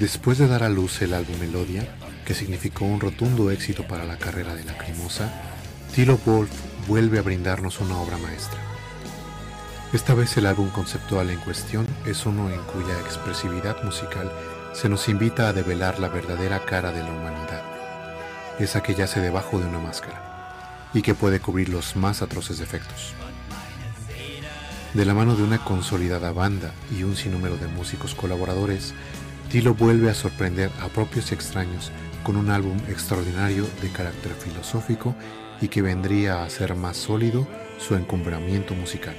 Después de dar a luz el álbum Melodia, que significó un rotundo éxito para la carrera de Lacrimosa, Tilo Wolf vuelve a brindarnos una obra maestra. Esta vez el álbum conceptual en cuestión es uno en cuya expresividad musical se nos invita a develar la verdadera cara de la humanidad, esa que yace debajo de una máscara y que puede cubrir los más atroces defectos. De la mano de una consolidada banda y un sinnúmero de músicos colaboradores, Tilo vuelve a sorprender a propios y extraños con un álbum extraordinario de carácter filosófico y que vendría a hacer más sólido su encumbramiento musical.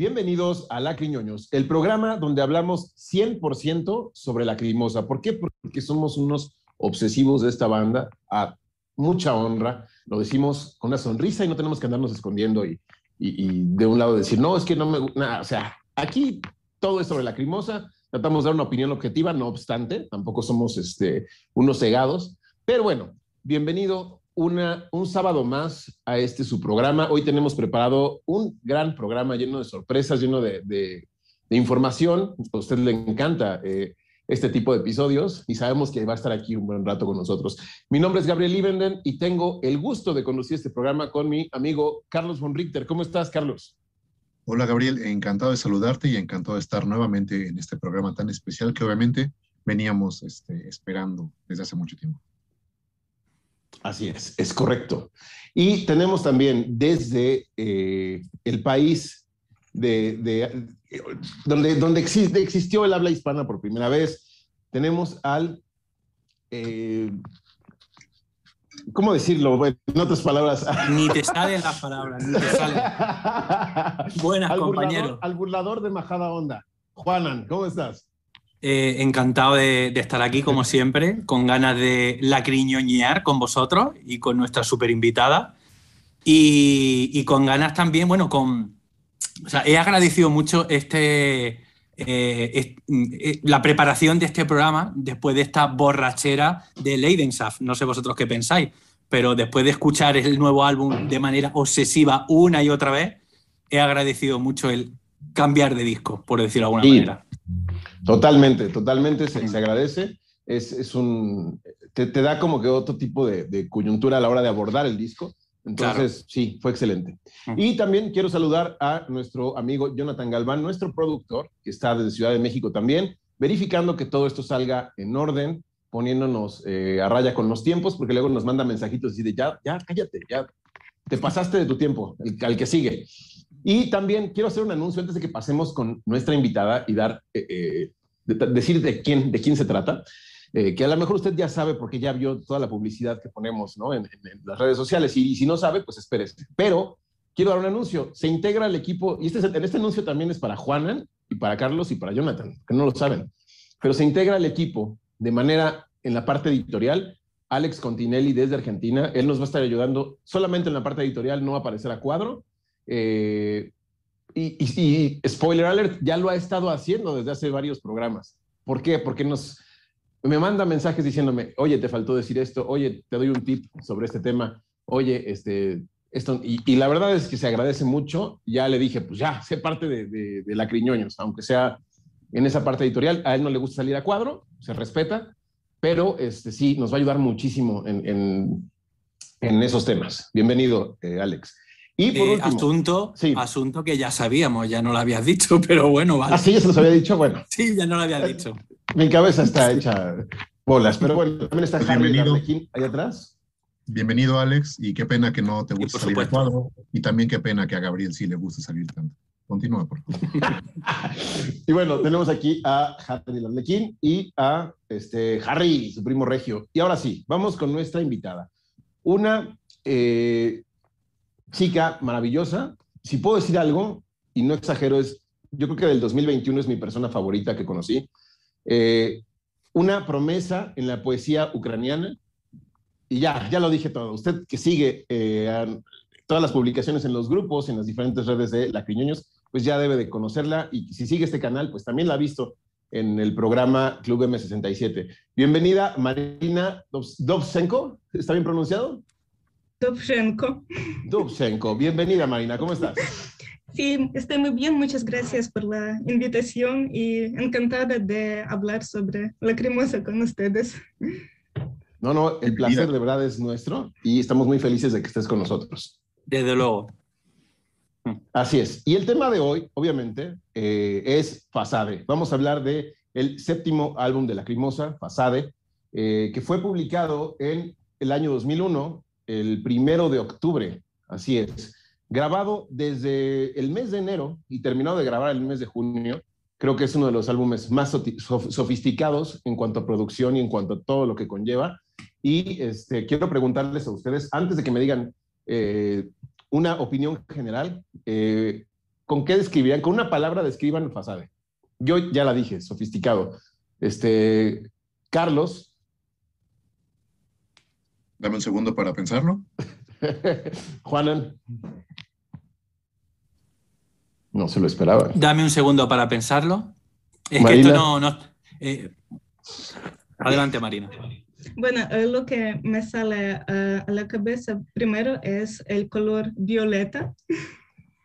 Bienvenidos a Lacriñoños, el programa donde hablamos 100% sobre la crimosa. ¿Por qué? Porque somos unos obsesivos de esta banda, a mucha honra. Lo decimos con una sonrisa y no tenemos que andarnos escondiendo y, de un lado decir, no, es que no me gusta. O sea, aquí todo es sobre la crimosa. Tratamos de dar una opinión objetiva, no obstante, tampoco somos este, unos cegados. Pero bueno, bienvenido un sábado más a este su programa. Hoy tenemos preparado un gran programa lleno de sorpresas, lleno de, información. A usted le encanta eh, este tipo de episodios y sabemos que va a estar aquí un buen rato con nosotros. Mi nombre es Gabriel Livenden y tengo el gusto de conducir este programa con mi amigo Carlos von Richter. ¿Cómo estás, Carlos? Hola, Gabriel. Encantado de saludarte y encantado de estar nuevamente en este programa tan especial que obviamente veníamos este, esperando desde hace mucho tiempo. Así es, es correcto. Y tenemos también desde eh, el país de, donde, donde existe, existió el habla hispana por primera vez, tenemos al... Eh, ¿Cómo decirlo? en otras palabras. Ni te salen las palabras, ni te salen. Buenas, compañeros. al burlador de Majada Onda. Juanan, ¿cómo estás? Eh, encantado de, estar aquí, como siempre, con ganas de lacriñoñear con vosotros y con nuestra super invitada. Y, con ganas también, bueno, con. O sea, he agradecido mucho este. Eh, eh, la preparación de este programa después de esta borrachera de Leidenschaft. No sé vosotros qué pensáis, pero después de escuchar el nuevo álbum de manera obsesiva una y otra vez, he agradecido mucho el cambiar de disco, por decirlo de alguna manera. Totalmente, totalmente, se, agradece. Es, es un, te, te, da como que otro tipo de, de, coyuntura a la hora de abordar el disco. Entonces, sí, fue excelente. Y también quiero saludar a nuestro amigo Jonathan Galván, nuestro productor, que está desde Ciudad de México también, verificando que todo esto salga en orden, poniéndonos eh, a raya con los tiempos, porque luego nos manda mensajitos así de ya, ya, cállate, ya, te pasaste de tu tiempo, al que sigue. Y también quiero hacer un anuncio antes de que pasemos con nuestra invitada y dar, eh, eh decir de quién, de quién se trata. Eh, que a lo mejor usted ya sabe porque ya vio toda la publicidad que ponemos en, las redes sociales y, si no sabe, pues espérese. Pero quiero dar un anuncio. Se integra el equipo, y este, este anuncio también es para Juanan y para Carlos y para Jonathan, que no lo saben, pero se integra el equipo de manera en la parte editorial Alex Continelli desde Argentina. Él nos va a estar ayudando solamente en la parte editorial, no va a aparecer a cuadro. Eh, y, spoiler alert, ya lo ha estado haciendo desde hace varios programas. ¿Por qué? Porque nos, me manda mensajes diciéndome, oye, te faltó decir esto, oye, te doy un tip sobre este tema, oye, este, esto, y, la verdad es que se agradece mucho. Ya le dije, pues ya, sé parte de, de, de la Criñoños, aunque sea en esa parte editorial. A él no le gusta salir a cuadro, se respeta, pero este, sí, nos va a ayudar muchísimo en, en, en esos temas. Bienvenido, eh, Alex. Y por eh, último, asunto, sí. asunto que ya sabíamos, ya no lo habías dicho, pero bueno, vale. Ah, sí, ya se los había dicho, bueno. Sí, ya no lo había dicho. Mi cabeza está hecha bolas, pero bueno, también está Harry ahí atrás. Bienvenido, Alex, y qué pena que no te guste salir al cuadro, y también qué pena que a Gabriel sí le guste salir tanto. Continúa, por favor. y bueno, tenemos aquí a Harry Arlequín y a este, Harry, su primo regio. Y ahora sí, vamos con nuestra invitada. Una eh, chica maravillosa. Si puedo decir algo, y no exagero, es, yo creo que del 2021 es mi persona favorita que conocí. Eh, una promesa en la poesía ucraniana. Y ya, ya lo dije todo. Usted que sigue eh, todas las publicaciones en los grupos, en las diferentes redes de La Criñoños, pues ya debe de conocerla y si sigue este canal, pues también la ha visto en el programa Club M67. Bienvenida Marina Dovsenko, ¿está bien pronunciado? Dovsenko. Dovsenko, bienvenida Marina, ¿cómo estás? Sí, estoy muy bien, muchas gracias por la invitación y encantada de hablar sobre la cremosa con ustedes. No, no, el placer de verdad es nuestro y estamos muy felices de que estés con nosotros. Desde luego. Así es. Y el tema de hoy, obviamente, eh, es Fasade. Vamos a hablar de el séptimo álbum de La Crimosa, Fasade, eh, que fue publicado en el año 2001, el primero de octubre. Así es. Grabado desde el mes de enero y terminado de grabar el mes de junio. Creo que es uno de los álbumes más sofisticados en cuanto a producción y en cuanto a todo lo que conlleva. Y este, quiero preguntarles a ustedes, antes de que me digan eh, una opinión general, eh, ¿con qué describirían? Con una palabra describan Fasade. Yo ya la dije, sofisticado. Este, Carlos. Dame un segundo para pensarlo. Juanan. No se lo esperaba. Dame un segundo para pensarlo. Es que esto no... no eh, adelante, Marina. Bueno, eh, lo que me sale eh, a la cabeza primero es el color violeta.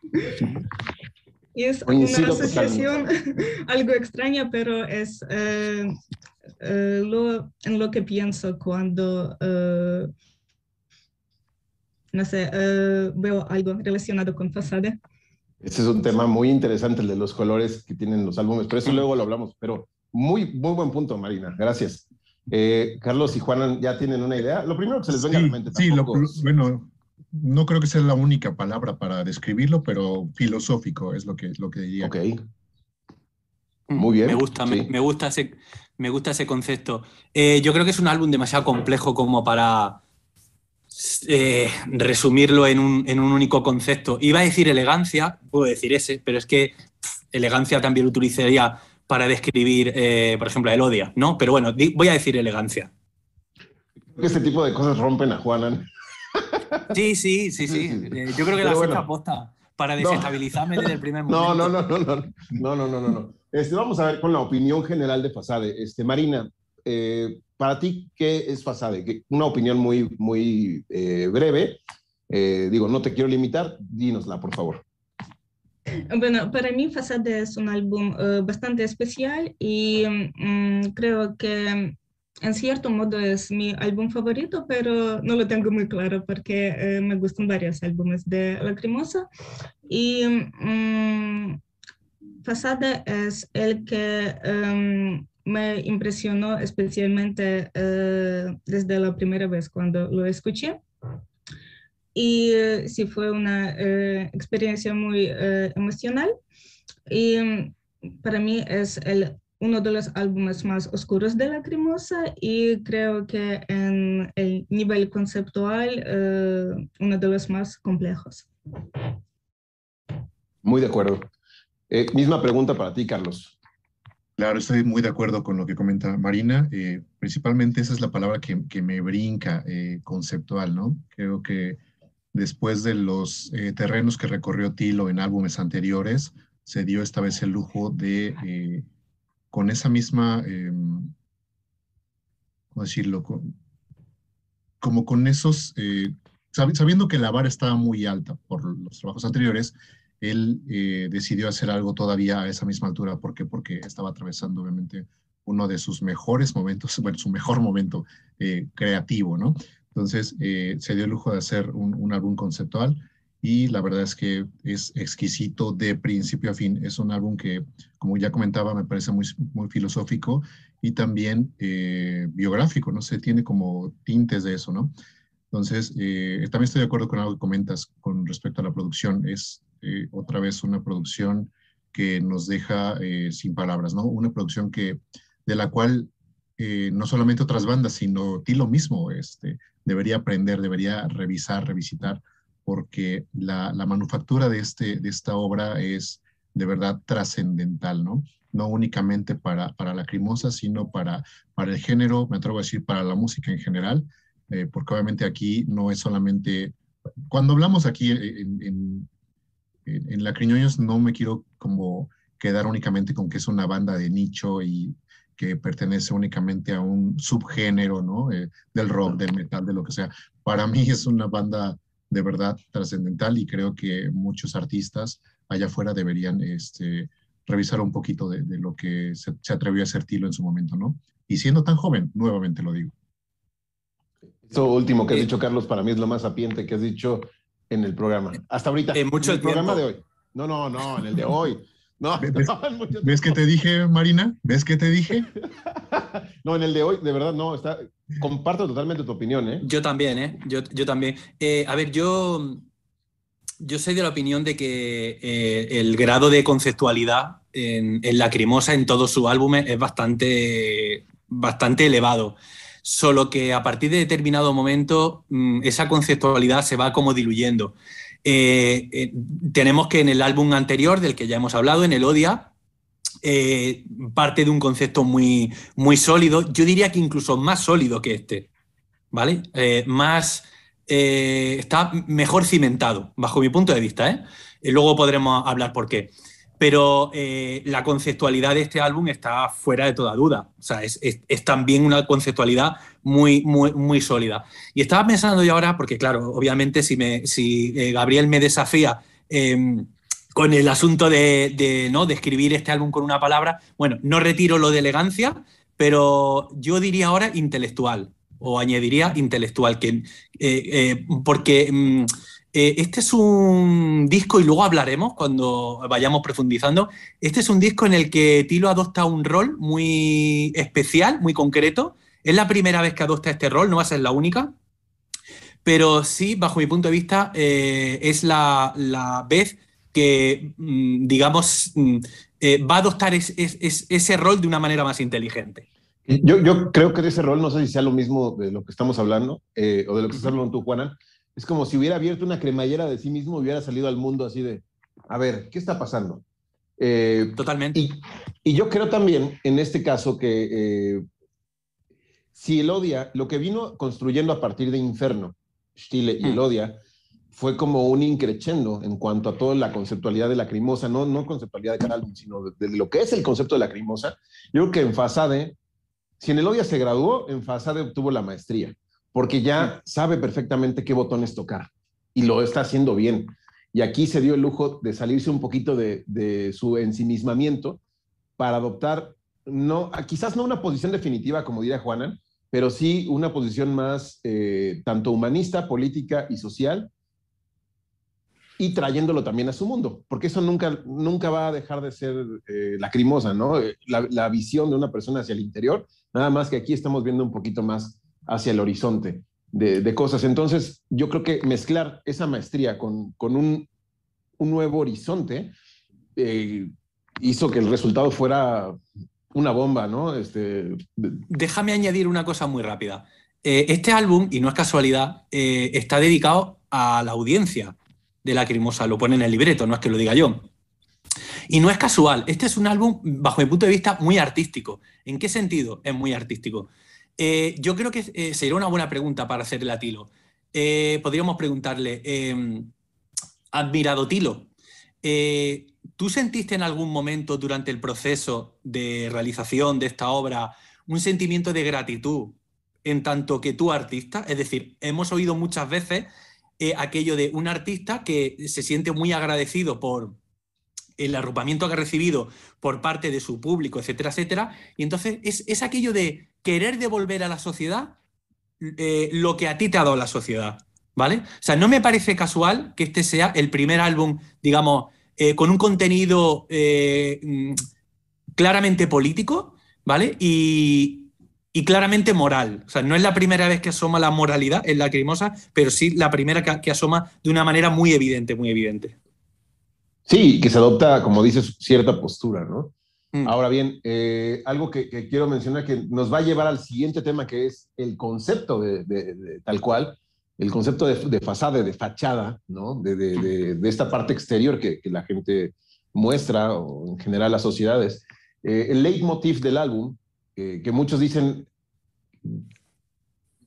y es una asociación algo extraña, pero es eh, lo, en lo que pienso cuando, no sé, veo algo relacionado con fasada. Ese es un tema muy interesante, el de los colores que tienen los álbumes, pero eso luego lo hablamos, pero muy, muy buen punto, Marina. Gracias. Eh, Carlos y Juan ya tienen una idea. Lo primero que se les venga a la mente. Sí, bueno, no creo que sea la única palabra para describirlo, pero filosófico es lo que, lo que diría. Ok. Muy bien. Me gusta, me, gusta, ese, me gusta ese concepto. Eh, yo creo que es un álbum demasiado complejo como para eh, resumirlo en un, en un, único concepto. Iba a decir elegancia, puedo decir ese, pero es que elegancia también lo utilizaría para describir, eh, por ejemplo, el odia, ¿no? Pero bueno, voy a decir elegancia. Este tipo de cosas rompen a Juanan. Sí, sí, sí, sí. Yo creo que la bueno. aposta para desestabilizarme desde el primer momento. No, no, no, no, no, no, no, no, no. Este, vamos a ver con la opinión general de Fasade. Este, Marina, eh, para ti, ¿qué es Fasade? Una opinión muy, muy breve. digo, no te quiero limitar, dínosla, por favor. Bueno, para mí Fasade es un álbum uh, bastante especial y um, creo que en cierto modo es mi álbum favorito, pero no lo tengo muy claro porque uh, me gustan varios álbumes de Lacrimosa. Y um, Fasade es el que um, me impresionó especialmente uh, desde la primera vez cuando lo escuché y eh, sí fue una eh, experiencia muy eh, emocional y mm, para mí es el, uno de los álbumes más oscuros de Lacrimosa y creo que en el nivel conceptual uno de los más complejos. Muy de acuerdo. misma pregunta para ti, Carlos. Claro, estoy muy de acuerdo con lo que comenta Marina. Eh, principalmente esa es la palabra que, me brinca, eh, conceptual, ¿no? Creo que después de los eh, terrenos que recorrió Tilo en álbumes anteriores, se dio esta vez el lujo de, con esa misma, em, ¿cómo decirlo? como con esos, sabiendo que la vara estaba muy alta por los trabajos anteriores, él eh, decidió hacer algo todavía a esa misma altura. ¿Por qué? Porque estaba atravesando, obviamente, uno de sus mejores momentos, bueno, su mejor momento eh, creativo, ¿no? Entonces, eh, se dio el lujo de hacer un, álbum conceptual y la verdad es que es exquisito de principio a fin. Es un álbum que, como ya comentaba, me parece muy, muy filosófico y también biográfico, no sé, tiene como tintes de eso, ¿no? Entonces, también estoy de acuerdo con algo que comentas con respecto a la producción. Es eh, otra vez una producción que nos deja eh, sin palabras, ¿no? Una producción que, de la cual eh, no solamente otras bandas, sino lo mismo este, debería aprender, debería revisar, revisitar, porque la, manufactura de, este, de esta obra es de verdad trascendental, ¿no? No únicamente para, para la crimosa, sino para, para el género, me atrevo a decir, para la música en general, porque obviamente aquí no es solamente, cuando hablamos aquí en, en, La Criñoños no me quiero como quedar únicamente con que es una banda de nicho y que pertenece únicamente a un subgénero, ¿no? Eh, del rock, del metal, de lo que sea. Para mí es una banda de verdad trascendental y creo que muchos artistas allá afuera deberían este, revisar un poquito de, lo que se, atrevió a hacer Tilo en su momento, ¿no? Y siendo tan joven, nuevamente lo digo. Eso último que has dicho, Carlos, para mí es lo más sapiente que has dicho en el programa. Hasta ahorita. En mucho el programa de hoy. No, no, no, en el de hoy. No, ¿Ves, que te dije, Marina? ¿Ves que te dije? no, en el de hoy, de verdad, no, está, comparto totalmente tu opinión, ¿eh? Yo también, ¿eh? Yo, yo también. Eh, a ver, yo, yo soy de la opinión de que eh, el grado de conceptualidad en, en Lacrimosa, en todos sus álbumes, es bastante, bastante elevado solo que a partir de determinado momento mm, esa conceptualidad se va como diluyendo. Eh, tenemos que en el álbum anterior, del que ya hemos hablado, en el Odia, eh, parte de un concepto muy, muy sólido, yo diría que incluso más sólido que este, ¿vale? más, está mejor cimentado, bajo mi punto de vista, luego podremos hablar por qué pero eh, la conceptualidad de este álbum está fuera de toda duda. O sea, es, también una conceptualidad muy, muy, muy sólida. Y estaba pensando yo ahora, porque claro, obviamente si, me, si eh, Gabriel me desafía em, con el asunto de, ¿no? de escribir este álbum con una palabra, bueno, no retiro lo de elegancia, pero yo diría ahora intelectual, o añadiría intelectual, que, eh, porque... Mm, eh, este es un disco, y luego hablaremos cuando vayamos profundizando, este es un disco en el que Tilo adopta un rol muy especial, muy concreto. Es la primera vez que adopta este rol, no va a ser la única, pero sí, bajo mi punto de vista, eh, es la, vez que, mm, digamos, mm, eh, va a adoptar ese rol de una manera más inteligente. Yo, yo, creo que ese rol, no sé si sea lo mismo de lo que estamos hablando, o de lo que estás hablando tú, Juana, es como si hubiera abierto una cremallera de sí mismo y hubiera salido al mundo así de, a ver, ¿qué está pasando? Eh, Totalmente. Y, yo creo también, en este caso, que eh, si Elodia, lo que vino construyendo a partir de Inferno, Stile y mm. Elodia, fue como un increchendo en cuanto a toda la conceptualidad de la crimosa, no, no conceptualidad de cada sino de, lo que es el concepto de la crimosa. Yo creo que en Fasade, si en Elodia se graduó, en Fasade obtuvo la maestría porque ya sabe perfectamente qué botones tocar y lo está haciendo bien. Y aquí se dio el lujo de salirse un poquito de, su ensimismamiento para adoptar, no, quizás no una posición definitiva, como diría Juana, pero sí una posición más eh, tanto humanista, política y social, y trayéndolo también a su mundo, porque eso nunca, nunca va a dejar de ser eh, lacrimosa, ¿no? Eh, la, la, visión de una persona hacia el interior, nada más que aquí estamos viendo un poquito más hacia el horizonte de, cosas. Entonces, yo creo que mezclar esa maestría con, un, nuevo horizonte eh, hizo que el resultado fuera una bomba, ¿no? Este, Déjame añadir una cosa muy rápida. Eh, este álbum, y no es casualidad, eh, está dedicado a la audiencia de Lacrimosa, lo pone en el libreto, no es que lo diga yo. Y no es casual, este es un álbum, bajo mi punto de vista, muy artístico. ¿En qué sentido es muy artístico? Eh, yo creo que eh, sería una buena pregunta para hacerle a Tilo. Eh, podríamos preguntarle, em, admirado Tilo, ¿tú sentiste en algún momento durante el proceso de realización de esta obra un sentimiento de gratitud en tanto que tú artista? Es decir, hemos oído muchas veces aquello de un artista que se siente muy agradecido por, el arropamiento que ha recibido por parte de su público, etcétera, etcétera. Y entonces es, aquello de querer devolver a la sociedad eh, lo que a ti te ha dado la sociedad, ¿vale? O sea, no me parece casual que este sea el primer álbum, digamos, eh, con un contenido eh, mm, claramente político, ¿vale? Y, claramente moral. O sea, no es la primera vez que asoma la moralidad en la crimosa, pero sí la primera que asoma de una manera muy evidente, muy evidente. Sí, que se adopta, como dices, cierta postura, ¿no? Mm. Ahora bien, eh, algo que, quiero mencionar que nos va a llevar al siguiente tema, que es el concepto de, tal cual, el concepto de, fachada, de fachada, ¿no? De, esta parte exterior que, la gente muestra, o en general las sociedades. Eh, el leitmotiv del álbum, eh, que muchos dicen,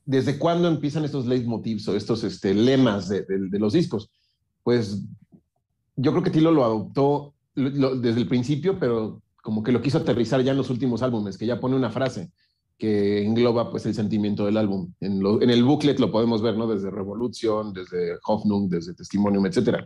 ¿desde cuándo empiezan estos leitmotivs o estos este, lemas de, los discos? Pues yo creo que Tilo lo adoptó desde el principio, pero como que lo quiso aterrizar ya en los últimos álbumes, que ya pone una frase que engloba pues el sentimiento del álbum. En, el booklet lo podemos ver, ¿no? Desde Revolution, desde Hoffnung, desde Testimonium, etc.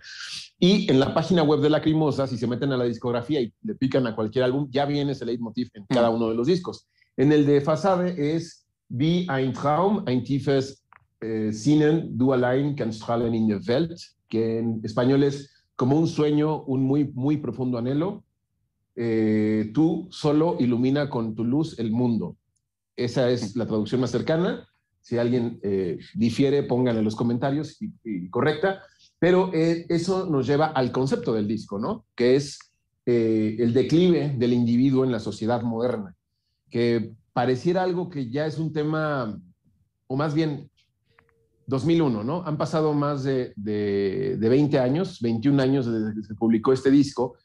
Y en la página web de Lacrimosa, si se meten a la discografía y le pican a cualquier álbum, ya viene ese leitmotiv en cada uno de los discos. En el de Fasade es Wie ein Traum, ein tiefes eh, Sinnen, du allein kannst strahlen in der Welt, que en español es como un sueño, un muy, muy profundo anhelo. Eh, tú solo ilumina con tu luz el mundo. Esa es la traducción más cercana. Si alguien eh, difiere, pónganle en los comentarios y, correcta. Pero eh, eso nos lleva al concepto del disco, ¿no? Que es el declive del individuo en la sociedad moderna, que pareciera algo que ya es un tema, o más bien 2001, ¿no? Han pasado más de, de, 20 años, 21 años desde que se publicó este disco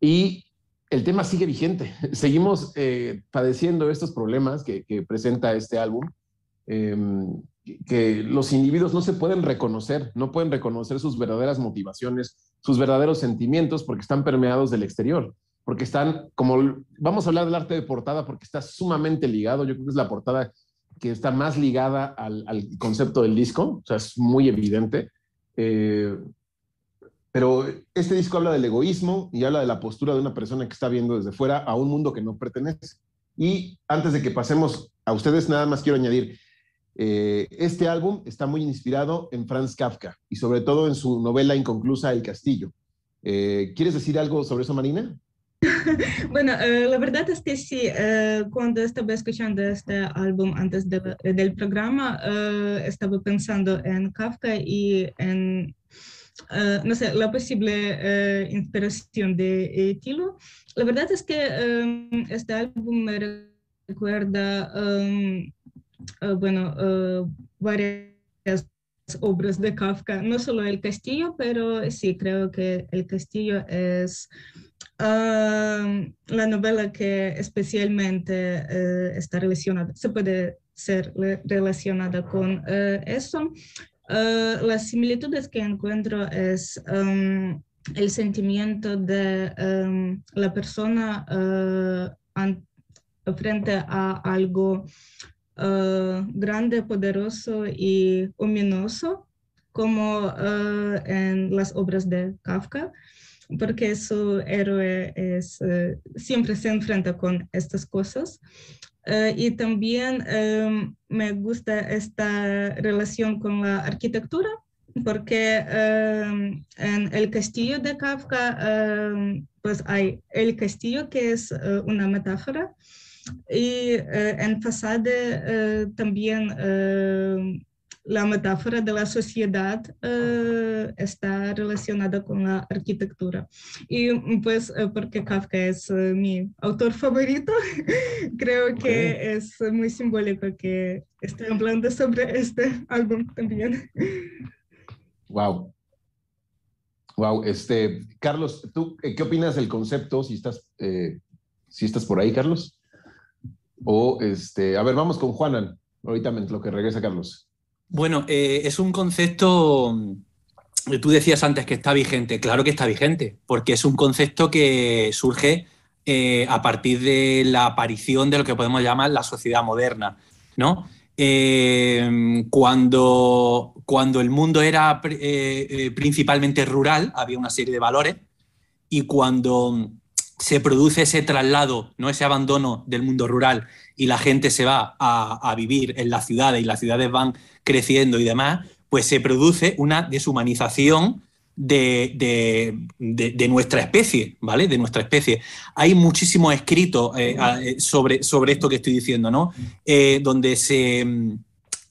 y el tema sigue vigente. Seguimos eh, padeciendo estos problemas que, presenta este álbum, em, que los individuos no se pueden reconocer, no pueden reconocer sus verdaderas motivaciones, sus verdaderos sentimientos porque están permeados del exterior, porque están, como vamos a hablar del arte de portada, porque está sumamente ligado, yo creo que es la portada que está más ligada al, concepto del disco, o sea, es muy evidente. Eh, pero este disco habla del egoísmo y habla de la postura de una persona que está viendo desde fuera a un mundo que no pertenece. Y antes de que pasemos a ustedes, nada más quiero añadir, eh, este álbum está muy inspirado en Franz Kafka y sobre todo en su novela inconclusa El Castillo. Eh, ¿Quieres decir algo sobre eso, Marina? bueno, eh, la verdad es que sí, eh, cuando estaba escuchando este álbum antes del programa, eh, estaba pensando en Kafka y en, no sé, la posible inspiración de Tilo. La verdad es que este álbum me recuerda, bueno, varias obras de Kafka, no solo El Castillo, pero sí, creo que El Castillo es la novela que especialmente eh, está relacionada, se puede ser relacionada con eh, eso. Las similitudes que encuentro es el sentimiento de la persona frente a algo grande, poderoso y ominoso, como en las obras de Kafka porque su héroe es, eh, siempre se enfrenta con estas cosas. Eh, y también em, me gusta esta relación con la arquitectura, porque em, en el castillo de Kafka, em, pues hay el castillo que es eh, una metáfora, y en Fasade también la metáfora de la sociedad está relacionada con la arquitectura. Y pues porque Kafka es mi autor favorito, creo que es muy simbólico que esté hablando sobre este álbum también. Wow. Wow, este, Carlos, ¿tú qué opinas del concepto? Si estás, si estás por ahí, Carlos. O este, a ver, vamos con Juanan, ahorita lo que regresa Carlos. Bueno, es un concepto tú decías antes que está vigente, claro que está vigente, porque es un concepto que surge eh, a partir de la aparición de lo que podemos llamar la sociedad moderna, ¿no? Eh, cuando, cuando el mundo era eh, principalmente rural, había una serie de valores, y cuando se produce ese traslado, ¿no? ese abandono del mundo rural, y la gente se va a, vivir en las ciudades y las ciudades van creciendo y demás, pues se produce una deshumanización de, nuestra especie, ¿vale? De nuestra especie. Hay muchísimos escritos eh, eh, sobre, sobre esto que estoy diciendo, ¿no? Eh, donde se,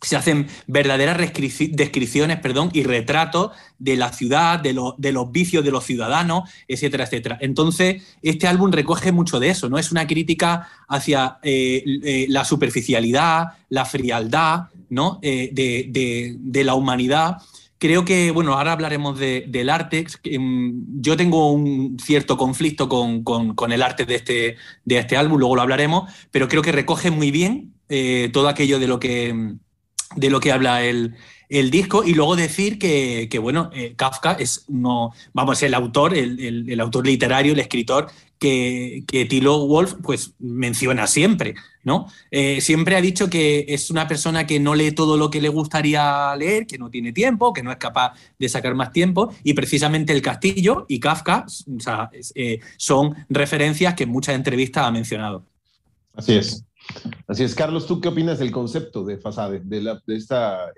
se, hacen verdaderas descripciones perdón, y retratos de la ciudad, de, de, los vicios de los ciudadanos, etcétera, etcétera. Entonces, este álbum recoge mucho de eso, ¿no? Es una crítica hacia la superficialidad, la frialdad, ¿no? de la humanidad creo que, bueno, ahora hablaremos del arte. Mm, yo tengo un cierto conflicto con, el arte de este, de este álbum, luego lo hablaremos, pero creo que recoge muy bien eh, todo aquello de lo que, de lo que habla el, el disco y luego decir que, bueno, eh, Kafka es no, vamos, el autor, el, el, autor literario, el escritor que, que, Tilo Wolf pues menciona siempre, ¿no? Eh, siempre ha dicho que es una persona que no lee todo lo que le gustaría leer, que no tiene tiempo, que no es capaz de sacar más tiempo y precisamente El Castillo y Kafka eh, son referencias que en muchas entrevistas ha mencionado. Así es. Así es. Carlos, ¿tú qué opinas del concepto de Fasade, de, la, esta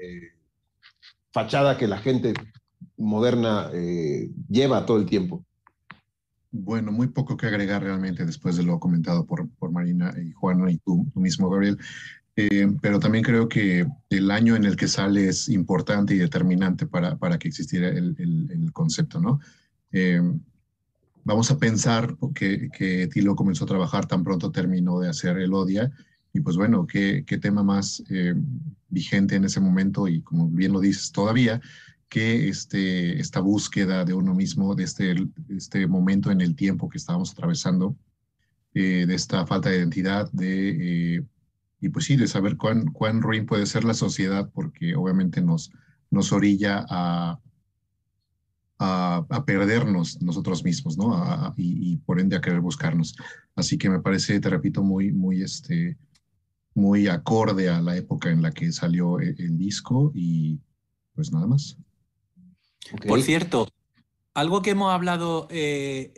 fachada que la gente moderna eh, lleva todo el tiempo. Bueno, muy poco que agregar realmente después de lo comentado por, por Marina y Juana y tú, mismo, Gabriel. Eh, pero también creo que el año en el que sale es importante y determinante para, para que existiera el, el, concepto, ¿no? Vamos a pensar que, que Tilo comenzó a trabajar tan pronto terminó de hacer el Odia y pues bueno, qué, qué tema más eh, vigente en ese momento y como bien lo dices todavía, que este, esta búsqueda de uno mismo, de este, este momento en el tiempo que estábamos atravesando, eh, de esta falta de identidad, de, eh, y pues sí, de saber cuán, cuán ruin puede ser la sociedad, porque obviamente nos, nos orilla a, a, perdernos nosotros mismos, ¿no? y, y, por ende a querer buscarnos. Así que me parece, te repito, muy, muy, este, muy acorde a la época en la que salió e-, el, disco y pues nada más. Por cierto, algo que hemos hablado eh,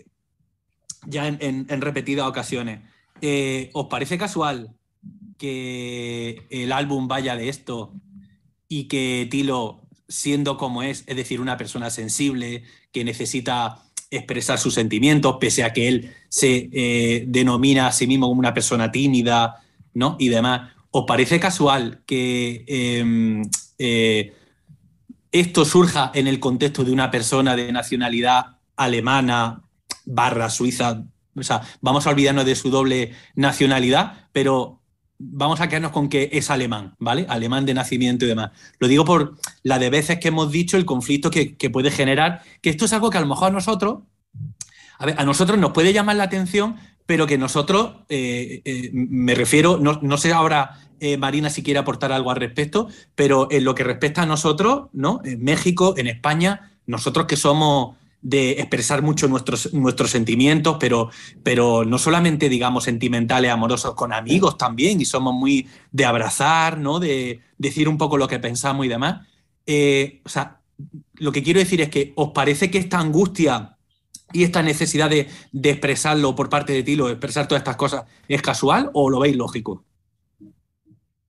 ya en, repetidas ocasiones, eh, ¿os parece casual que el álbum vaya de esto y que Tilo, siendo como es, es decir, una persona sensible que necesita expresar sus sentimientos, pese a que él se eh, denomina a sí mismo como una persona tímida, ¿no? Y demás. ¿Os parece casual que em, eh, esto surja en el contexto de una persona de nacionalidad alemana barra suiza? O sea, vamos a olvidarnos de su doble nacionalidad, pero vamos a quedarnos con que es alemán, ¿vale? Alemán de nacimiento y demás. Lo digo por la de veces que hemos dicho el conflicto que, que puede generar, que esto es algo que a lo mejor a nosotros, a, ver, a nosotros nos puede llamar la atención, pero que nosotros, eh, eh, me refiero, no, sé ahora, eh, Marina, si quiere aportar algo al respecto, pero en lo que respecta a nosotros, ¿no? En México, en España, nosotros que somos de expresar mucho nuestros, nuestros sentimientos, pero, pero no solamente, digamos, sentimentales, amorosos con amigos también, y somos muy de abrazar, ¿no? De decir un poco lo que pensamos y demás. o sea, lo que quiero decir es que, ¿os parece que esta angustia y esta necesidad de, expresarlo por parte de ti, lo expresar todas estas cosas, ¿es casual o lo veis lógico?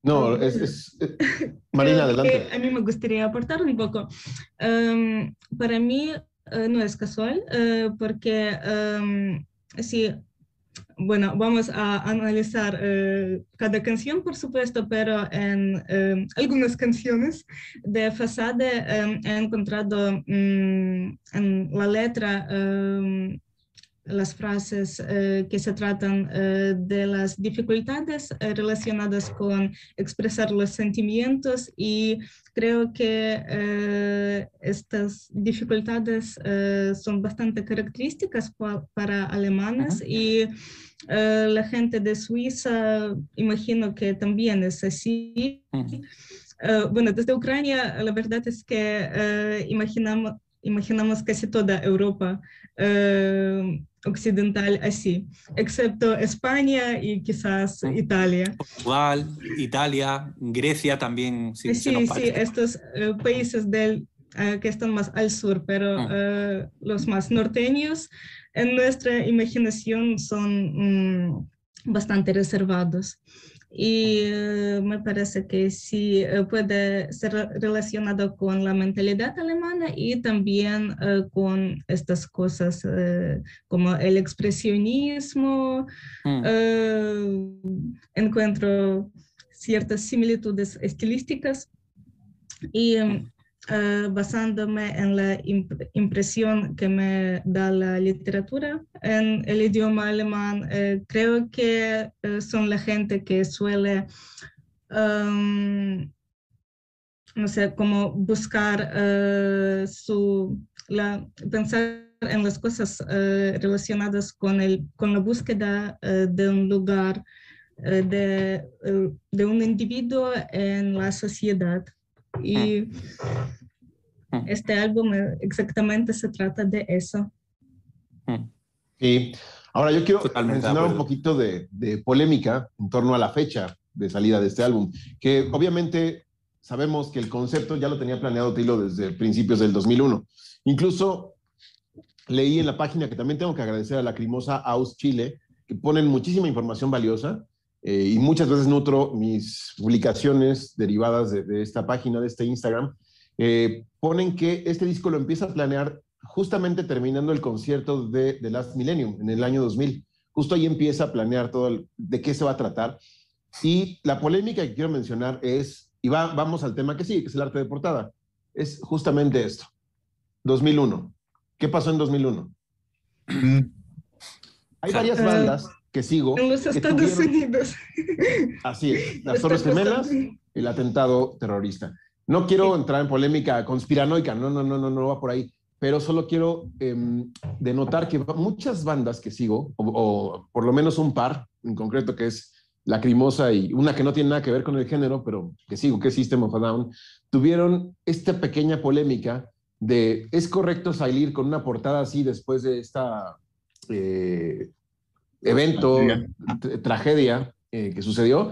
No, es... Marina, adelante. a mí me gustaría aportar un poco. Em, para mí eh, no es casual, eh, porque um, sí, bueno, vamos a analizar eh, cada canción, por supuesto, pero en eh, algunas canciones de Fasade eh, he encontrado mm, en la letra las frases que se tratan de las dificultades relacionadas con expresar los sentimientos y creo que estas dificultades son bastante características para alemanes y la gente de Suiza imagino que también es así. bueno, desde Ucrania la verdad es que imaginamos imaginamos casi toda Europa eh, occidental así, excepto España y quizás Italia. Portugal, Italia, Grecia también. Sí, sí, estos eh, países del, eh, que están más al sur, pero mm. los más norteños en nuestra imaginación son mm, bastante reservados y eh, me parece que sí eh, puede ser relacionado con la mentalidad alemana y también eh, con estas cosas como el expresionismo. Mm. encuentro ciertas similitudes estilísticas y eh, basándome en la impresión que me da la literatura en el idioma alemán, eh, creo que eh, son la gente que suele, em, no sé, como buscar su, la, pensar en las cosas relacionadas con, el, con la búsqueda de un lugar, de, de un individuo en la sociedad. Y este álbum exactamente se trata de eso. Sí. Ahora yo quiero mencionar un poquito de, polémica en torno a la fecha de salida de este álbum, que obviamente sabemos que el concepto ya lo tenía planeado Tilo desde principios del 2001. Incluso leí en la página que también tengo que agradecer a la Crimosa Aus Chile, que ponen muchísima información valiosa eh, y muchas veces nutro mis publicaciones derivadas de, esta página, de este Instagram, eh, ponen que este disco lo empieza a planear justamente terminando el concierto de The Last Millennium en el año 2000. Justo ahí empieza a planear todo de qué se va a tratar. Y la polémica que quiero mencionar es, y vamos al tema que sigue, que es el arte de portada, es justamente esto. 2001. ¿Qué pasó en 2001? Hay varias eh, bandas que sigo. En los Estados Unidos. Así es, las Torres Gemelas, el atentado terrorista. No quiero entrar en polémica conspiranoica, no, no, no, no, no va por ahí, pero solo quiero em, denotar que muchas bandas que sigo, o, por lo menos un par en concreto, que es Lacrimosa y una que no tiene nada que ver con el género, pero que sigo, que es System of a Down, tuvieron esta pequeña polémica de, ¿es correcto salir con una portada así después de esta eh, evento, tragedia eh, que sucedió.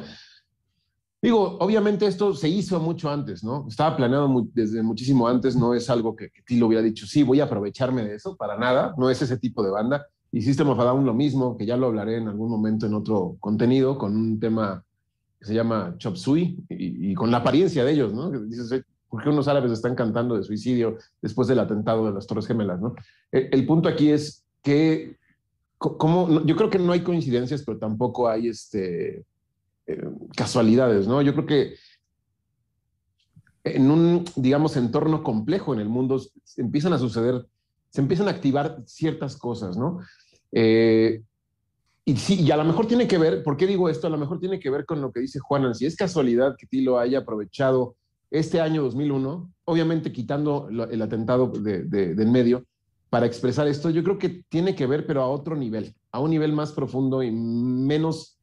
Digo, obviamente esto se hizo mucho antes, ¿no? Estaba planeado desde muchísimo antes, no es algo que, que lo hubiera dicho, sí, voy a aprovecharme de eso, para nada, no es ese tipo de banda. Y System of Down lo mismo, que ya lo hablaré en algún momento en otro contenido, con un tema que se llama Chop Suey, y, con la apariencia de ellos, ¿no? Dices, ¿por qué unos árabes están cantando de suicidio después del atentado de las Torres Gemelas, ¿no? El, el punto aquí es que yo creo que no hay coincidencias, pero tampoco hay este, eh, casualidades, ¿no? Yo creo que en un, digamos, entorno complejo en el mundo empiezan a suceder, se empiezan a activar ciertas cosas, ¿no? Eh, y sí, y a lo mejor tiene que ver, ¿por qué digo esto? A lo mejor tiene que ver con lo que dice Juanan. Si es casualidad que Tilo haya aprovechado este año 2001, obviamente quitando el atentado de, del medio, para expresar esto, yo creo que tiene que ver, pero a otro nivel, a un nivel más profundo y menos,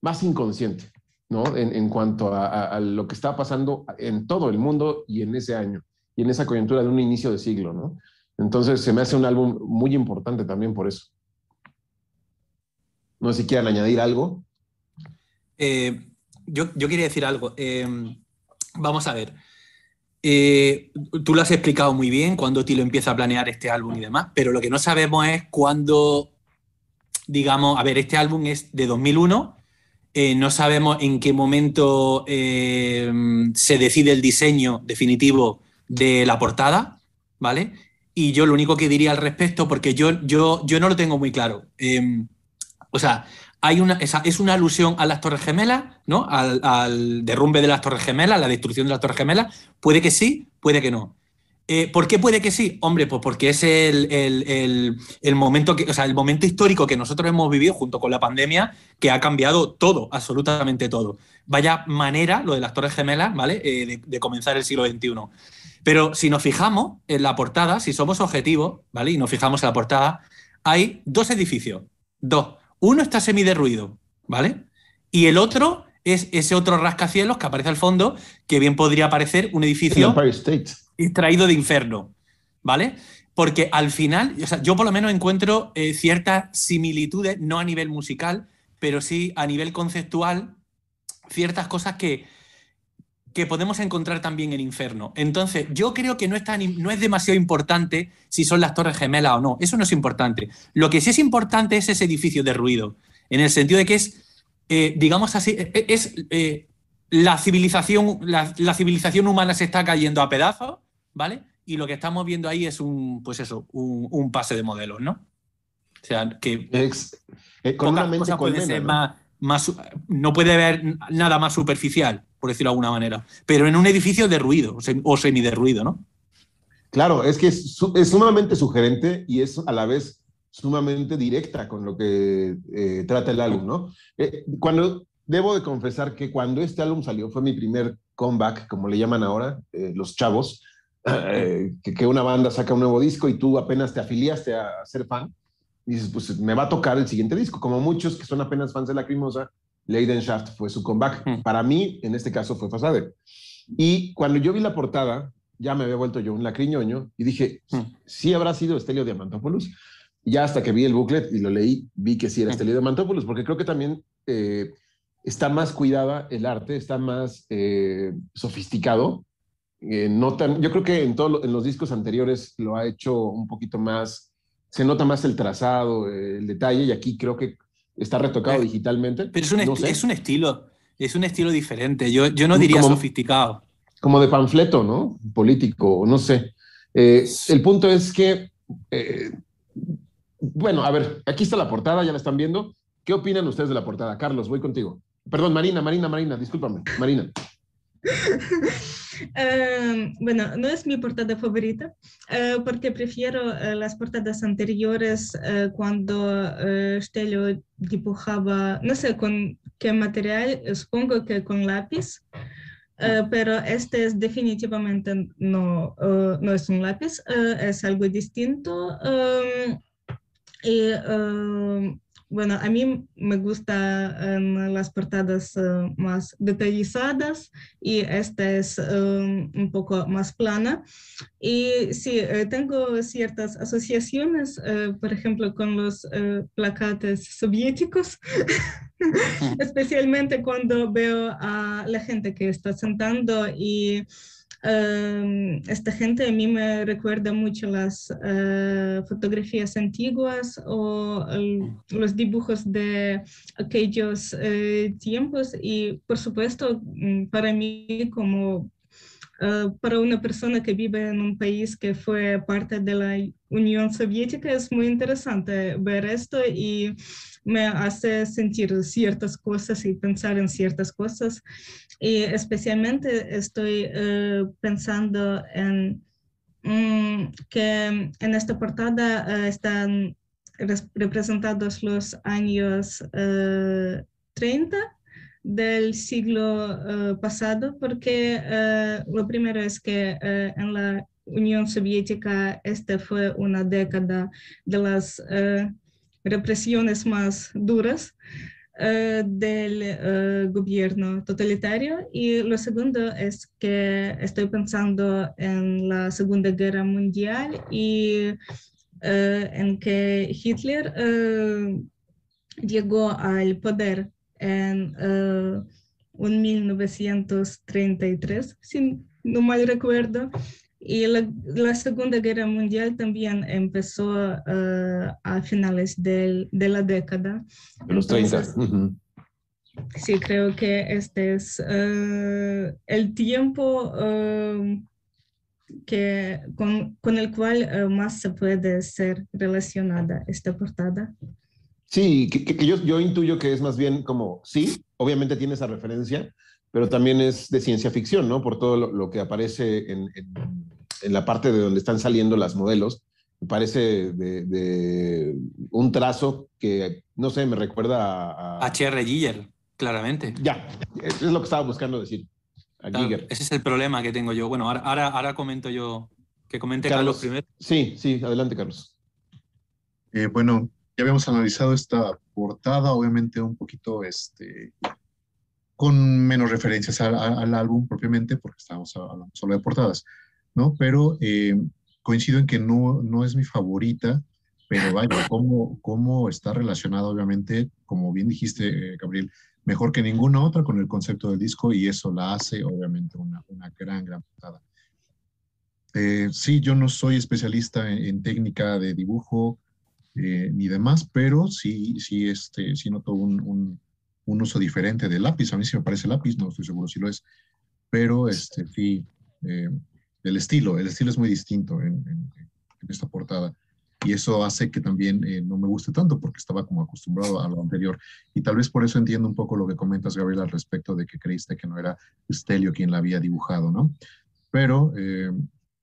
más inconsciente, ¿no? En, cuanto a, lo que está pasando en todo el mundo y en ese año, y en esa coyuntura de un inicio de siglo, ¿no? Entonces se me hace un álbum muy importante también por eso. No sé si quieran añadir algo. Eh, yo, yo, quería decir algo. Eh, vamos a ver. Eh, tú lo has explicado muy bien cuando Tilo empieza a planear este álbum y demás, pero lo que no sabemos es cuándo, digamos, a ver, este álbum es de 2001, eh, no sabemos en qué momento eh, se decide el diseño definitivo de la portada, ¿vale? Y yo lo único que diría al respecto, porque yo, yo, yo no lo tengo muy claro, o sea, hay una, es una alusión a las Torres Gemelas, ¿no? Al, derrumbe de las Torres Gemelas, la destrucción de las Torres Gemelas. Puede que sí, puede que no. Eh, ¿Por qué puede que sí? Hombre, pues porque es el, momento que, o sea, el momento histórico que nosotros hemos vivido junto con la pandemia que ha cambiado todo, absolutamente todo. Vaya manera, lo de las Torres Gemelas, ¿vale? Eh, de, comenzar el siglo XXI. Pero si nos fijamos en la portada, si somos objetivos, ¿vale? Y nos fijamos en la portada, hay dos edificios. Dos. Uno está semiderruido, ¿vale? Y el otro es ese otro rascacielos que aparece al fondo, que bien podría parecer un edificio extraído de inferno, ¿vale? Porque al final, o sea, yo por lo menos encuentro eh, ciertas similitudes, no a nivel musical, pero sí a nivel conceptual, ciertas cosas que, que podemos encontrar también en Inferno. Entonces, yo creo que no es, no es demasiado importante si son las Torres Gemelas o no. Eso no es importante. Lo que sí es importante es ese edificio de ruido, en el sentido de que es eh, digamos así, eh, eh, es la, civilización, la, civilización humana se está cayendo a pedazos, ¿vale? Y lo que estamos viendo ahí es un, pues eso, un, pase de modelos, ¿no? O sea, que con más, no puede haber nada más superficial, por decirlo de alguna manera, pero en un edificio de ruido o semi de ruido, ¿no? Claro, es que es, es, sumamente sugerente y es a la vez sumamente directa con lo que eh, trata el álbum, ¿no? Eh, cuando, debo de confesar que cuando este álbum salió fue mi primer comeback, como le llaman ahora eh, los chavos, que, que, una banda saca un nuevo disco y tú apenas te afiliaste a, ser fan, y dices, pues me va a tocar el siguiente disco, como muchos que son apenas fans de la Lacrimosa, Leidenschaft fue su comeback. Mm. Para mí, en este caso, fue Fasade. Y cuando yo vi la portada, ya me había vuelto yo un lacriñoño y dije, mm. sí habrá sido Estelio Diamantopoulos, ya hasta que vi el booklet y lo leí, vi que sí era este de Mantopoulos, porque creo que también eh, está más cuidada el arte, está más eh, sofisticado. Eh, no yo creo que en, todo, en los discos anteriores lo ha hecho un poquito más, se nota más el trazado, el detalle, y aquí creo que está retocado digitalmente. Pero es un, es un estilo, es un estilo diferente. Yo, yo no diría sofisticado. Como de panfleto, ¿no? Político, no sé. el punto es que bueno, a ver, aquí está la portada, ya la están viendo. ¿Qué opinan ustedes de la portada? Carlos, voy contigo. Perdón, Marina, Marina, Marina, discúlpame. Marina. Em, bueno, no es mi portada favorita eh, porque prefiero eh, las portadas anteriores eh, cuando Stelio dibujaba, no sé con qué material, supongo que con lápiz. pero este es definitivamente no, no es un lápiz, es algo distinto. Em, y em, bueno, a mí me gustan las portadas eh, más detallizadas y esta es em, un poco más plana. Y sí, eh, tengo ciertas asociaciones, eh, por ejemplo, con los placates soviéticos, especialmente cuando veo a la gente que está sentando y Esta gente a mí me recuerda mucho las eh, fotografías antiguas o los dibujos de aquellos eh, tiempos. Y por supuesto mm, para mí como eh, para una persona que vive en un país que fue parte de la Unión Soviética es muy interesante ver esto y me hace sentir ciertas cosas y pensar en ciertas cosas. Y especialmente estoy eh, pensando en mm, que en esta portada eh, están representados los años 30 eh, del siglo pasado, porque lo primero es que en la Unión Soviética esta fue una década de las represiones más duras eh, del eh, gobierno totalitario. Y lo segundo es que estoy pensando en la Segunda Guerra Mundial y eh, en que Hitler llegó al poder en un 1933, si no mal recuerdo, y la, Segunda Guerra Mundial también empezó uh, a finales de la década. De los 30. Sí, creo que este es uh, el tiempo uh, que, con, con, el cual más se puede ser relacionada esta portada. Sí, que, que, yo, yo intuyo que es más bien como, sí, obviamente tiene esa referencia, pero también es de ciencia ficción, ¿no? Por todo lo, que aparece en, en la parte de donde están saliendo las modelos, me parece de, un trazo que, no sé, me recuerda a... H.R. Giger, claramente. Ya, es lo que estaba buscando decir. ese es el problema que tengo yo. Bueno, ahora, ahora, comento yo, que comente Carlos, primero. Sí, sí, adelante, Carlos. Eh, bueno, ya habíamos analizado esta portada, obviamente un poquito este, con menos referencias al, álbum propiamente, porque estábamos hablando solo de portadas, ¿no? Pero eh, coincido en que no, no es mi favorita, pero vaya, cómo, cómo está relacionada, obviamente, como bien dijiste, eh, Gabriel, mejor que ninguna otra con el concepto del disco y eso la hace, obviamente, una, una gran, gran portada. Eh, sí, yo no soy especialista en, técnica de dibujo ni demás, pero sí, sí, este, sí noto un un uso diferente del lápiz. A mí sí me parece lápiz, no estoy seguro si lo es, pero este, sí, eh, el estilo, el estilo es muy distinto en, esta portada. Y eso hace que también eh, no me guste tanto porque estaba como acostumbrado a lo anterior. Y tal vez por eso entiendo un poco lo que comentas, Gabriel, al respecto de que creíste que no era Stelio quien la había dibujado, ¿no? Pero, eh,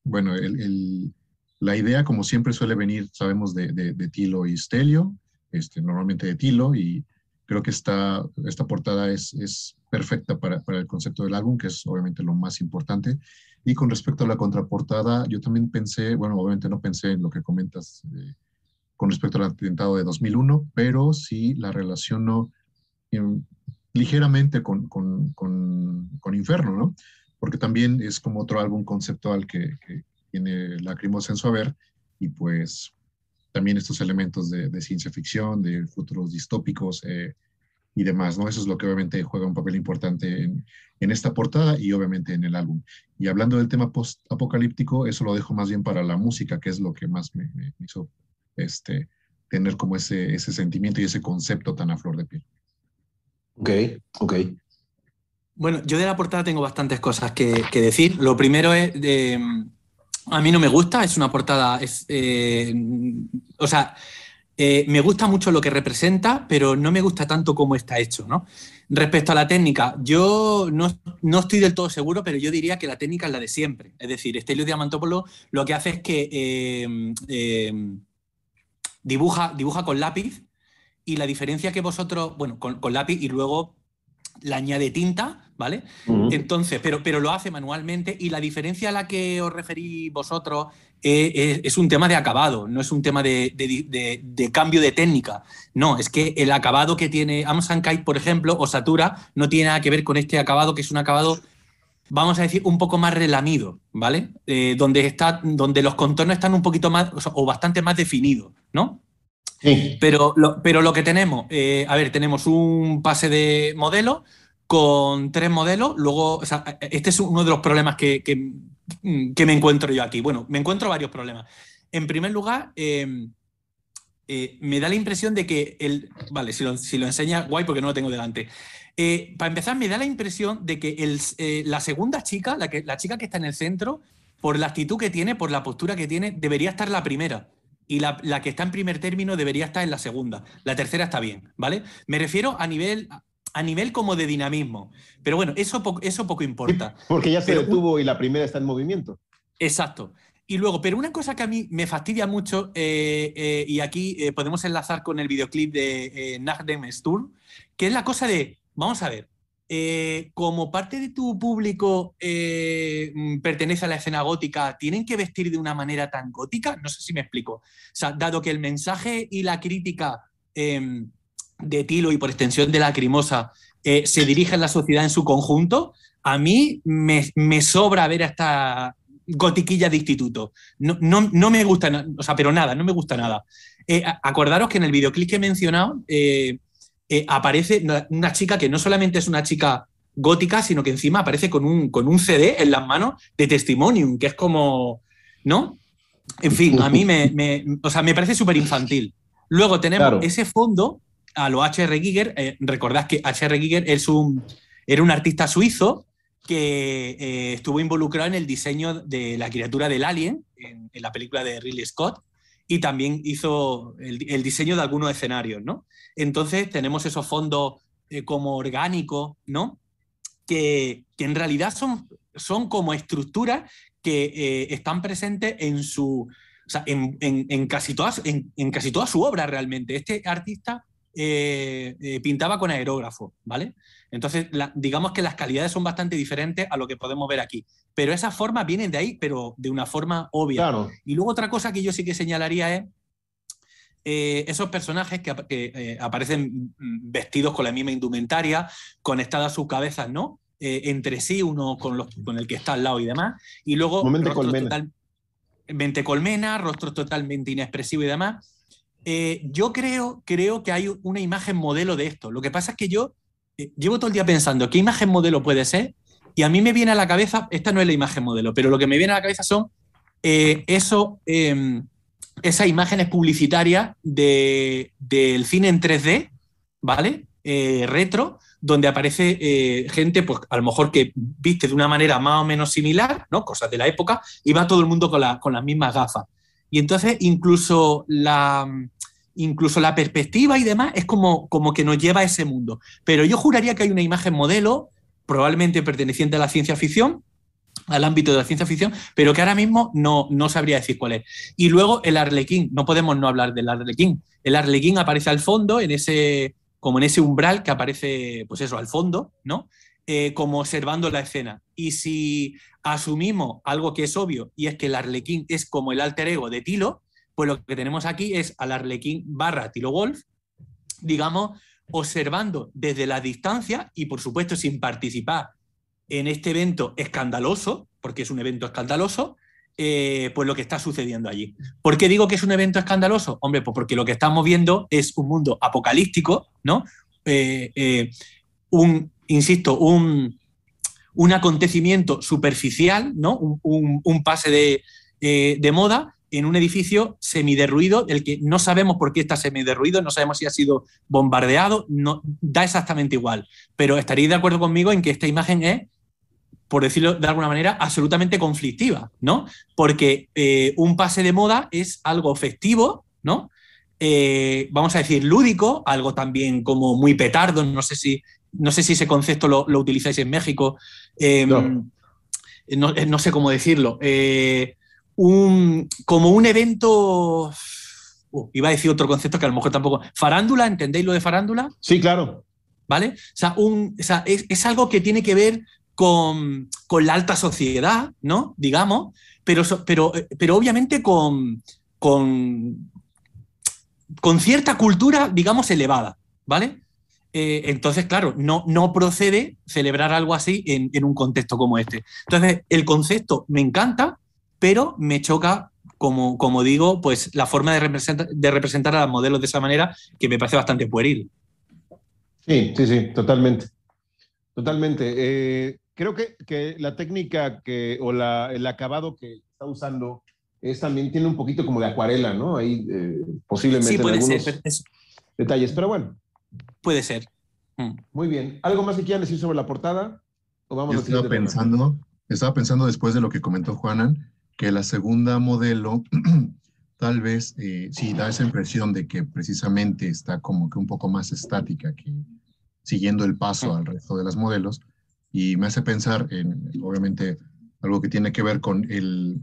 bueno, el, la idea, como siempre suele venir, sabemos, de, de, Tilo y Stelio, este, normalmente de Tilo, y creo que esta, esta portada es, es perfecta para, para, el concepto del álbum, que es obviamente lo más importante. Y con respecto a la contraportada, yo también pensé, bueno, obviamente no pensé en lo que comentas eh, con respecto al atentado de 2001, pero sí la relaciono em, ligeramente con, con, con, con, Inferno, ¿no? Porque también es como otro álbum conceptual que, que tiene Lacrimosa en su haber, y pues también estos elementos de, ciencia ficción, de futuros distópicos eh, y demás, ¿no? Eso es lo que obviamente juega un papel importante en, en, esta portada y obviamente en el álbum. Y hablando del tema post-apocalíptico, eso lo dejo más bien para la música, que es lo que más me, hizo este, tener como ese, ese sentimiento y ese concepto tan a flor de piel. Ok, ok. Bueno, yo de la portada tengo bastantes cosas que, que decir. Lo primero es de a mí no me gusta, es una portada. Eh, o sea, eh, me gusta mucho lo que representa, pero no me gusta tanto cómo está hecho, ¿no? Respecto a la técnica, yo no, estoy del todo seguro, pero yo diría que la técnica es la de siempre. Es decir, Estelio Diamantopoulos lo que hace es que eh, dibuja, dibuja con lápiz y la diferencia que vosotros, bueno, con, lápiz y luego le añade tinta, ¿vale? Entonces, pero, pero lo hace manualmente y la diferencia a la que os referís vosotros es, un tema de acabado, no es un tema de, cambio de técnica. No, es que el acabado que tiene Amazon Kite, por ejemplo, o Satura, no tiene nada que ver con este acabado, que es un acabado, vamos a decir, un poco más relamido, ¿vale? Eh, donde, está, donde los contornos están un poquito más o, bastante más definidos, ¿no? Sí. Pero, lo, pero lo que tenemos, eh, a ver, tenemos un pase de modelo, con tres modelos. Luego, este es uno de los problemas que, que, me encuentro yo aquí. Bueno, me encuentro varios problemas. En primer lugar, em, eh, me da la impresión de que el. Vale, si lo, si enseña, guay, porque no lo tengo delante. Eh, para empezar, me da la impresión de que el, eh, la segunda chica, la, que, la chica que está en el centro, por la actitud que tiene, por la postura que tiene, debería estar la primera. Y la, la, que está en primer término debería estar en la segunda. La tercera está bien, ¿vale? Me refiero a nivel, a nivel como de dinamismo. Pero bueno, eso, eso poco importa. Porque ya se detuvo y la primera está en movimiento. Exacto. Y luego, pero una cosa que a mí me fastidia mucho, eh, eh, y aquí eh, podemos enlazar con el videoclip de eh, Sturm, que es la cosa de, vamos a ver, como parte de tu público mm, pertenece a la escena gótica, ¿tienen que vestir de una manera tan gótica? No sé si me explico. O sea, dado que el mensaje y la crítica em, de Tilo y por extensión de Lacrimosa eh, se dirige a la sociedad en su conjunto, a mí me, sobra ver a esta gotiquilla de instituto. No, no, me gusta, o sea, pero nada, no me gusta nada. Eh, acordaros que en el videoclip que he mencionado eh, aparece una chica que no solamente es una chica gótica, sino que encima aparece con un, con un CD en las manos de Testimonium, que es como, ¿no? En fin, a mí me, me, o sea, me parece súper infantil. Luego tenemos ese fondo a lo H.R. Giger. Eh, recordad que H.R. Giger es un, era un artista suizo que eh, estuvo involucrado en el diseño de la criatura del alien en, la película de Ridley Scott y también hizo el, diseño de algunos escenarios, ¿no? Entonces tenemos esos fondos eh, como orgánicos, ¿no? Que, que, en realidad son, son como estructuras que eh, están presentes en su, en, casi todas, en, casi toda su obra realmente. Este artista eh, eh, pintaba con aerógrafo, ¿vale? Entonces, digamos que las calidades son bastante diferentes a lo que podemos ver aquí. Pero esas formas vienen de ahí, pero de una forma obvia. Y luego otra cosa que yo sí que señalaría es esos personajes que, aparecen vestidos con la misma indumentaria, conectadas sus cabezas, ¿no? entre sí, uno con, los, con, el que está al lado y demás. Y luego mente colmena, rostro totalmente inexpresivo y demás. Eh, yo creo, creo que hay una imagen modelo de esto. Lo que pasa es que yo eh, llevo todo el día pensando qué imagen modelo puede ser y a mí me viene a la cabeza, esta no es la imagen modelo, pero lo que me viene a la cabeza son eh, eso, em, esas imágenes publicitarias del cine en 3D, ¿vale? retro, donde aparece gente, pues a lo mejor que viste de una manera más o menos similar, ¿no? Cosas de la época, y va todo el mundo con, con las mismas gafas. Y entonces incluso la, incluso la perspectiva y demás es como, como que nos lleva a ese mundo. Pero yo juraría que hay una imagen modelo, probablemente perteneciente a la ciencia ficción, al ámbito de la ciencia ficción, pero que ahora mismo no, no sabría decir cuál es. Y luego el arlequín, no podemos no hablar del arlequín. El arlequín aparece al fondo en ese, como en ese umbral que aparece, pues eso, al fondo, ¿no? Eh, como observando la escena. Y si asumimos algo que es obvio, y es que el arlequín es como el alter ego de Tilo, pues lo que tenemos aquí es al arlequín barra Tilo Wolf, digamos, observando desde la distancia y por supuesto sin participar en este evento escandaloso, porque es un evento escandaloso, eh, pues lo que está sucediendo allí. ¿Por qué digo que es un evento escandaloso? Hombre, pues porque lo que estamos viendo es un mundo apocalíptico, ¿no? Eh, eh, un, insisto, un, un, acontecimiento superficial, ¿no? Un, pase de, de, moda en un edificio semiderruido, el que no sabemos por qué está semiderruido, no sabemos si ha sido bombardeado, no, da exactamente igual. Pero estaréis de acuerdo conmigo en que esta imagen es por decirlo de alguna manera, absolutamente conflictiva, ¿no? Porque eh, un pase de moda es algo festivo, ¿no? Eh, vamos a decir, lúdico, algo también como muy petardo, no sé si, no sé si ese concepto lo, utilizáis en México, em, no. sé cómo decirlo, eh, un, como un evento, uh, iba a decir otro concepto que a lo mejor tampoco, farándula, ¿entendéis lo de farándula? Sí, claro. ¿Vale? O sea, un, es, es, algo que tiene que ver con, la alta sociedad, ¿no? Digamos, pero, pero, pero obviamente con, con, con cierta cultura, digamos, elevada, ¿vale? Eh, entonces, claro, no, no procede celebrar algo así en, un contexto como este. Entonces, el concepto me encanta, pero me choca, como, como digo, pues la forma de representar, de representar a los modelos de esa manera que me parece bastante pueril. Sí, sí, sí, totalmente. Totalmente. Eh, creo que, que la técnica que, o la, el acabado que está usando es también tiene un poquito como de acuarela, ¿no? Ahí eh, posiblemente sí, puede algunos ser, detalles, pero bueno. Puede ser. Mm. Muy bien. ¿Algo más que quieran decir sobre la portada? ¿O vamos Yo estaba pensando, estaba pensando después de lo que comentó Juanan, que la segunda modelo tal vez eh, sí da esa impresión de que precisamente está como que un poco más estática que siguiendo el paso al resto de las modelos, y me hace pensar en, obviamente, algo que tiene que ver con el,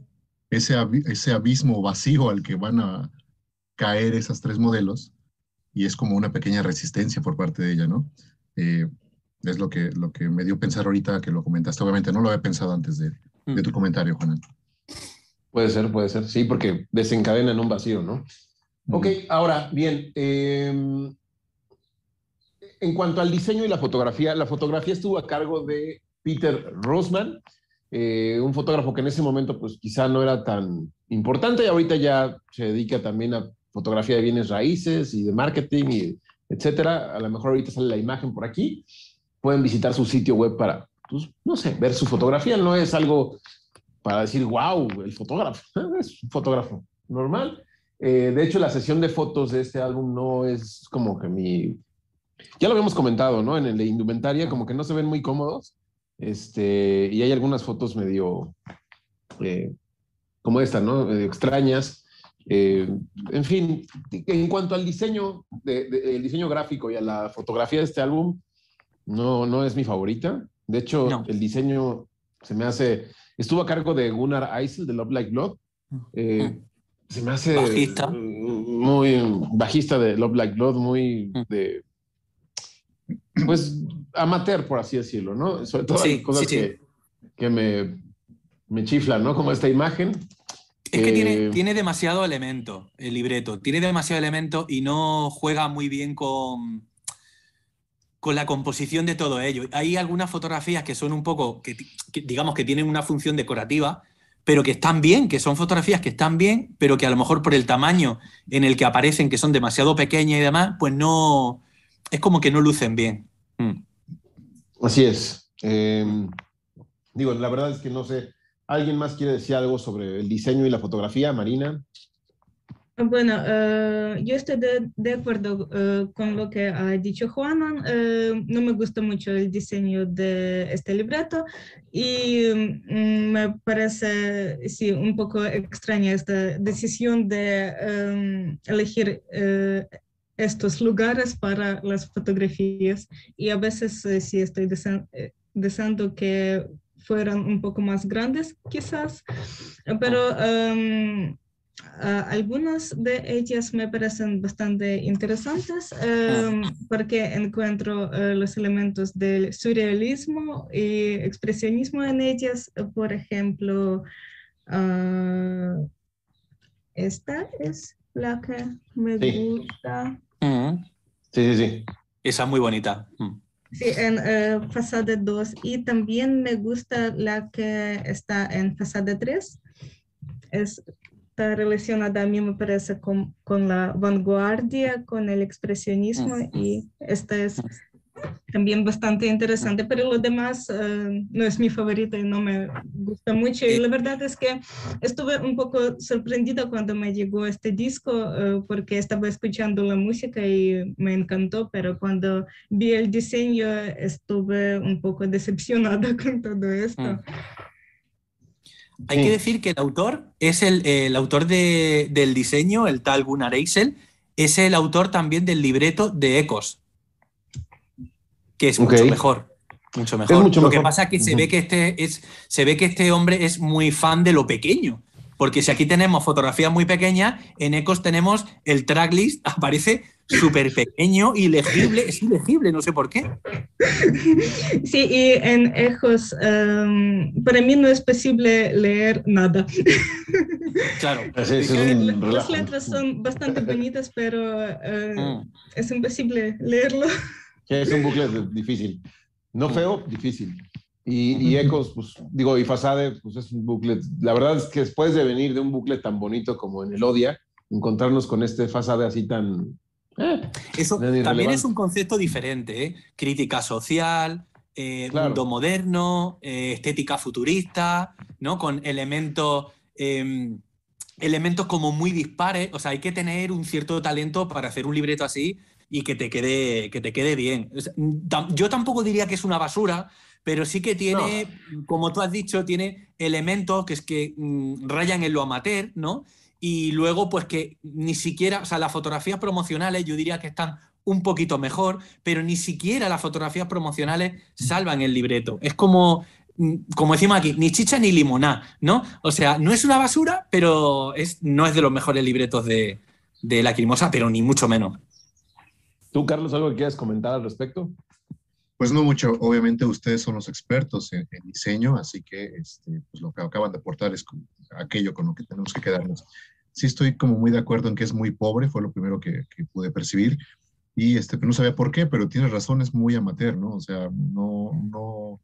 ese, ese abismo vacío al que van a caer esas tres modelos y es como una pequeña resistencia por parte de ella, ¿no? Eh, es lo que, lo que me dio pensar ahorita que lo comentaste. Obviamente no lo había pensado antes de, de tu comentario, Juan. Puede ser, puede ser, sí, porque desencadenan un vacío, ¿no? Ok, ahora, bien, eh, en cuanto al diseño y la fotografía, la fotografía estuvo a cargo de Peter Rosman, eh, un fotógrafo que en ese momento pues quizá no era tan importante y ahorita ya se dedica también a fotografía de bienes raíces y de marketing y etcétera. A lo mejor ahorita sale la imagen por aquí. Pueden visitar su sitio web para, pues, no sé, ver su fotografía. No es algo para decir, wow, el fotógrafo. Es un fotógrafo normal. Eh, de hecho, la sesión de fotos de este álbum no es como que mi ya lo habíamos comentado, ¿no? En el de indumentaria, como que no se ven muy cómodos. Este, y hay algunas fotos medio, eh, como esta, ¿no? Medio extrañas. Eh, en fin, en cuanto al diseño, el diseño gráfico y a la fotografía de este álbum, no, no es mi favorita. De hecho, el diseño Se me hace, estuvo a cargo de Gunnar Eisel de Love Like Blood. Eh, se me hace bajista. muy bajista de Love Like Blood, muy de pues amateur, por así decirlo, ¿no? Sobre todo hay cosas Que, que, me, me chiflan, ¿no? Como esta imagen. Es que tiene, tiene demasiado elemento el libreto, tiene demasiado elemento y no juega muy bien con, con la composición de todo ello. Hay algunas fotografías que son un poco, que, digamos que tienen una función decorativa, pero que están bien, que son fotografías que están bien, pero que a lo mejor por el tamaño en el que aparecen, que son demasiado pequeñas y demás, pues no, es como que no lucen bien. Mm. Así es. Em, digo, la verdad es que no sé, ¿alguien más quiere decir algo sobre el diseño y la fotografía, Marina? Bueno, eh, yo estoy de, acuerdo eh, con lo que ha dicho Juan. Eh, no me gusta mucho el diseño de este libreto y mm, me parece, sí, un poco extraña esta decisión de em, elegir estos lugares para las fotografías y a veces sí estoy deseando que fueran un poco más grandes quizás, pero um, algunas de ellas me parecen bastante interesantes um, porque encuentro uh, los elementos del surrealismo y expresionismo en ellas, por ejemplo, uh, esta es la que me gusta. Sí, sí, sí. Esa es muy bonita. Mm. Sí, en uh, Fasade 2. Y también me gusta la que está en Fasade 3. está relacionada a mí, me parece, con, con la vanguardia, con el expresionismo. Y esta es también bastante interesante, pero lo demás eh, no es mi favorito y no me gusta mucho. Y la verdad es que estuve un poco sorprendida cuando me llegó este disco eh, porque estaba escuchando la música y me encantó, pero cuando vi el diseño estuve un poco decepcionada con todo esto. Mm. Hay que decir que el autor es el, el autor de, del diseño, el tal Gunnar Eisel, es el autor también del libreto de Ecos, que es mucho mejor. Mucho mejor. lo que pasa es que se, ve que este es, se ve que este hombre es muy fan de lo pequeño. Porque si aquí tenemos fotografías muy pequeñas, en Ecos tenemos el tracklist, aparece súper pequeño, ilegible, es ilegible, no sé por qué. Sí, y en Ecos em, para mí no es posible leer nada. Claro. Las letras son bastante bonitas, pero eh, mm. es imposible leerlo es un bucle difícil. No feo, difícil. Y, Ecos, pues digo, y Fasade, pues es un bucle. La verdad es que después de venir de un bucle tan bonito como en el Odia, encontrarnos con este Fasade así tan. Eh, Eso también es un concepto diferente, ¿eh? Crítica social, eh, mundo moderno, estética futurista, ¿no? Con elementos. Em, elementos como muy dispares, o sea, hay que tener un cierto talento para hacer un libreto así y que te quede, que te quede bien. Yo tampoco diría que es una basura, pero sí que tiene, como tú has dicho, tiene elementos que es que mm, rayan en lo amateur, ¿no? Y luego, pues que ni siquiera, o sea, las fotografías promocionales yo diría que están un poquito mejor, pero ni siquiera las fotografías promocionales salvan el libreto. Es como, mm, como decimos aquí, ni chicha ni limoná, ¿no? O sea, no es una basura, pero es, no es de los mejores libretos de, de Lacrimosa, pero ni mucho menos. ¿Tú, Carlos, algo que quieras comentar al respecto? Pues no mucho. Obviamente ustedes son los expertos en, diseño, así que este, pues lo que acaban de aportar es aquello con lo que tenemos que quedarnos. Sí estoy como muy de acuerdo en que es muy pobre, fue lo primero que, pude percibir. Y este, no sabía por qué, pero tienes razón, es muy amateur, ¿no? O sea, no, no,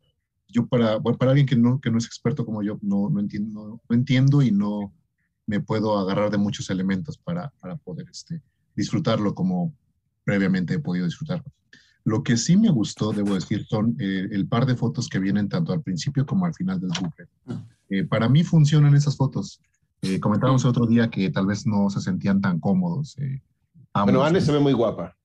yo para, para alguien que no, que no es experto como yo, no, no, entiendo, no entiendo y no me puedo agarrar de muchos elementos para, para poder este, disfrutarlo como, previamente he podido disfrutar. Lo que sí me gustó, debo decir, son eh, el par de fotos que vienen tanto al principio como al final del bucle. Ah. Eh, para mí funcionan esas fotos. Eh, comentábamos el otro día que tal vez no se sentían tan cómodos. bueno, Anne se ve muy guapa.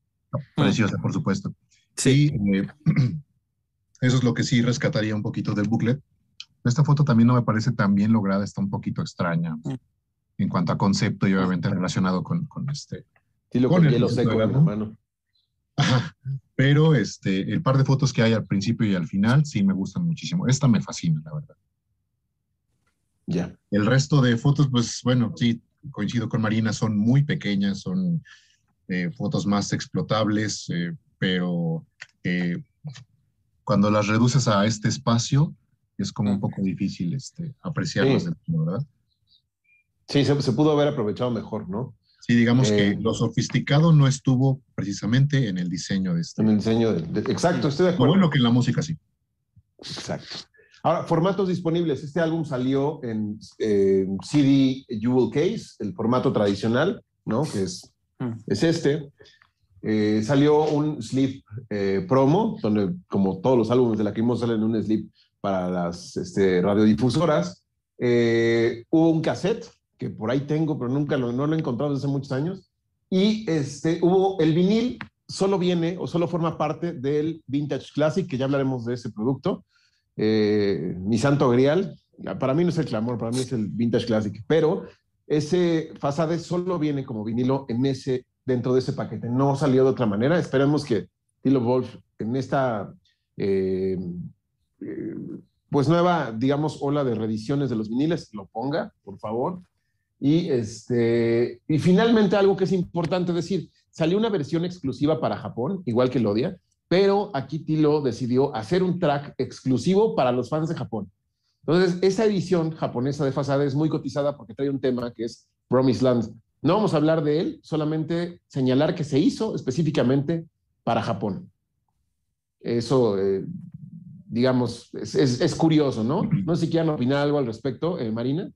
Preciosa, por supuesto. Sí. eso es lo que sí rescataría un poquito del bucle. Esta foto también no me parece tan bien lograda, está un poquito extraña mm. en cuanto a concepto y obviamente relacionado con, con este, con, el hielo seco hermano. Pero este, el par de fotos que hay al principio y al final sí me gustan muchísimo. Esta me fascina, la verdad. Ya. El resto de fotos, pues bueno, sí, coincido con Marina, son muy pequeñas, son eh, fotos más explotables, eh, pero eh, cuando las reduces a este espacio, es como un poco difícil este, apreciarlas, ¿verdad? Sí, se, pudo haber aprovechado mejor, ¿no? Sí, digamos que lo sofisticado no estuvo precisamente en el diseño de este. En el diseño de, exacto, estoy de acuerdo. bueno que en la música sí. Exacto. Ahora, formatos disponibles. Este álbum salió en CD Jewel Case, el formato tradicional, ¿no? Que es, mm. es este. Eh, salió un sleeve eh, promo, donde como todos los álbumes de la Crimosa salen un sleeve para las este, radiodifusoras. Eh, hubo un cassette que por ahí tengo, pero nunca lo, no lo he encontrado desde hace muchos años. Y este, hubo el vinil, solo viene o solo forma parte del Vintage Classic, que ya hablaremos de ese producto. Eh, mi santo grial, para mí no es el clamor, para mí es el Vintage Classic, pero ese Fasade solo viene como vinilo en ese, dentro de ese paquete, no salió de otra manera. Esperemos que Tilo Wolf en esta eh, eh, pues nueva, digamos, ola de reediciones de los viniles, lo ponga, por favor. Y, este, y finalmente algo que es importante decir, salió una versión exclusiva para Japón, igual que Lodia, pero aquí Tilo decidió hacer un track exclusivo para los fans de Japón. Entonces, esa edición japonesa de Fasada es muy cotizada porque trae un tema que es Promised Land. No vamos a hablar de él, solamente señalar que se hizo específicamente para Japón. Eso, eh, digamos, es, curioso, ¿no? No sé si quieran opinar algo al respecto, eh, Marina.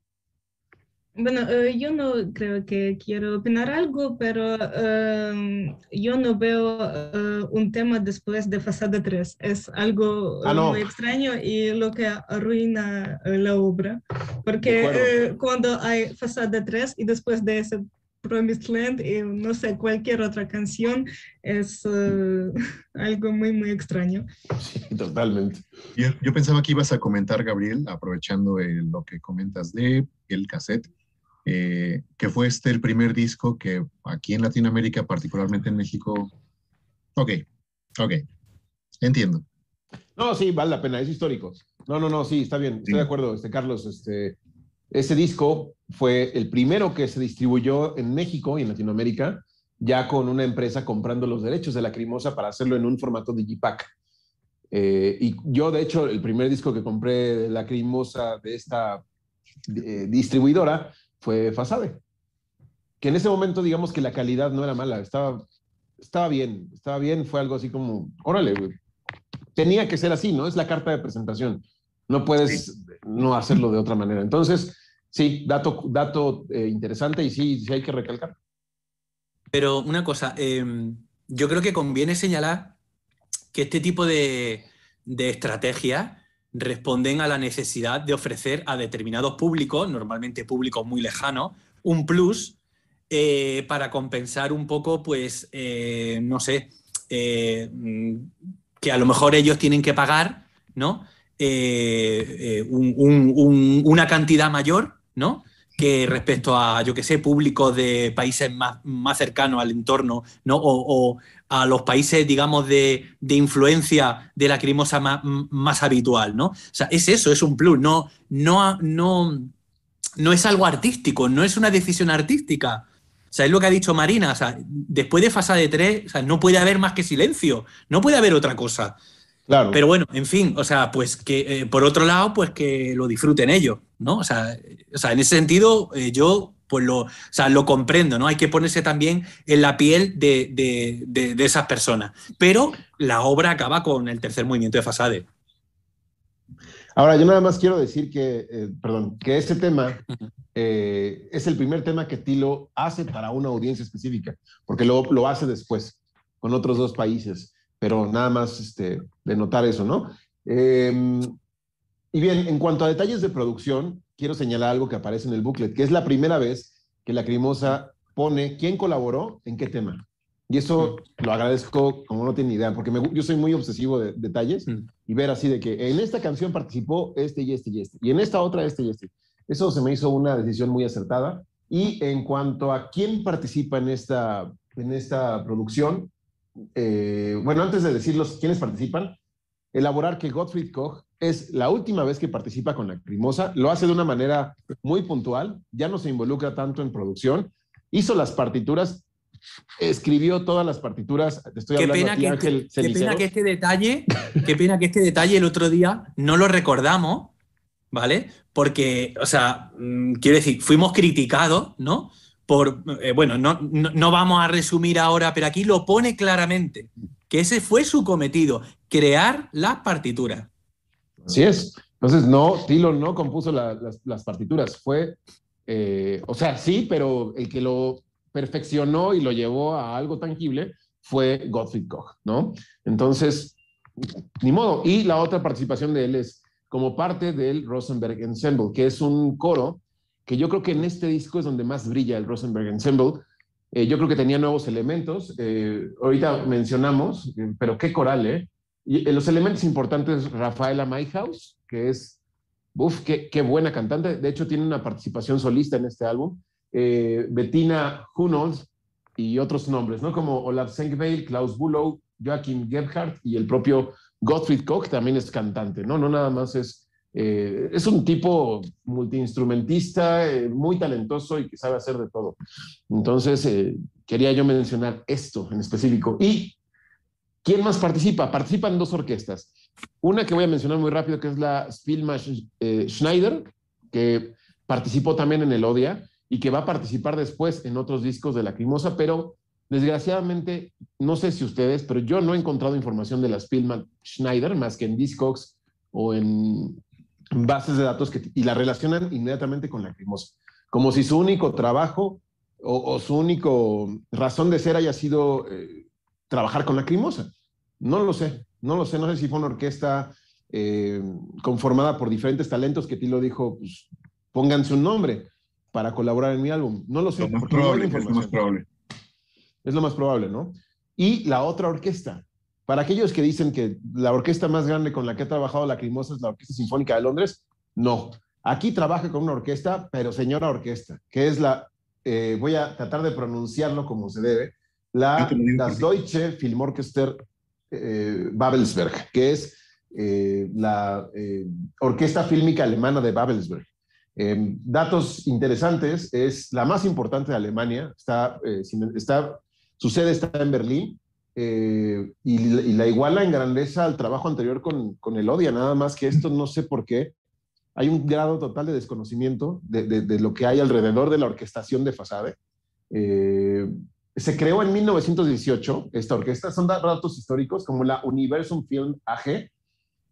Bueno, eh, yo no creo que quiero opinar algo, pero em, yo no veo eh, un tema después de Fasada 3. Es algo ah, muy extraño y lo que arruina eh, la obra. Porque cuando hay Fasada 3 y después de ese Promised Land y no sé, cualquier otra canción es algo muy, muy extraño. Sí, totalmente. Yo, yo, pensaba que ibas a comentar, Gabriel, aprovechando lo que comentas de el cassette eh, que fue este el primer disco que aquí en Latinoamérica, particularmente en México. Ok, ok, entiendo. No, sí, vale la pena, es histórico. No, no, no, sí, está bien, estoy de acuerdo, este, Carlos. Este, ese disco fue el primero que se distribuyó en México y en Latinoamérica, ya con una empresa comprando los derechos de la Crimosa para hacerlo en un formato digipack. Eh, y yo, de hecho, el primer disco que compré de la Crimosa de esta eh, distribuidora fue Fasade. Que en ese momento, digamos que la calidad no era mala, estaba, estaba bien, estaba bien, fue algo así como, órale, tenía que ser así, ¿no? Es la carta de presentación. No puedes no hacerlo de otra manera. Entonces, sí, dato, dato eh, interesante y sí, sí hay que recalcar. Pero una cosa, em, yo creo que conviene señalar que este tipo de, de estrategia responden a la necesidad de ofrecer a determinados públicos, normalmente públicos muy lejanos, un plus eh, para compensar un poco, pues, eh, no sé, eh, que a lo mejor ellos tienen que pagar, ¿no? una cantidad mayor, ¿no? que respecto a, yo que sé, públicos de países más, más cercanos al entorno, ¿no? O, a los países, digamos, de, influencia de la crimosa más, habitual, ¿no? O sea, es eso, es un plus, no, no, no, no es algo artístico, no es una decisión artística. O sea, es lo que ha dicho Marina, o sea, después de Fasa de 3, o sea, no puede haber más que silencio, no puede haber otra cosa. Pero bueno, en fin, o sea, pues que eh, por otro lado, pues que lo disfruten ellos, ¿no? O sea, en ese sentido, eh, yo pues lo, lo comprendo, ¿no? Hay que ponerse también en la piel de, esas personas. Pero la obra acaba con el tercer movimiento de Fasade. Ahora, yo nada más quiero decir que, eh, perdón, que este tema es el primer tema que Tilo hace para una audiencia específica, porque lo, lo hace después con otros dos países pero nada más este, de notar eso, ¿no? Em, y bien, en cuanto a detalles de producción, quiero señalar algo que aparece en el booklet, que es la primera vez que la Crimosa pone quién colaboró en qué tema. Y eso lo agradezco como no tiene idea, porque yo soy muy obsesivo de detalles mm. y ver así de que en esta canción participó este y este y este, y en esta otra este y este. Eso se me hizo una decisión muy acertada. Y en cuanto a quién participa en esta, en esta producción, eh, bueno, antes de decirlos quiénes participan, elaborar que Gottfried Koch, es la última vez que participa con la Crimosa, lo hace de una manera muy puntual, ya no se involucra tanto en producción, hizo las partituras, escribió todas las partituras, estoy qué hablando pena, aquí, que, Ángel qué pena que este detalle, qué pena que este detalle el otro día no lo recordamos, ¿vale? Porque, o sea, mm, quiero decir, fuimos criticados, ¿no? Por, eh, bueno, no, no, no vamos a resumir ahora, pero aquí lo pone claramente, que ese fue su cometido, crear las partituras. Así es. Entonces, no, Tilo no compuso la- las, las partituras, fue, eh, o sea, sí, pero el que lo perfeccionó y lo llevó a algo tangible fue Gottfried Koch, ¿no? Entonces, ni modo. Y la otra participación de él es como parte del Rosenberg Ensemble, que es un coro que yo creo que en este disco es donde más brilla el Rosenberg Ensemble. Eh, yo creo que tenía nuevos elementos. eh, ahorita mencionamos, eh, pero qué coral, ¿eh? Y eh, los elementos importantes, Rafaela Mayhouse, que es, uff, qué, qué buena cantante. De hecho, tiene una participación solista en este álbum. Eh, Bettina Hunold y otros nombres, ¿no? Como Olaf Senkbeil, Klaus Bullow, Joachim Gebhardt y el propio Gottfried Koch también es cantante, ¿no? No nada más es... eh, es un tipo multiinstrumentista, eh, muy talentoso y que sabe hacer de todo. Entonces, quería yo mencionar esto en específico. ¿Y quién más participa? Participan dos orquestas. Una que voy a mencionar muy rápido, que es la Spielmann eh, Schneider, que participó también en el Odia y que va a participar después en otros discos de Lacrimosa, pero desgraciadamente, no sé si ustedes, pero yo no he encontrado información de la Spielmann Schneider más que en Discogs o en bases de datos y la relacionan inmediatamente con Lacrimosa, como si su único trabajo o, o su único razón de ser haya sido eh, trabajar con Lacrimosa. No lo sé, no lo sé, no sé si fue una orquesta eh, conformada por diferentes talentos que Tilo dijo, pues pónganse un nombre para colaborar en mi álbum. No lo sé. Lo más no probable, es lo más probable. Es lo más probable, ¿no? Y la otra orquesta. Para aquellos que dicen que la orquesta más grande con la que ha trabajado Lacrimosa es la Orquesta Sinfónica de Londres, no. Aquí trabaja con una orquesta, pero señora orquesta, que es la, eh, voy a tratar de pronunciarlo como se debe, la ti. Deutsche Filmorchester eh, Babelsberg, que es eh, la eh, orquesta fílmica alemana de Babelsberg. Datos interesantes, es la más importante de Alemania, está, su sede está en Berlín y, y la iguala en grandeza al trabajo anterior con, con el Odia, nada más que esto no sé por qué. Hay un grado total de desconocimiento de, de- de lo que hay alrededor de la orquestación de Fasade. Se creó en 1918 esta orquesta, son da- datos históricos como la Universum Film AG,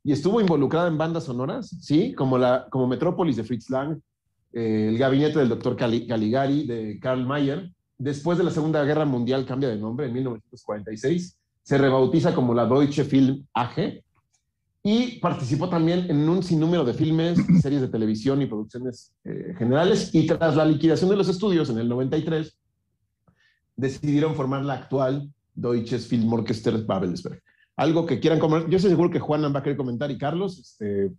y estuvo involucrada en bandas sonoras, ¿sí? Como, la, como Metrópolis de Fritz Lang, eh, el gabinete del doctor Cali- Caligari de Karl Mayer. Después de la Segunda Guerra Mundial cambia de nombre en 1946, se rebautiza como la Deutsche Film AG y participó también en un sinnúmero de filmes, series de televisión y producciones eh, generales. Y tras la liquidación de los estudios en el 93, decidieron formar la actual Deutsches Filmorchester Babelsberg algo que quieran comer. Yo estoy seguro que Juana va a querer comentar y Carlos. Este,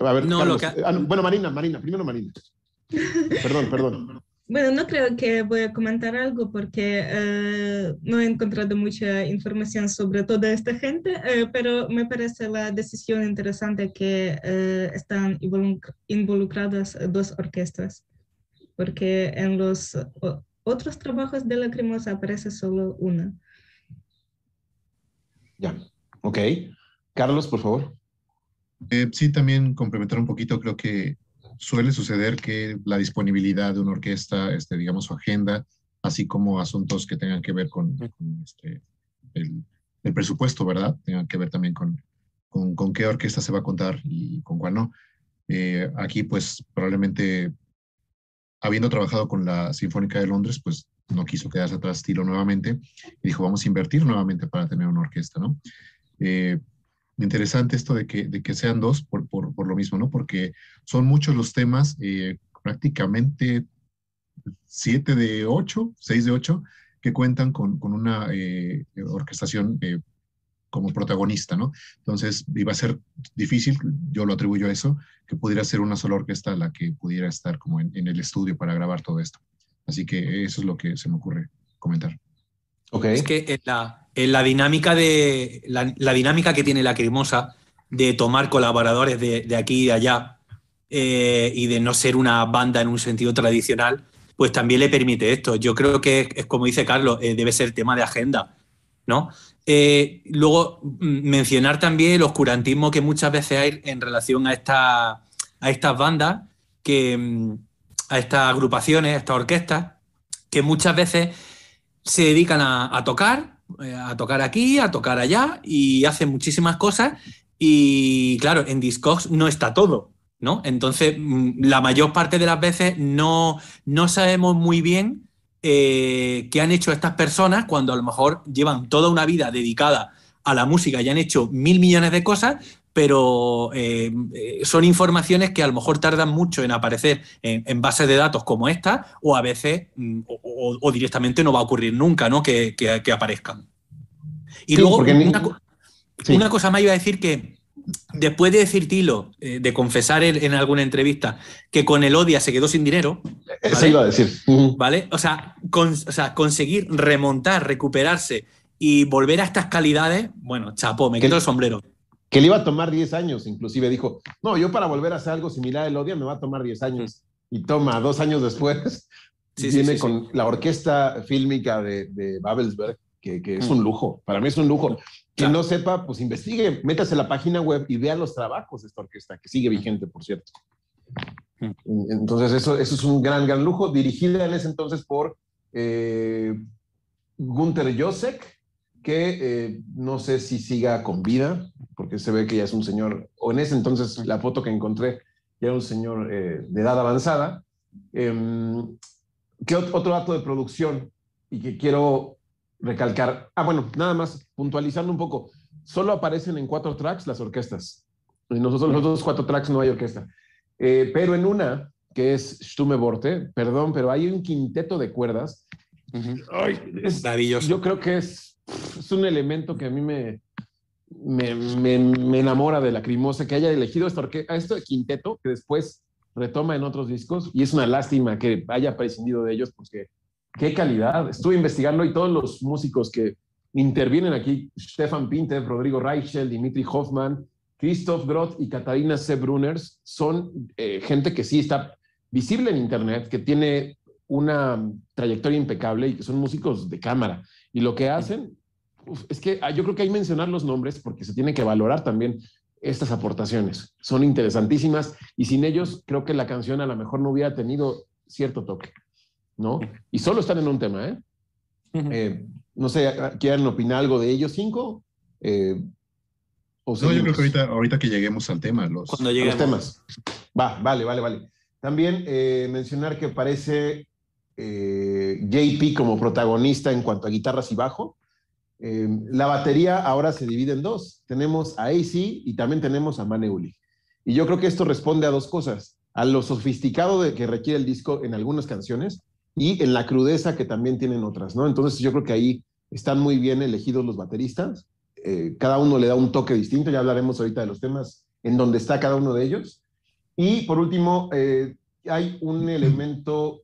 a ver, No, Carlos, lo que- ah, no, bueno, Marina, Marina, primero Marina. Perdón, perdón. Bueno, no creo que voy a comentar algo porque eh, no he encontrado mucha información sobre toda esta gente, eh, pero me parece la decisión interesante que eh, están involuc- involucradas dos orquestas, porque en los otros trabajos de la Cremosa aparece solo una. Ya, ok. Carlos, por favor. Eh, sí, también complementar un poquito, creo que suele suceder que la disponibilidad de una orquesta, este, digamos, su agenda, así como asuntos que tengan que ver con, con, este, el, el presupuesto, ¿verdad? Tengan que ver también con, con, con qué orquesta se va a contar y con cuál no. Eh, aquí, pues, probablemente, habiendo trabajado con la Sinfónica de Londres, pues no quiso quedarse atrás estilo nuevamente y dijo, vamos a invertir nuevamente para tener una orquesta, ¿no? Eh, interesante esto de que, de que sean dos por, por, por, lo mismo, ¿no? Porque son muchos los temas, eh, prácticamente siete de ocho, seis de ocho, que cuentan con, con una eh, orquestación como protagonista, ¿no? Entonces iba a ser difícil, yo lo atribuyo a eso, que pudiera ser una sola orquesta la que pudiera estar como en, en el estudio para grabar todo esto. Así que eso es lo que se me ocurre comentar. Okay. Es que en la, en la dinámica de la, la, dinámica que tiene la cremosa de tomar colaboradores de, aquí y de allá eh, y de no ser una banda en un sentido tradicional, pues también le permite esto. Yo creo que es, como dice Carlos, eh, debe ser tema de agenda, ¿no? Eh, luego, mm, mencionar también el oscurantismo que muchas veces hay en relación a, esta, a estas bandas, mm, a estas agrupaciones, a estas orquestas, que muchas veces se dedican a, tocar, eh, a tocar aquí, a tocar allá, y hacen muchísimas cosas. Y claro, en Discogs no está todo, ¿no? Entonces, mm, la mayor parte de las veces no, no sabemos muy bien eh, qué han hecho estas personas cuando a lo mejor llevan toda una vida dedicada a la música y han hecho mil millones de cosas, pero eh, eh, son informaciones que a lo mejor tardan mucho en aparecer en, bases de datos como esta, o a veces, mm, o, directamente no va a ocurrir nunca, ¿no? Que, aparezcan. Y luego, una, cosa más iba a decir que después de decir Tilo, eh, de confesar en, alguna entrevista que con el Odia se quedó sin dinero. Eso iba a decir. ¿Vale? O sea, o sea, conseguir remontar, recuperarse y volver a estas calidades, bueno, chapo, me quedo el sombrero que le iba a tomar 10 años, inclusive dijo, no, yo para volver a hacer algo similar al Odia me va a tomar 10 años. Y toma, dos años después, viene con la orquesta fílmica de, Babelsberg, que, es un lujo, para mí es un lujo. Quien no sepa, pues investigue, métase a la página web y vea los trabajos de esta orquesta, que sigue vigente, por cierto. Entonces, eso, eso es un gran, gran lujo, dirigida en ese entonces por eh, Gunther Josek, que eh, no sé si siga con vida, porque se ve que ya es un señor, o en ese entonces la foto que encontré ya era un señor eh, de edad avanzada. Em, ¿Qué otro dato de producción y que quiero recalcar? Ah, bueno, nada más puntualizando un poco. Solo aparecen en cuatro tracks las orquestas. En nosotros los otros cuatro tracks no hay orquesta. Eh, pero en una, que es Stumme Borte, perdón, pero hay un quinteto de cuerdas. Ay, es, yo creo que es es un elemento que a mí me, me, enamora de la Crimosa, que haya elegido esto, esto de quinteto, que después retoma en otros discos, y es una lástima que haya prescindido de ellos, porque qué calidad. Estuve investigando y todos los músicos que intervienen aquí, Stefan Pinter, Rodrigo Reichel, Dimitri Hoffman, Christoph Groth y Katarina Sebrunners, son eh, gente que sí está visible en Internet, que tiene una trayectoria impecable y que son músicos de cámara. Y lo que hacen, es que ah, yo creo que hay que mencionar los nombres porque se tiene que valorar también estas aportaciones. Son interesantísimas y sin ellos creo que la canción a lo mejor no hubiera tenido cierto toque, ¿no? Y solo están en un tema, ¿eh? eh no sé, ¿quieren opinar algo de ellos cinco? Eh, no, yo creo que ahorita, ahorita que lleguemos al tema, los, Cuando los temas. Va, vale, vale, vale. También eh, mencionar que aparece eh, JP como protagonista en cuanto a guitarras y bajo. Eh, la batería ahora se divide en dos. Tenemos a AC y también tenemos a Maneuli. Y yo creo que esto responde a dos cosas. A lo sofisticado de que requiere el disco en algunas canciones y en la crudeza que también tienen otras, ¿no? Entonces yo creo que ahí están muy bien elegidos los bateristas. cada uno le da un toque distinto. Ya hablaremos ahorita de los temas en donde está cada uno de ellos. Y por último, eh, hay un elemento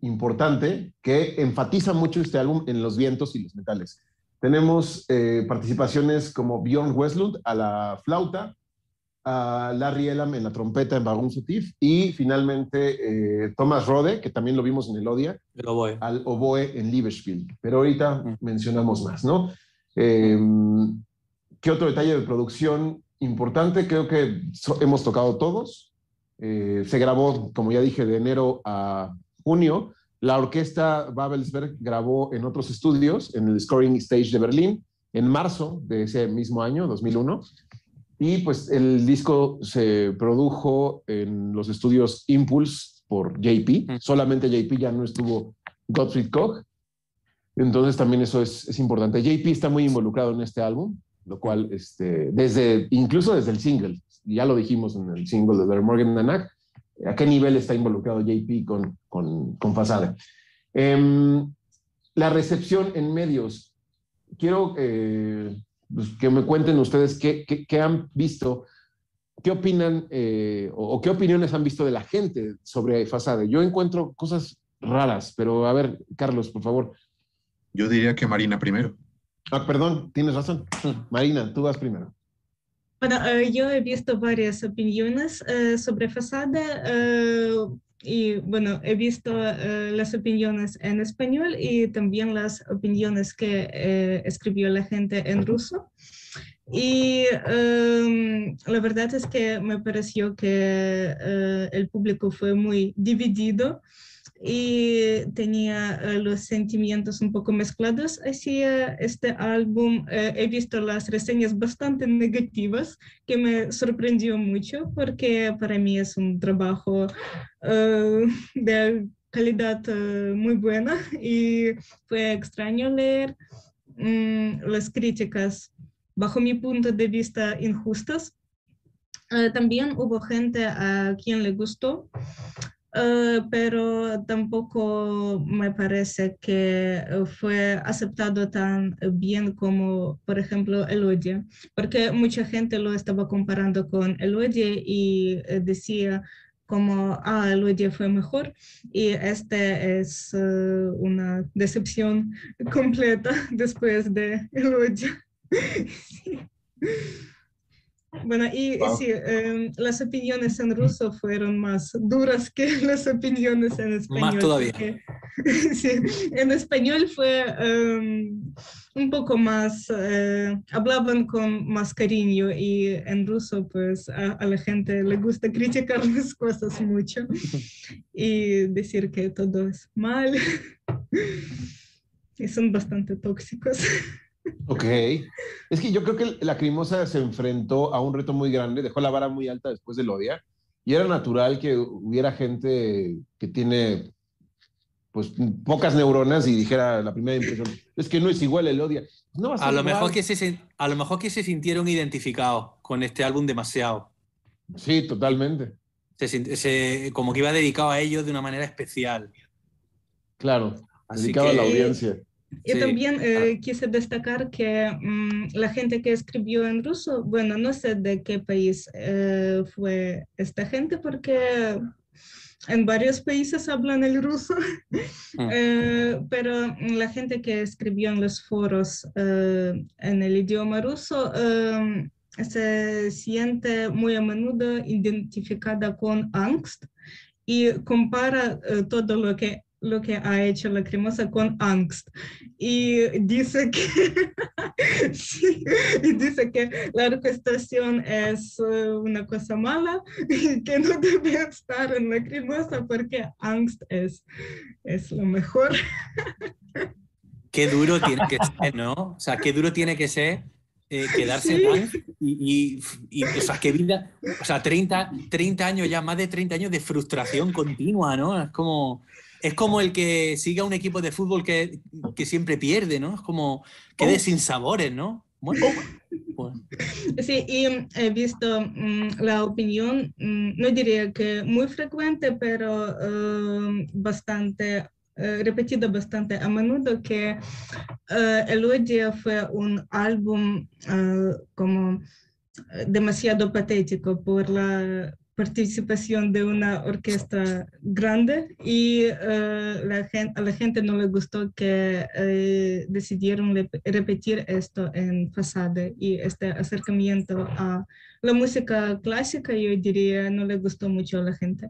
importante que enfatiza mucho este álbum en los vientos y los metales. Tenemos eh, participaciones como Bjorn Westlund a la flauta, a Larry Elam en la trompeta en Bagun Sutif y finalmente eh, Thomas Rode, que también lo vimos en el Odia, al oboe en Liebesspiel. Pero ahorita mm. mencionamos más, ¿no? Em, ¿Qué otro detalle de producción importante? Creo que hemos tocado todos. Eh, se grabó, como ya dije, de enero a junio. La orquesta Babelsberg grabó en otros estudios, en el Scoring Stage de Berlín, en marzo de ese mismo año, 2001. Y pues el disco se produjo en los estudios Impulse por JP. Solamente JP ya no estuvo Gottfried Koch. Entonces también eso es, es, importante. JP está muy involucrado en este álbum, lo cual, este, desde, incluso desde el single, ya lo dijimos en el single de Der Morgan Nanak, a qué nivel está involucrado JP con, con, con Fasade. Em, la recepción en medios. Quiero eh, pues, que me cuenten ustedes qué, qué, han visto, qué opinan eh, o, qué opiniones han visto de la gente sobre Fasade. Yo encuentro cosas raras, pero a ver, Carlos, por favor. Yo diría que Marina primero. Ah, perdón, tienes razón. Marina, tú vas primero. Bueno, yo he visto varias opiniones sobre Fasada y bueno, he visto las opiniones en español y también las opiniones que escribió la gente en ruso. Y em, la verdad es que me pareció que eh, el público fue muy dividido y tenía eh, los sentimientos un poco mezclados hacia este álbum. Eh, he visto las reseñas bastante negativas, que me sorprendió mucho porque para mí es un trabajo de calidad muy buena y fue extraño leer mm, las críticas bajo mi punto de vista, injustas. Eh, también hubo gente a quien le gustó, eh, pero tampoco me parece que fue aceptado tan bien como, por ejemplo, Elodie, porque mucha gente lo estaba comparando con Elodie y eh, decía como, ah, Elodie fue mejor, y este es una decepción completa después de Elodie. Bueno, y sí, em, las opiniones en ruso fueron más duras que las opiniones en español. Más todavía. sí, en español fue em, un poco más, eh, hablaban con más cariño y en ruso pues a, a, la gente le gusta criticar las cosas mucho y decir que todo es mal y son bastante tóxicos. Ok. Es que yo creo que la Crimosa se enfrentó a un reto muy grande, dejó la vara muy alta después del Odia, y era natural que hubiera gente que tiene pues pocas neuronas y dijera la primera impresión, es que no es igual el Odia. a, lo mejor que se, a lo mejor que se sintieron identificados con este álbum demasiado. Sí, totalmente. Se, como que iba dedicado a ellos de una manera especial. Claro, dedicado a la audiencia. Y también eh, quise destacar que mm, la gente que escribió en ruso, bueno, no sé de qué país eh, fue esta gente porque en varios países hablan el ruso, ah. eh, pero la gente que escribió en los foros en el idioma ruso se siente muy a menudo identificada con angst y compara todo lo que lo que ha hecho la cremosa con angst y dice que y dice que la orquestación es eh, una cosa mala y que no debe estar en la cremosa porque angst es, es lo mejor. Qué duro tiene que ser, ¿no? O sea, qué duro tiene que ser eh, quedarse y, y, o sea, qué vida, o sea, 30, 30 años ya, más de 30 años de frustración continua, ¿no? Es como, es como el que siga un equipo de fútbol que, que siempre pierde, ¿no? Es como quede oh. sin sabores, ¿no? Bueno, Sí, y mm, he visto mm, la opinión, mm, no diría que muy frecuente, pero uh, bastante uh, repetido bastante a menudo que uh, Elodia fue un álbum como demasiado patético por la participación de una orquesta grande y uh, la gente, a la gente no le gustó que uh, decidieron repetir esto en Fasade y este acercamiento a la música clásica yo diría no le gustó mucho a la gente.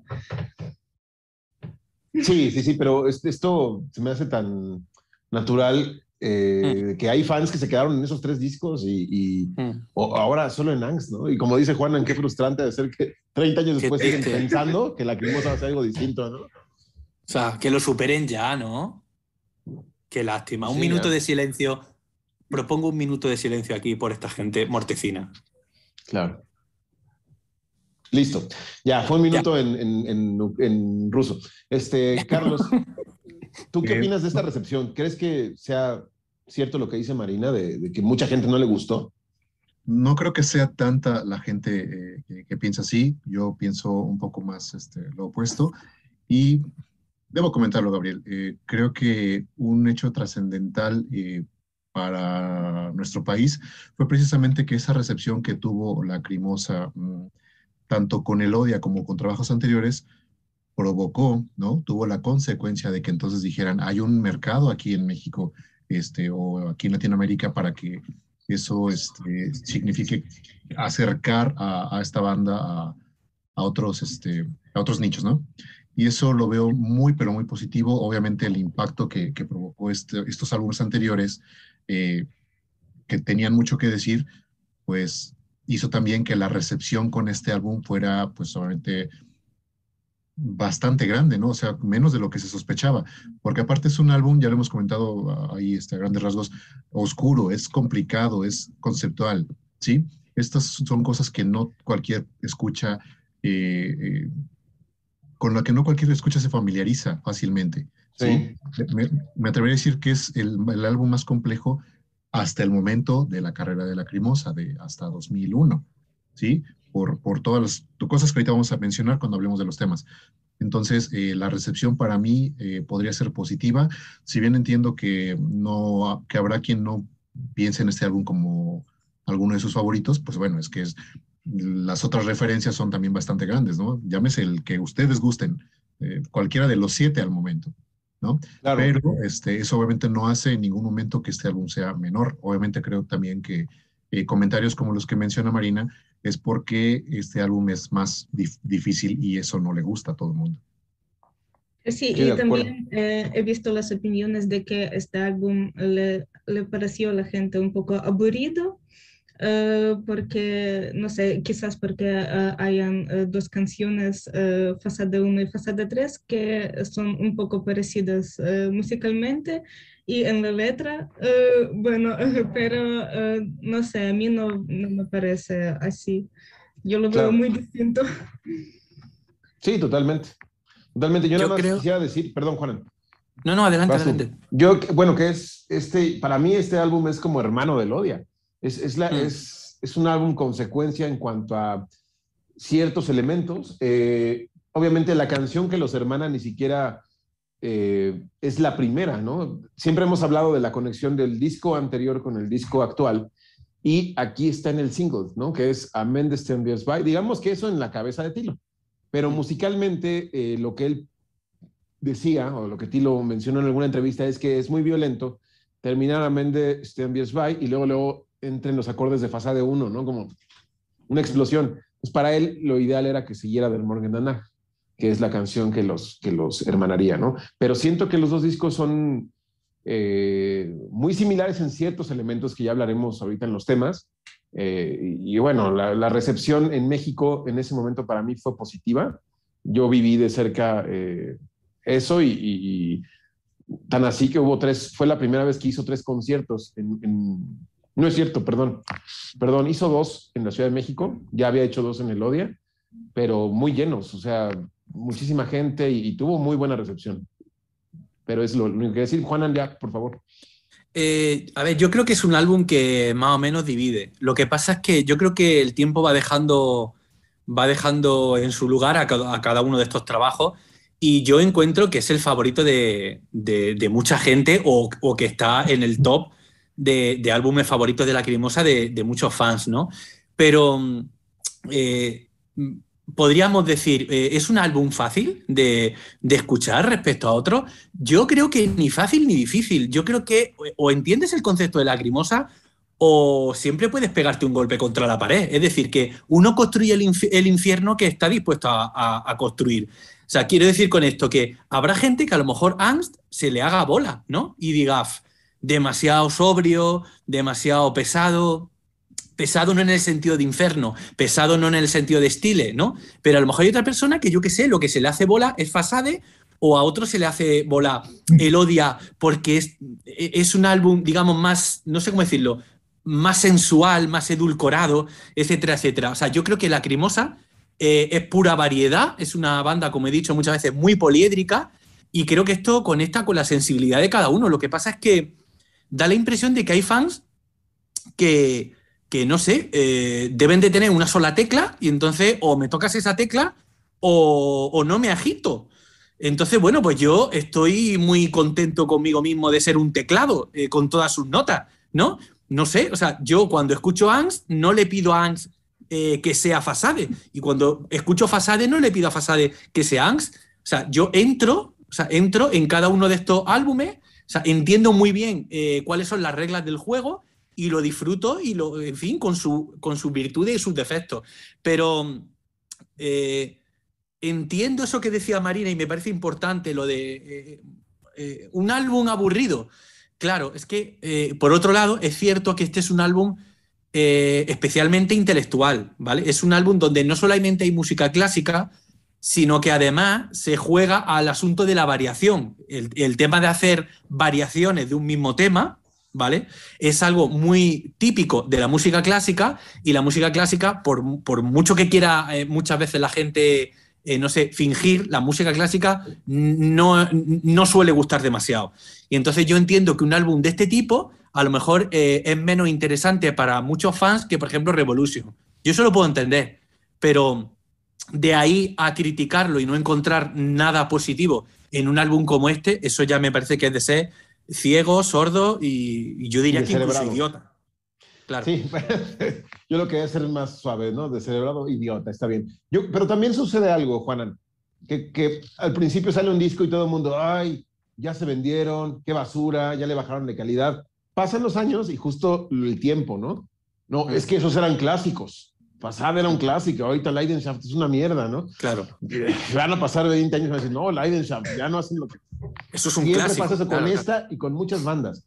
Sí, sí, sí, pero esto se me hace tan natural eh, mm. que hay fans que se quedaron en esos tres discos y, mm. ahora solo en Angst, ¿no? Y como dice Juan, qué frustrante de ser que 30 años después siguen pensando que la Crimosa va a ser algo distinto, ¿no? O sea, que lo superen ya, ¿no? Qué lástima. Un minuto de silencio. Propongo un minuto de silencio aquí por esta gente mortecina. Claro. Listo. Ya, fue un minuto en, en, en, ruso. Este, Carlos, ¿tú qué opinas de esta recepción? ¿Crees que sea cierto lo que dice Marina de, que mucha gente no le gustó? No creo que sea tanta la gente eh, que, piensa así. Yo pienso un poco más este, lo opuesto. Y debo comentarlo, Gabriel. Eh, creo que un hecho trascendental eh, para nuestro país fue precisamente que esa recepción que tuvo la Crimosa, mm, tanto con el Odia como con trabajos anteriores, provocó, ¿no? Tuvo la consecuencia de que entonces dijeran, hay un mercado aquí en México este, o aquí en Latinoamérica para que eso este, signifique acercar a, esta banda a, otros, este, a otros nichos, ¿no? Y eso lo veo muy, pero muy positivo. Obviamente el impacto que, provocó este, estos álbumes anteriores, eh, que tenían mucho que decir, pues hizo también que la recepción con este álbum fuera, pues obviamente bastante grande, ¿no? O sea, menos de lo que se sospechaba, porque aparte es un álbum, ya lo hemos comentado ahí, este, a grandes rasgos, oscuro, es complicado, es conceptual, ¿sí? Estas son cosas que no cualquier escucha, eh, eh, con la que no cualquier escucha se familiariza fácilmente. ¿sí? Me, atrevería a decir que es el, el, álbum más complejo hasta el momento de la carrera de la Crimosa, de hasta 2001, ¿sí? Por, todas las cosas que ahorita vamos a mencionar cuando hablemos de los temas. Entonces, eh, la recepción para mí eh, podría ser positiva, si bien entiendo que, no, que habrá quien no piense en este álbum como alguno de sus favoritos, pues bueno, es que es, las otras referencias son también bastante grandes, ¿no? Llámese el que ustedes gusten, eh, cualquiera de los siete al momento, ¿no? Pero este, eso obviamente no hace en ningún momento que este álbum sea menor. Obviamente creo también que comentarios como los que menciona Marina es porque este álbum es más difícil y eso no le gusta a todo el mundo. Sí, y también eh, he visto las opiniones de que este álbum le, le pareció a la gente un poco aburrido, eh, porque, no sé, quizás porque uh, hayan dos canciones, Fasada 1 y Fasada 3, que son un poco parecidas musicalmente y en la letra, uh, bueno, pero uh, no sé, a mí no, no, me parece así. Yo lo veo muy distinto. Sí, totalmente. Totalmente. Yo, nada más quisiera decir, perdón, Juan. No, no, adelante, adelante. Yo, bueno, que es, este, para mí este álbum es como hermano de Odia. Es, es, la, mm. es, es un álbum consecuencia en cuanto a ciertos elementos. Eh, obviamente la canción que los hermana ni siquiera eh, es la primera, ¿no? Siempre hemos hablado de la conexión del disco anterior con el disco actual y aquí está en el single, ¿no? Que es Amend the By. Digamos que eso en la cabeza de Tilo. Pero musicalmente, eh, lo que él decía, o lo que Tilo mencionó en alguna entrevista, es que es muy violento terminar Amend the By y luego, luego entren los acordes de Fasade 1, ¿no? Como una explosión. Pues para él lo ideal era que siguiera del Morgan Danach que es la canción que los, que los hermanaría, ¿no? Pero siento que los dos discos son eh, muy similares en ciertos elementos que ya hablaremos ahorita en los temas. Eh, y, bueno, la, recepción en México en ese momento para mí fue positiva. Yo viví de cerca eh, eso y, tan así que hubo tres, fue la primera vez que hizo tres conciertos en, no es cierto, perdón, perdón, hizo dos en la Ciudad de México, ya había hecho dos en el Odia, pero muy llenos, o sea, muchísima gente y, tuvo muy buena recepción. Pero es lo, único que decir. Juan Andrea, por favor. Eh, a ver, yo creo que es un álbum que más o menos divide. Lo que pasa es que yo creo que el tiempo va dejando, va dejando en su lugar a cada, uno de estos trabajos y yo encuentro que es el favorito de, mucha gente o, que está en el top de, álbumes favoritos de la Crimosa de, muchos fans, ¿no? Pero eh, podríamos decir, eh, ¿es un álbum fácil de, escuchar respecto a otro? Yo creo que ni fácil ni difícil. Yo creo que o entiendes el concepto de lacrimosa o siempre puedes pegarte un golpe contra la pared. Es decir, que uno construye el, infierno que está dispuesto a, construir. O sea, quiero decir con esto que habrá gente que a lo mejor Angst se le haga bola, ¿no? Y diga, demasiado sobrio, demasiado pesado, pesado no en el sentido de inferno, pesado no en el sentido de estile, ¿no? Pero a lo mejor hay otra persona que yo qué sé, lo que se le hace bola es fasade o a otro se le hace bola el odia porque es, es un álbum, digamos, más, no sé cómo decirlo, más sensual, más edulcorado, etcétera, etcétera. O sea, yo creo que Lacrimosa eh, es pura variedad, es una banda, como he dicho muchas veces, muy poliédrica y creo que esto conecta con la sensibilidad de cada uno. Lo que pasa es que da la impresión de que hay fans que, que no sé, eh, deben de tener una sola tecla y entonces o me tocas esa tecla o, no me agito. Entonces, bueno, pues yo estoy muy contento conmigo mismo de ser un teclado eh, con todas sus notas, ¿no? No sé, o sea, yo cuando escucho Angst no le pido a Angst eh, que sea Fasade y cuando escucho Fasade no le pido a Fasade que sea Angst. O sea, yo entro, o sea, entro en cada uno de estos álbumes, o sea, entiendo muy bien cuáles son las reglas del juego y lo disfruto y lo, en fin, con, su, con sus virtudes y sus defectos. Pero eh, entiendo eso que decía Marina y me parece importante, lo de eh, eh, un álbum aburrido. Claro, es que por otro lado es cierto que este es un álbum especialmente intelectual, ¿vale? Es un álbum donde no solamente hay música clásica, sino que además se juega al asunto de la variación. el tema de hacer variaciones de un mismo tema, ¿vale? Es algo muy típico de la música clásica y la música clásica, por, mucho que quiera eh, muchas veces la gente, eh, no sé, fingir, la música clásica no, no, suele gustar demasiado. Y entonces yo entiendo que un álbum de este tipo a lo mejor eh, es menos interesante para muchos fans que, por ejemplo, Revolution. Yo eso lo puedo entender, pero de ahí a criticarlo y no encontrar nada positivo en un álbum como este, eso ya me parece que es de ser ciego, sordo y, yo diría que incluso idiota. Claro. Sí, yo lo que voy a hacer más suave, ¿no? De cerebrado, idiota, está bien. Yo, pero también sucede algo, Juanan, que, que al principio sale un disco y todo el mundo, ay, ya se vendieron, qué basura, ya le bajaron de calidad. Pasan los años y justo el tiempo, ¿no? No, es que esos eran clásicos pasada era un clásico, ahorita Leidenschaft es una mierda, ¿no? Claro. Van a pasar 20 años y van a decir, no, Leidenschaft, ya no hacen lo que... Eso es un Siempre clásico. pasa eso con esta y con muchas bandas.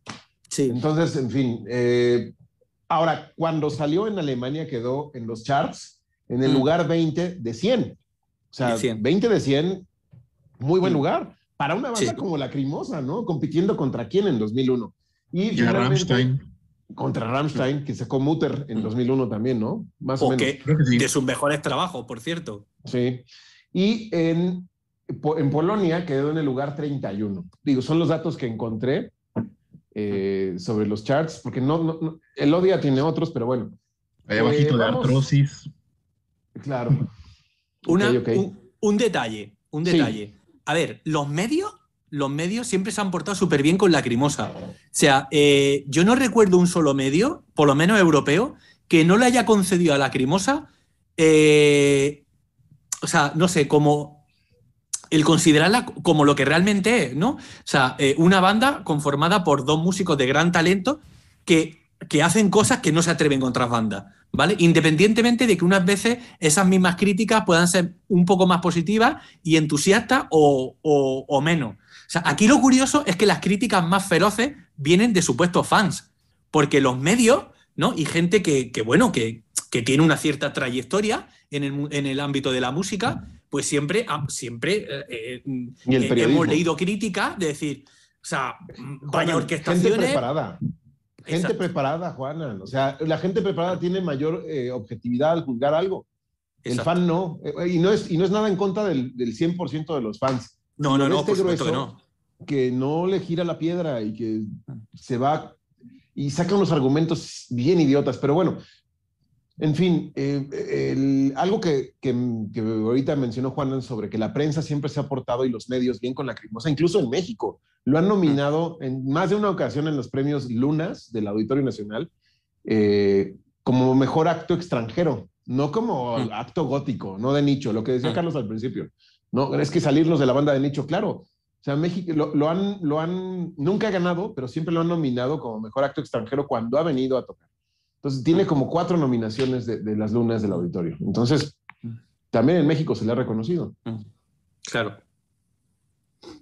Sí. Entonces, en fin. Eh, ahora, cuando salió en Alemania quedó en los charts en el mm. lugar 20 de 100. O sea, 20 de 100, muy buen lugar. Para una banda como la Crimosa, ¿no? Compitiendo contra quién en 2001. Y, y Rammstein contra Rammstein, que sacó Mutter en 2001 mm. también, ¿no? Más o, menos. Que, de sus mejores trabajos, por cierto. Sí. Y en, en Polonia quedó en el lugar 31. Digo, son los datos que encontré eh, sobre los charts, porque no, no, el Odia tiene otros, pero bueno. Ahí abajito eh, de artrosis. Claro. Una, Un, detalle, un detalle. A ver, los medios los medios siempre se han portado súper bien con Lacrimosa. O sea, eh, yo no recuerdo un solo medio, por lo menos europeo, que no le haya concedido a Lacrimosa, eh, o sea, no sé, como el considerarla como lo que realmente es, ¿no? O sea, eh, una banda conformada por dos músicos de gran talento que, que hacen cosas que no se atreven con otras bandas. ¿vale? Independientemente de que unas veces esas mismas críticas puedan ser un poco más positivas y entusiastas o, menos. O sea, aquí lo curioso es que las críticas más feroces vienen de supuestos fans, porque los medios, ¿no? Y gente que, bueno, que, tiene una cierta trayectoria en el, ámbito de la música, pues siempre, siempre eh, eh, hemos leído críticas de decir, o sea, vaya orquestaciones. Gente preparada, Juana. O sea, la gente preparada tiene mayor eh, objetividad al juzgar algo. El fan no. Eh, y no es, y no es nada en contra del, del 100% de los fans. No, no, no, este por que no. Que no le gira la piedra y que se va y saca unos argumentos bien idiotas. Pero bueno, en fin, eh, algo que, que, ahorita mencionó Juan sobre que la prensa siempre se ha portado y los medios bien con la crimosa, incluso en México. Lo han nominado en más de una ocasión en los premios Lunas del Auditorio Nacional eh, como mejor acto extranjero, no como acto gótico, no de nicho, lo que decía Carlos al principio. No, es que salirnos de la banda de nicho, claro. O sea, México lo, han, lo han, nunca ha ganado, pero siempre lo han nominado como mejor acto extranjero cuando ha venido a tocar. Entonces, tiene como cuatro nominaciones de, las lunas del auditorio. Entonces, también en México se le ha reconocido. Claro.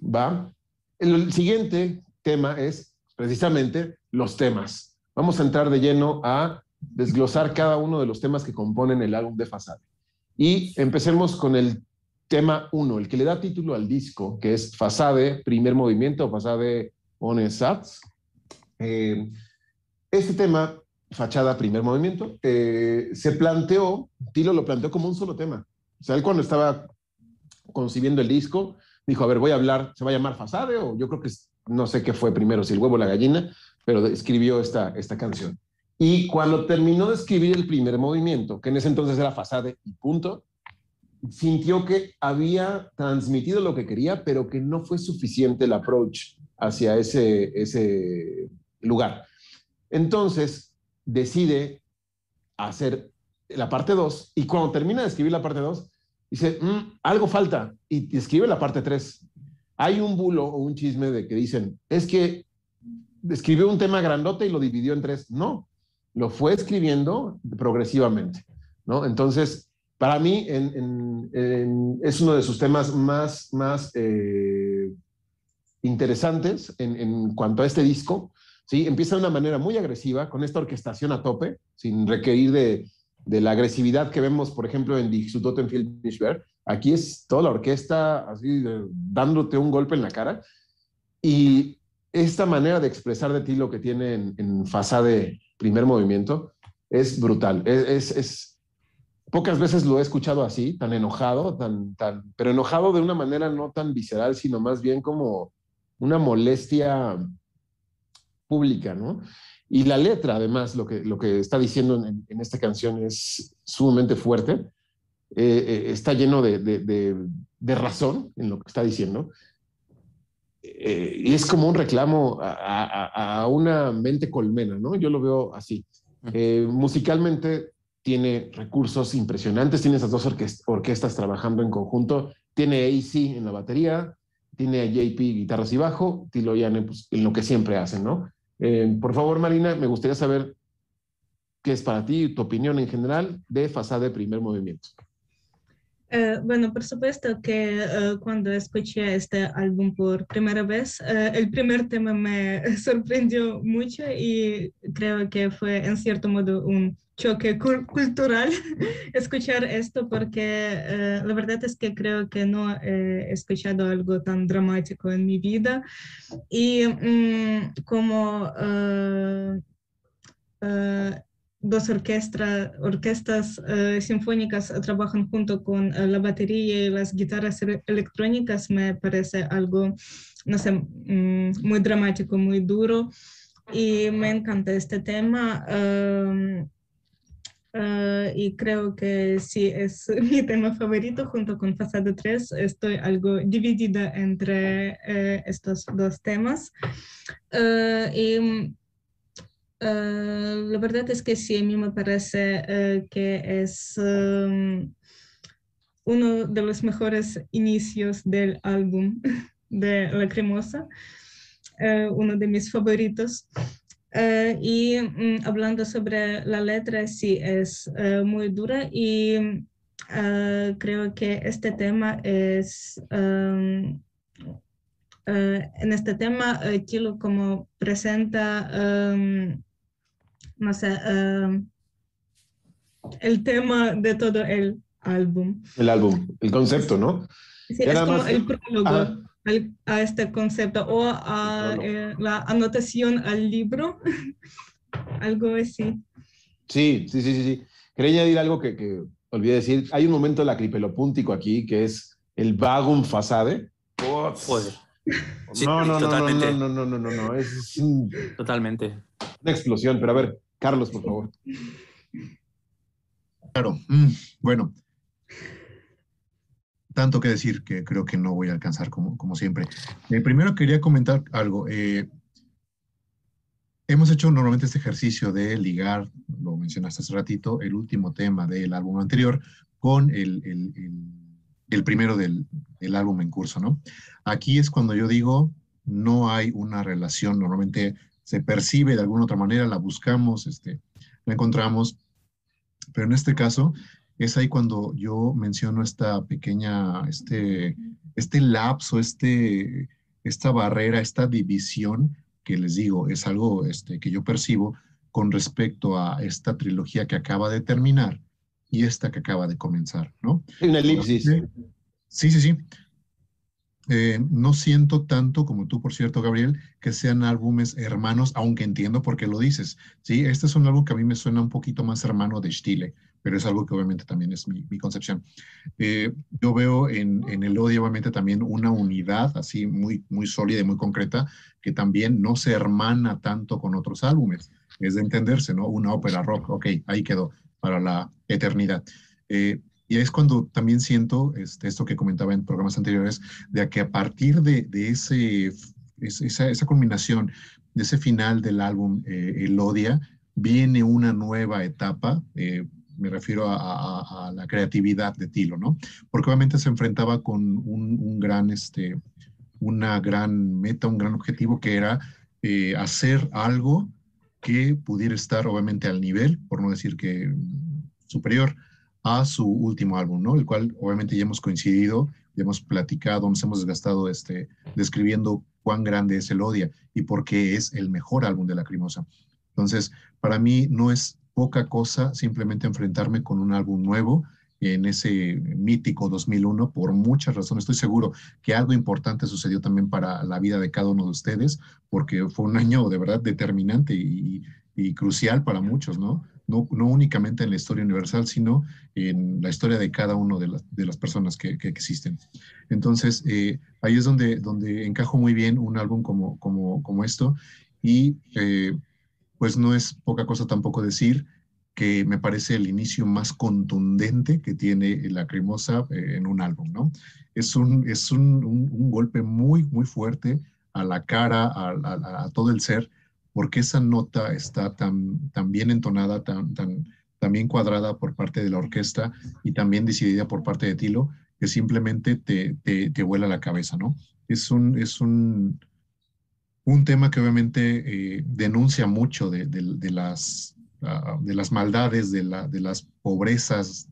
Va. El siguiente tema es precisamente los temas. Vamos a entrar de lleno a desglosar cada uno de los temas que componen el álbum de Fasade. Y empecemos con el tema uno, el que le da título al disco, que es Fasade, primer movimiento, Fasade on Sats. Eh, este tema Fachada, primer movimiento, eh, se planteó, Tilo lo planteó como un solo tema. O sea, él cuando estaba concibiendo el disco, dijo, a ver, voy a hablar, ¿se va a llamar Fasade? O yo creo que no sé qué fue primero, si el huevo o la gallina, pero escribió esta, esta canción. Y cuando terminó de escribir el primer movimiento, que en ese entonces era Fasade y punto, sintió que había transmitido lo que quería, pero que no fue suficiente el approach hacia ese, ese lugar. Entonces, decide hacer la parte 2 y cuando termina de escribir la parte 2, dice, mm, algo falta y escribe la parte 3. Hay un bulo o un chisme de que dicen, es que escribió un tema grandote y lo dividió en tres. No, lo fue escribiendo progresivamente, ¿no? Entonces, para mí es uno de sus temas más, más eh, interesantes en, cuanto a este disco. ¿sí? Empieza de una manera muy agresiva, con esta orquestación a tope, sin requerir de, la agresividad que vemos, por ejemplo, en Die Sutotenfield Aquí es toda la orquesta así dándote un golpe en la cara. Y esta manera de expresar de ti lo que tiene en, en de primer movimiento es brutal. Es, es, pocas veces lo he escuchado así, tan enojado, tan, tan, pero enojado de una manera no tan visceral, sino más bien como una molestia pública, ¿no? Y la letra, además, lo que, lo que está diciendo en esta canción es sumamente fuerte eh, eh, está lleno de, razón en lo que está diciendo. Eh, y es como un reclamo a, una mente colmena, ¿no? Yo lo veo así. musicalmente tiene recursos impresionantes, tiene esas dos orquestas trabajando en conjunto, tiene AC en la batería, tiene a JP guitarras y bajo, Tilo Yane pues, en lo que siempre hacen, ¿no? por favor, Marina, me gustaría saber qué es para ti, tu opinión en general de Fasade Primer Movimiento. Eh, bueno, por supuesto que eh, cuando escuché este álbum por primera vez, eh, el primer tema me sorprendió mucho y creo que fue en cierto modo un choque cultural escuchar esto porque la verdad es que creo que no he escuchado algo tan dramático en mi vida. Y mm, como dos orquestas eh, sinfónicas trabajan junto con eh, la batería y las guitarras electrónicas, me parece algo, no sé, mm, muy dramático, muy duro. Y me encanta este tema. Em, eh, y creo que sí es mi tema favorito junto con Fasado 3. Estoy algo dividida entre estos dos temas. Eh, la verdad es que sí, a mí me parece eh, que es em, uno de los mejores inicios del álbum de La Cremosa, eh, uno de mis favoritos. y mm, hablando sobre la letra, sí, es muy dura y creo que este tema es... Em, en este tema, Kilo como presenta em, no sé, em, el tema de todo el álbum. El álbum, el concepto, ¿no? Sí, es como el prólogo a este concepto o a eh, la anotación al libro, algo así. Sí, sí, sí, sí. sí. Quería añadir algo que, que olvidé decir. Hay un momento lacripelopúntico aquí que es el vagum fasade. Joder. no, no, totalmente. no, no, no, no, no, no, es Totalmente. Una explosión, pero a ver, Carlos, por favor. Claro, mm, bueno, tanto que decir que creo que no voy a alcanzar como, como siempre. Eh, primero quería comentar algo. Eh, hemos hecho normalmente este ejercicio de ligar, lo mencionaste hace ratito, el último tema del álbum anterior con el, el, primero del, del, álbum en curso, ¿no? Aquí es cuando yo digo, no hay una relación, normalmente se percibe de alguna otra manera, la buscamos, este, la encontramos, pero en este caso es ahí cuando yo menciono esta pequeña, este, este lapso, este, esta barrera, esta división que les digo, es algo este, que yo percibo con respecto a esta trilogía que acaba de terminar y esta que acaba de comenzar, ¿no? Una elipsis. Sí, sí, sí. Eh, no siento tanto como tú, por cierto, Gabriel, que sean álbumes hermanos, aunque entiendo por qué lo dices. Sí, este es un álbum que a mí me suena un poquito más hermano de Stile, pero es algo que obviamente también es mi, concepción. Eh, yo veo en, el odio obviamente también una unidad así muy, muy sólida y muy concreta que también no se hermana tanto con otros álbumes. Es de entenderse, ¿no? Una ópera rock, ok, ahí quedó para la eternidad. Eh, y es cuando también siento este, esto que comentaba en programas anteriores, de que a partir de, ese, esa, esa, combinación, de ese final del álbum eh, El Odia, viene una nueva etapa. Eh, me refiero a, la creatividad de Tilo, ¿no? Porque obviamente se enfrentaba con un, gran, este, una gran meta, un gran objetivo que era eh, hacer algo que pudiera estar obviamente al nivel, por no decir que superior, a su último álbum, ¿no? El cual obviamente ya hemos coincidido, ya hemos platicado, nos hemos desgastado este, describiendo cuán grande es el Odia y por qué es el mejor álbum de Lacrimosa. Entonces, para mí no es poca cosa simplemente enfrentarme con un álbum nuevo en ese mítico 2001 por muchas razones. Estoy seguro que algo importante sucedió también para la vida de cada uno de ustedes, porque fue un año de verdad determinante y, y crucial para muchos, ¿no? no, únicamente en la historia universal, sino en la historia de cada una de, de las personas que, existen. Entonces, eh, ahí es donde, donde encajo muy bien un álbum como, como, como esto y eh, pues no es poca cosa tampoco decir que me parece el inicio más contundente que tiene la Crimosa eh, en un álbum, ¿no? Es un, es un, un, golpe muy, muy fuerte a la cara, a, a todo el ser, porque esa nota está tan, tan bien entonada, tan, tan, bien cuadrada por parte de la orquesta y también decidida por parte de Tilo, que simplemente te, te, vuela la cabeza, ¿no? Es un, es un, un tema que obviamente eh, denuncia mucho de, las, ah, de las maldades, de, la, de las pobrezas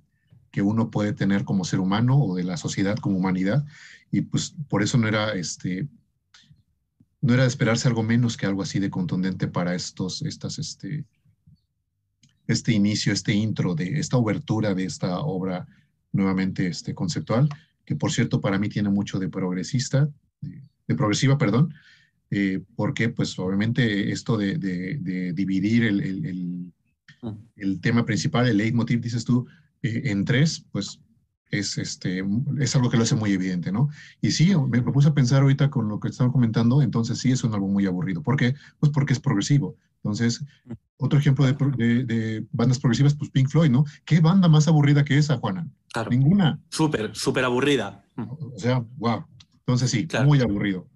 que uno puede tener como ser humano o de la sociedad como humanidad. Y pues por eso no era este, no era de esperarse algo menos que algo así de contundente para estos, estas, este, este inicio, este intro de esta obertura de esta obra nuevamente este, conceptual, que por cierto para mí tiene mucho de progresista, de, progresiva, perdón, eh, porque pues obviamente esto de, dividir el, el, el, tema principal, el leitmotiv, dices tú, eh, en tres, pues es, este, es algo que lo hace muy evidente, ¿no? Y sí, me, puse a pensar ahorita con lo que estaban comentando, entonces sí es un álbum muy aburrido. ¿Por qué? Pues porque es progresivo. Entonces, otro ejemplo de, de, bandas progresivas, pues Pink Floyd, ¿no? ¿Qué banda más aburrida que esa, Juana? Ninguna. Súper, súper aburrida. O sea, wow. Entonces sí, muy aburrido.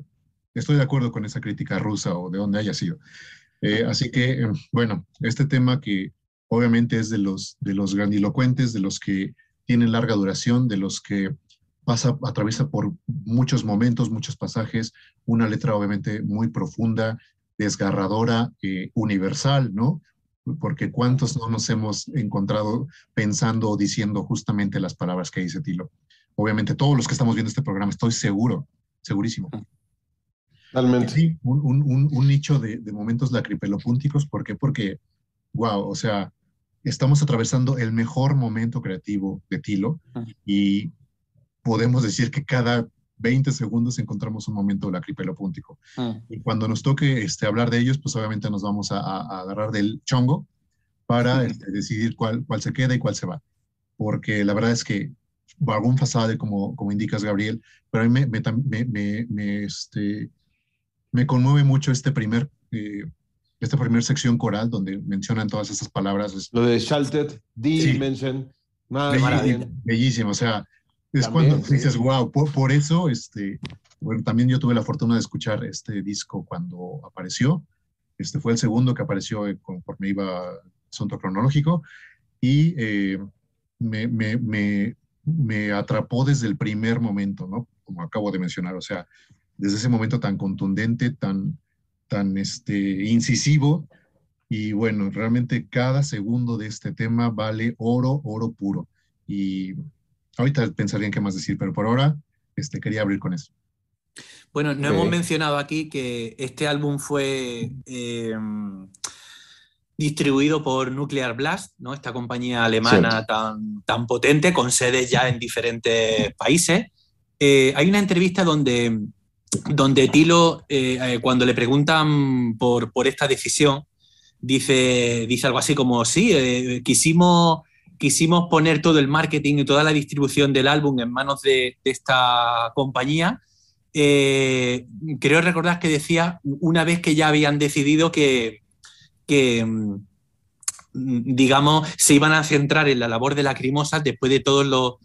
Estoy de acuerdo con esa crítica rusa o de donde haya sido. Eh, así que, em, bueno, este tema que obviamente es de los, de los grandilocuentes, de los que tienen larga duración, de los que pasa, atraviesa por muchos momentos, muchos pasajes, una letra obviamente muy profunda, desgarradora, eh, universal, ¿no? Porque cuántos no nos hemos encontrado pensando o diciendo justamente las palabras que dice Tilo. Obviamente todos los que estamos viendo este programa, estoy seguro, segurísimo. Totalmente. Sí, un, un, nicho de, de momentos lacripelopúnticos, ¿por qué? Porque, wow, o sea, estamos atravesando el mejor momento creativo de Tilo y podemos decir que cada 20 segundos encontramos un momento lacripelopúntico. Y cuando nos toque este, hablar de ellos, pues obviamente nos vamos a, agarrar del chongo para este, decidir cuál, cuál se queda y cuál se va. Porque la verdad es que algún fasade, como, como indicas, Gabriel, pero a mí me, me, me, este, me conmueve mucho este primer eh, esta primera sección coral donde mencionan todas esas palabras. Lo de Shalted, Dimension, bellísimo, bellísimo, o sea, es cuando dices, wow, por, eso, este, bueno, también yo tuve la fortuna de escuchar este disco cuando apareció, este fue el segundo que apareció conforme iba asunto cronológico, y eh, me, me, me, me atrapó desde el primer momento, ¿no? Como acabo de mencionar, o sea, desde ese momento tan contundente, tan, tan este, incisivo. Y bueno, realmente cada segundo de este tema vale oro, oro puro. Y ahorita pensaría en qué más decir, pero por ahora este, quería abrir con eso. Bueno, no hemos mencionado aquí que este álbum fue em, distribuido por Nuclear Blast, ¿no? esta compañía alemana tan, tan potente, con sedes ya en diferentes países. Eh, hay una entrevista donde donde Tilo, eh, eh, cuando le preguntan por, esta decisión, dice, dice algo así como, sí, eh, quisimos, quisimos poner todo el marketing y toda la distribución del álbum en manos de, esta compañía. creo recordar que decía, una vez que ya habían decidido que, que mm, digamos, se iban a centrar en la labor de la Lacrimosa después de todos los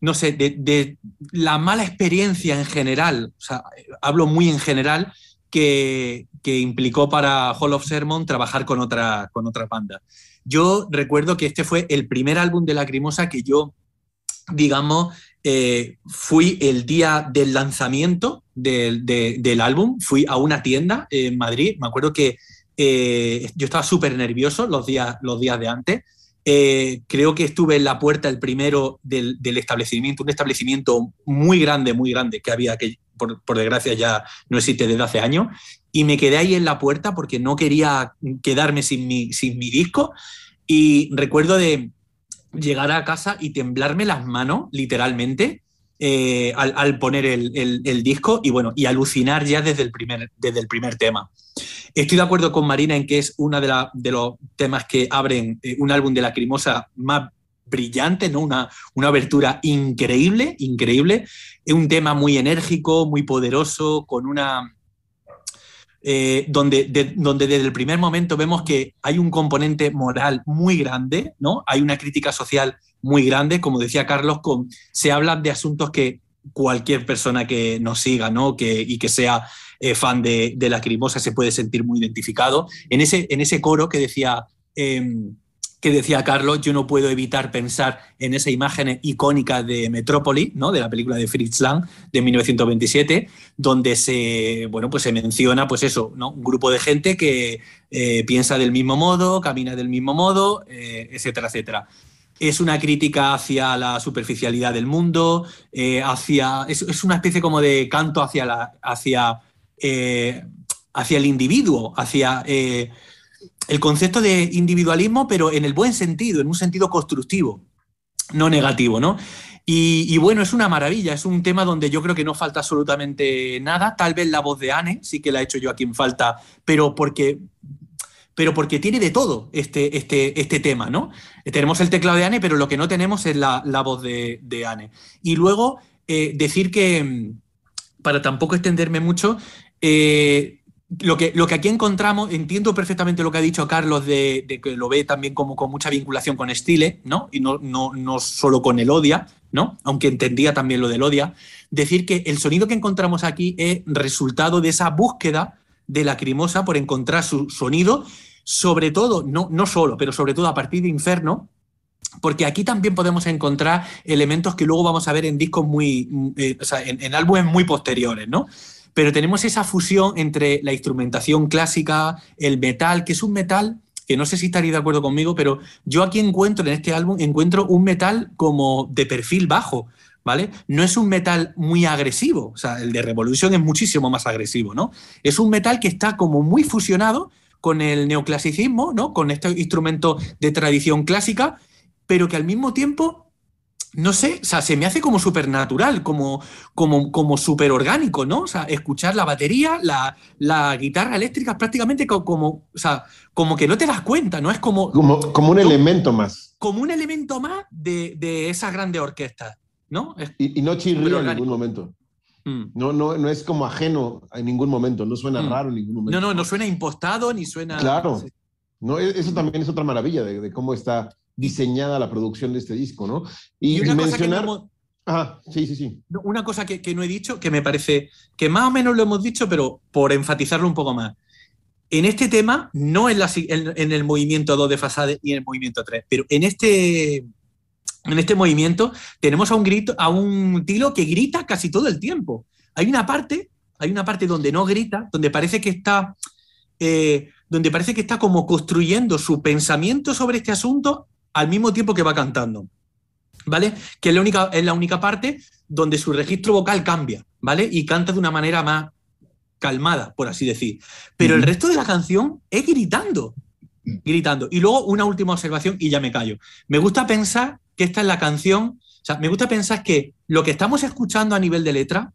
no sé, de, la mala experiencia en general, o sea, hablo muy en general, que, implicó para Hall of Sermon trabajar con otra, con otra banda. Yo recuerdo que este fue el primer álbum de Lacrimosa que yo, digamos, eh, fui el día del lanzamiento del, álbum, fui a una tienda en Madrid, me acuerdo que eh, yo estaba súper nervioso los días, los días de antes. Eh, creo que estuve en la puerta el primero del, establecimiento, un establecimiento muy grande, muy grande, que había, que por, desgracia ya no existe desde hace años, y me quedé ahí en la puerta porque no quería quedarme sin mi, sin mi disco. Y recuerdo de llegar a casa y temblarme las manos, literalmente, eh, al, poner el, disco y bueno, y alucinar ya desde el primer, desde el primer tema. Estoy de acuerdo con Marina en que es uno de, de los temas que abren eh, un álbum de Lacrimosa más brillante, ¿no? Una, una abertura increíble, increíble. Es un tema muy enérgico, muy poderoso, con una, eh, donde, donde desde el primer momento vemos que hay un componente moral muy grande, ¿no? Hay una crítica social muy grande, como decía Carlos, con, se hablan de asuntos que cualquier persona que nos siga ¿no? que, y que sea eh, fan de, de la crimosa se puede sentir muy identificado. En ese, en ese coro que decía, em, que decía Carlos, yo no puedo evitar pensar en esa imagen icónica de Metrópoli, ¿no? de la película de Fritz Lang de 1927, donde se, bueno, pues se menciona pues eso, ¿no? un grupo de gente que eh, piensa del mismo modo, camina del mismo modo, eh, etcétera, etcétera es una crítica hacia la superficialidad del mundo, eh, hacia, es, una especie como de canto hacia, la, hacia, eh, hacia el individuo, hacia eh, el concepto de individualismo, pero en el buen sentido, en un sentido constructivo, no negativo, ¿no? Y, bueno, es una maravilla, es un tema donde yo creo que no falta absolutamente nada. Tal vez la voz de Anne sí que la he hecho yo aquí en falta, pero porque pero porque tiene de todo este, este, este tema, ¿no? Tenemos el teclado de Anne, pero lo que no tenemos es la, voz de, de, Anne. Y luego eh, decir que, para tampoco extenderme mucho, eh, lo que, lo que aquí encontramos, entiendo perfectamente lo que ha dicho Carlos de, que lo ve también como con mucha vinculación con Stile, ¿no? Y no, no, no solo con el Odia, ¿no? Aunque entendía también lo del Odia. Decir que el sonido que encontramos aquí es resultado de esa búsqueda de la Crimosa por encontrar su sonido, sobre todo, no, no solo, pero sobre todo a partir de Inferno, porque aquí también podemos encontrar elementos que luego vamos a ver en discos muy, eh, o sea, en, álbumes muy posteriores, ¿no? Pero tenemos esa fusión entre la instrumentación clásica, el metal, que es un metal que no sé si estaréis de acuerdo conmigo, pero yo aquí encuentro en este álbum encuentro un metal como de perfil bajo, ¿vale? No es un metal muy agresivo, o sea, el de Revolution es muchísimo más agresivo, ¿no? Es un metal que está como muy fusionado con el neoclasicismo, ¿no? Con este instrumento de tradición clásica, pero que al mismo tiempo no sé, o sea, se me hace como supernatural, como, como, como súper orgánico, ¿no? O sea, escuchar la batería, la, guitarra eléctrica, prácticamente como, o sea, como que no te das cuenta, ¿no? Es como... Como, como un elemento más. Como un elemento más de, de esas grandes orquestas. ¿no? y, no chirría en ningún momento. Mm. No, no, no es como ajeno en ningún momento, no suena mm. raro en ningún momento. No, no, no suena impostado ni suena. Claro. No, e, eso también es otra maravilla de, cómo está diseñada la producción de este disco, ¿no? Y, mencionar. sí, sí, sí. Una cosa que, que, no he dicho, que me parece que más o menos lo hemos dicho, pero por enfatizarlo un poco más. En este tema, no en, la, en, en el movimiento 2 de Fasade y en el movimiento 3, pero en este en este movimiento tenemos a un grito, a un Tilo que grita casi todo el tiempo. Hay una parte, hay una parte donde no grita, donde parece que está, eh, donde parece que está como construyendo su pensamiento sobre este asunto al mismo tiempo que va cantando. ¿Vale? Que es la única, es la única parte donde su registro vocal cambia, ¿vale? Y canta de una manera más calmada, por así decir. Pero el resto de la canción es gritando, gritando. Y luego una última observación y ya me callo. Me gusta pensar que esta es la canción. O sea, me gusta pensar que lo que estamos escuchando a nivel de letra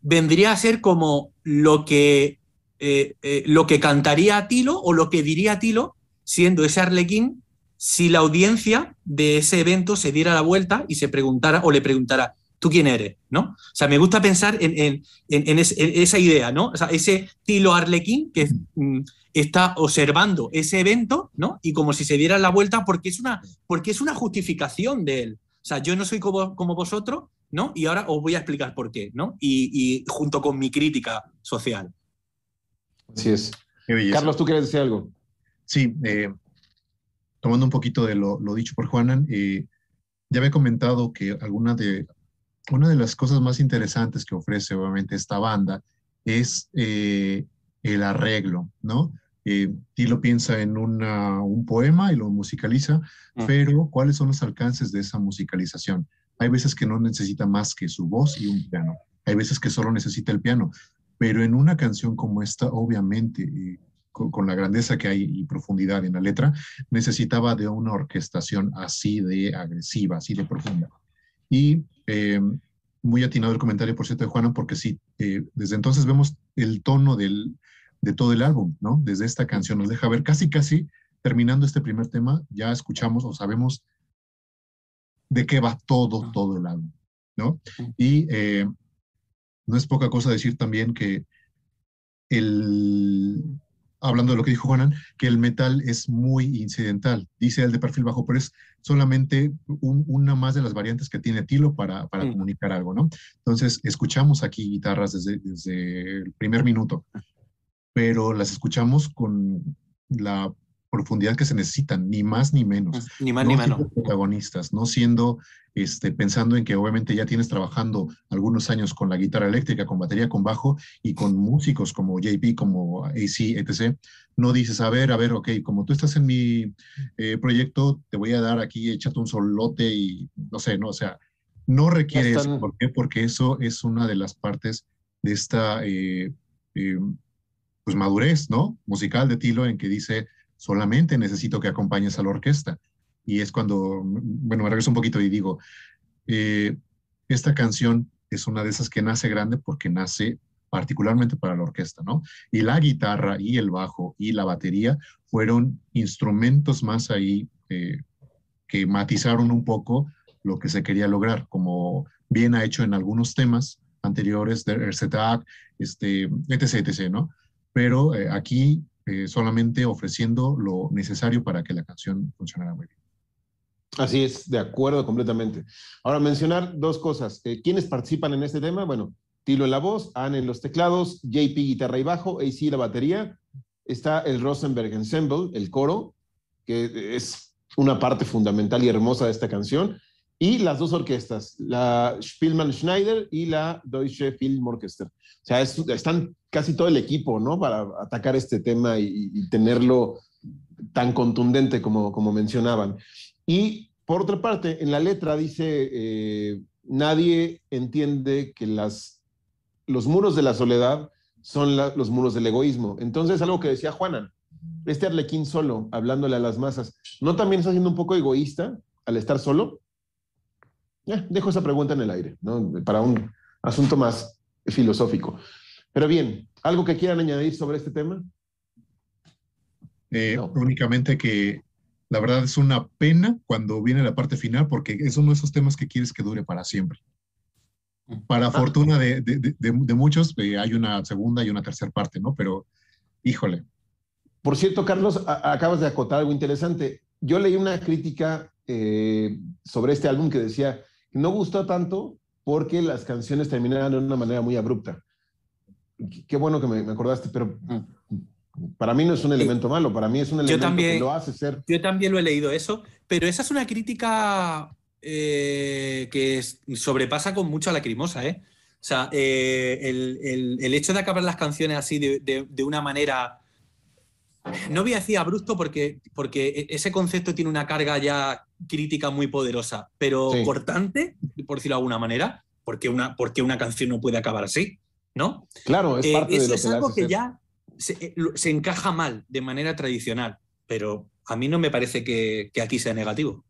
vendría a ser como lo que, eh, eh, lo que cantaría Tilo o lo que diría Tilo siendo ese arlequín si la audiencia de ese evento se diera la vuelta y se preguntara o le preguntara, ¿tú quién eres? ¿no? O sea, me gusta pensar en, esa idea, ¿no? O sea, ese Tilo Arlequín que mm, está observando ese evento, ¿no? Y como si se diera la vuelta porque es una, porque es una justificación de él. O sea, yo no soy como, como vosotros, ¿no? Y ahora os voy a explicar por qué, ¿no? Y, junto con mi crítica social. Así es. Carlos, ¿tú quieres decir algo? Sí, eh, tomando un poquito de lo, dicho por Juanan, eh, ya había comentado que alguna de, una de las cosas más interesantes que ofrece obviamente esta banda es eh, el arreglo, ¿no? Eh, Tilo piensa en un poema y lo musicaliza, pero ¿cuáles son los alcances de esa musicalización? Hay veces que no necesita más que su voz y un piano. Hay veces que solo necesita el piano. Pero en una canción como esta, obviamente, eh, con, la grandeza que hay y profundidad en la letra, necesitaba de una orquestación así de agresiva, así de profunda. Y eh, muy atinado el comentario, por cierto, de Juana, porque sí, eh, desde entonces vemos el tono del, de todo el álbum, ¿no? Desde esta canción nos deja ver casi, casi, terminando este primer tema, ya escuchamos o sabemos de qué va todo, todo el álbum, ¿no? Y eh, no es poca cosa decir también que el, hablando de lo que dijo Juanan, que el metal es muy incidental, dice el de perfil bajo, pero es solamente una más de las variantes que tiene Tilo para, para mm. comunicar algo, ¿no? Entonces, escuchamos aquí guitarras desde, desde el primer minuto, pero las escuchamos con la profundidad que se necesitan, ni más ni menos. Ni más ni menos. Protagonistas, no siendo, este, pensando en que obviamente ya tienes trabajando algunos años con la guitarra eléctrica, con batería, con bajo y con músicos como JP, como AC, etc. No dices, a ver, a ver, ok, como tú estás en mi eh, proyecto, te voy a dar aquí, échate un solote y no sé, no, o sea, no requiere eso. ¿Por qué? Porque eso es una de las partes de esta, eh, eh, pues, madurez, ¿no? Musical de Tilo en que dice, solamente necesito que acompañes a la orquesta. Y es cuando, bueno, me regreso un poquito y digo, eh, esta canción es una de esas que nace grande porque nace particularmente para la orquesta, ¿no? Y la guitarra y el bajo y la batería fueron instrumentos más ahí eh, que matizaron un poco lo que se quería lograr, como bien ha hecho en algunos temas anteriores de RZA, este, etc., etc., ¿no? Pero eh, aquí eh, solamente ofreciendo lo necesario para que la canción funcionara muy bien. Así es, de acuerdo completamente. Ahora, mencionar dos cosas. Eh, ¿Quiénes participan en este tema? Bueno, Tilo en la voz, Anne en los teclados, JP guitarra y bajo, AC la batería. Está el Rosenberg Ensemble, el coro, que es una parte fundamental y hermosa de esta canción. Y las dos orquestas, la Spielmann Schneider y la Deutsche Filmorchester. O sea, están casi todo el equipo, ¿no? Para atacar este tema y, tenerlo tan contundente como, como mencionaban. Y por otra parte, en la letra dice, eh, nadie entiende que las, los muros de la soledad son los muros del egoísmo. Entonces, algo que decía Juana, este arlequín solo, hablándole a las masas, ¿no también está siendo un poco egoísta al estar solo? Dejo esa pregunta en el aire, ¿no? Para un asunto más filosófico. Pero bien, ¿algo que quieran añadir sobre este tema? Eh, únicamente que la verdad es una pena cuando viene la parte final porque es uno de esos temas que quieres que dure para siempre. Para ah. fortuna de, muchos, eh, hay una segunda y una tercera parte, ¿no? Pero, híjole. Por cierto, Carlos, acabas de acotar algo interesante. Yo leí una crítica eh, sobre este álbum que decía no gustó tanto porque las canciones terminaban de una manera muy abrupta qué bueno que me, acordaste, pero para mí no es un elemento malo, para mí es un elemento que lo hace ser. Yo también lo he leído eso, pero esa es una crítica eh, que sobrepasa con mucho a la crimosa, ¿eh? O sea, eh, el, hecho de acabar las canciones así de, una manera. No voy a decir abrupto porque, porque e, ese concepto tiene una carga ya crítica muy poderosa, pero cortante, por decirlo de alguna manera, porque una, porque una canción no puede acabar así. ¿no? Claro, es eh, parte eso de es algo que ya eh, se, encaja mal de manera tradicional, pero a mí no me parece que, aquí sea negativo.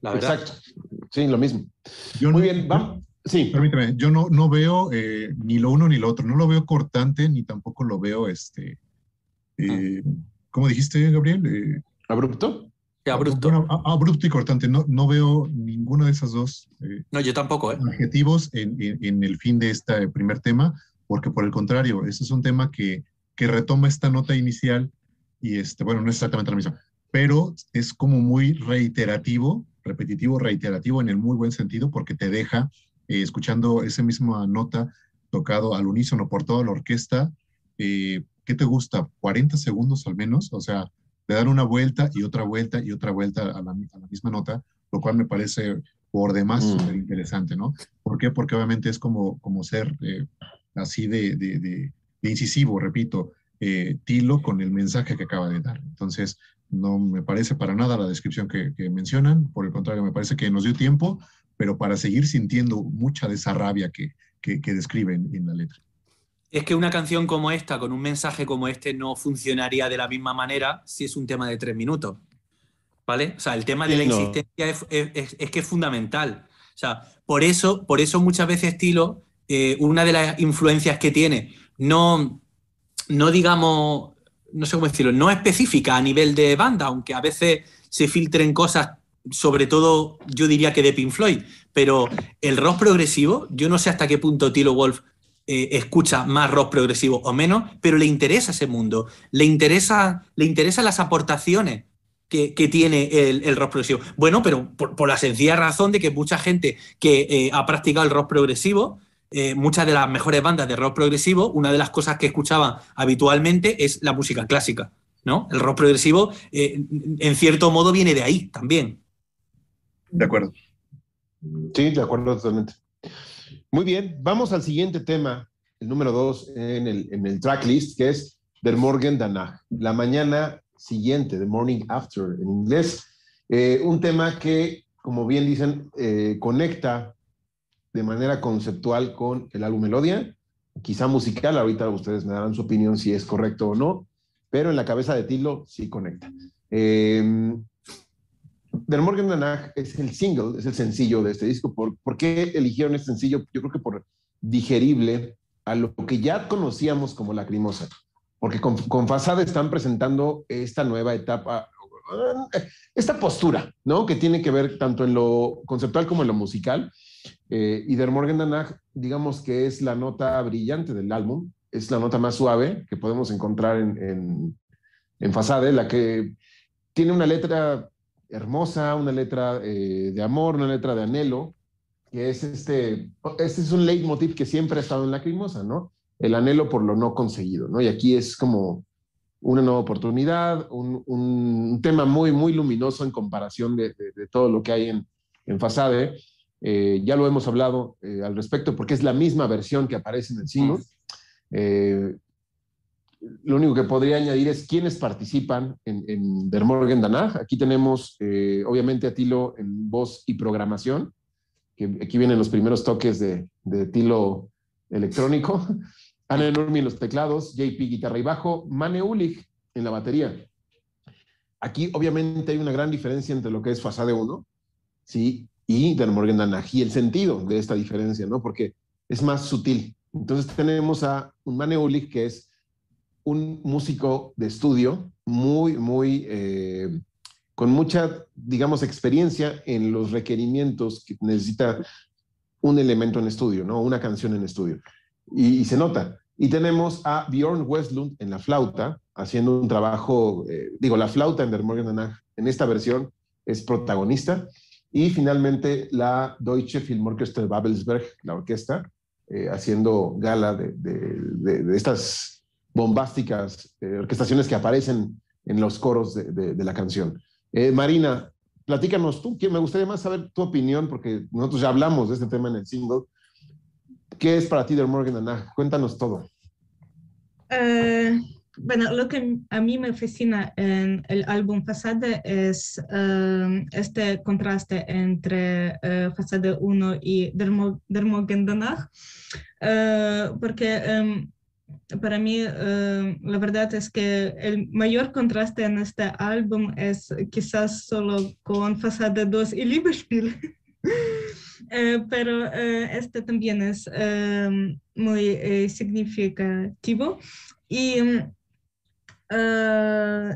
La verdad. Exacto. Sí, lo mismo. Muy bien, vamos. Sí. Permíteme, yo no, no veo eh, ni lo uno ni lo otro, no lo veo cortante ni tampoco lo veo, este, ah. ¿cómo dijiste, Gabriel? ¿Abrupto? Abrupto. abrupto y cortante, no, no veo ninguna de esas dos. no, yo tampoco, Adjetivos en, en, el fin de este primer tema porque por el contrario, ese es un tema que, que retoma esta nota inicial y, este, bueno, no es exactamente la misma, pero es como muy reiterativo, repetitivo, reiterativo en el muy buen sentido, porque te deja eh, escuchando esa misma nota tocado al unísono por toda la orquesta. Eh, ¿Qué te gusta? ¿40 segundos al menos? O sea, de dar una vuelta y otra vuelta y otra vuelta a la, a la misma nota, lo cual me parece por demás mm. súper interesante, ¿no? ¿Por qué? Porque obviamente es como, como ser eh, así de, de, incisivo, repito, Tilo con el mensaje que acaba de dar. Entonces, no me parece para nada la descripción que, mencionan, por el contrario, me parece que nos dio tiempo, pero para seguir sintiendo mucha de esa rabia que, que, describen en la letra. Es que una canción como esta, con un mensaje como este, no funcionaría de la misma manera si es un tema de tres minutos. ¿Vale? O sea, el tema de la existencia es, que es fundamental. O sea, por eso, por eso muchas veces Estilo, eh, una de las influencias que tiene, no, no digamos, no sé cómo decirlo, no específica a nivel de banda, aunque a veces se filtren cosas, sobre todo yo diría que de Pink Floyd, pero el rock progresivo, yo no sé hasta qué punto Tilo Wolf eh, escucha más rock progresivo o menos, pero le interesa ese mundo, le interesa, le interesa las aportaciones que, tiene el, rock progresivo. Bueno, pero por, la sencilla razón de que mucha gente que eh, ha practicado el rock progresivo, eh, muchas de las mejores bandas de rock progresivo, una de las cosas que escuchaban habitualmente es la música clásica. ¿no? El rock progresivo, en cierto modo, viene de ahí también. De acuerdo. Sí, de acuerdo totalmente. Muy bien, vamos al siguiente tema, el número dos en el, en el tracklist, que es Der Morgen danach, la mañana siguiente, The Morning After en inglés. Eh, un tema que, como bien dicen, eh, conecta de manera conceptual con el álbum Melodia, quizá musical, ahorita ustedes me darán su opinión si es correcto o no, pero en la cabeza de Tilo sí conecta. Eh, Der Morgen danach es el single, es el sencillo de este disco. ¿Por, ¿Por, qué eligieron este sencillo? Yo creo que por digerible a lo que ya conocíamos como Lacrimosa. Porque con, con Fasada están presentando esta nueva etapa, esta postura, ¿no? Que tiene que ver tanto en lo conceptual como en lo musical. Eh, y Der Morgen danach, digamos que es la nota brillante del álbum, es la nota más suave que podemos encontrar en, en, en Fasade, la que tiene una letra hermosa, una letra eh, de amor, una letra de anhelo, que es este, este es un leitmotiv que siempre ha estado en Lacrimosa, ¿no? El anhelo por lo no conseguido, ¿no? Y aquí es como una nueva oportunidad, un, tema muy, muy luminoso en comparación de, todo lo que hay en, en Fasade. Eh, ya lo hemos hablado eh, al respecto porque es la misma versión que aparece en el single lo único que podría añadir es quiénes participan en, en Der Morgen Danach. Aquí tenemos, eh, obviamente, a Tilo en voz y programación, aquí vienen los primeros toques de, de Tilo electrónico. Ana Nurmi en los teclados, JP guitarra y bajo, Mane Ulich en la batería. Aquí, obviamente, hay una gran diferencia entre lo que es Fasade 1 ¿sí? y Der Morgen Danach, y el sentido de esta diferencia, ¿no? Porque es más sutil. Entonces, tenemos a un Mane Ulich que es un músico de estudio muy, muy, eh, con mucha, digamos, experiencia en los requerimientos que necesita un elemento en estudio, ¿no? Una canción en estudio. Y, se nota. Y tenemos a Bjorn Westlund en la flauta, haciendo un trabajo, eh, digo, la flauta en Der Morgen en esta versión es protagonista. Y finalmente la Deutsche Filmorchester Babelsberg, la orquesta, eh, haciendo gala de, de estas bombásticas eh, orquestaciones que aparecen en los coros de, la canción. Eh, Marina, platícanos tú, que me gustaría más saber tu opinión, porque nosotros ya hablamos de este tema en el single. ¿Qué es para ti de Morgan Anna? Cuéntanos todo. Eh, bueno, lo que a mí me fascina en el álbum Fasade es este contraste entre Fasade 1 y Der, Morgen Danach, porque em, para mí, eh, la verdad es que el mayor contraste en este álbum es quizás solo con Fasade 2 y Liebesspiel. eh, pero eh, este también es muy significativo. Y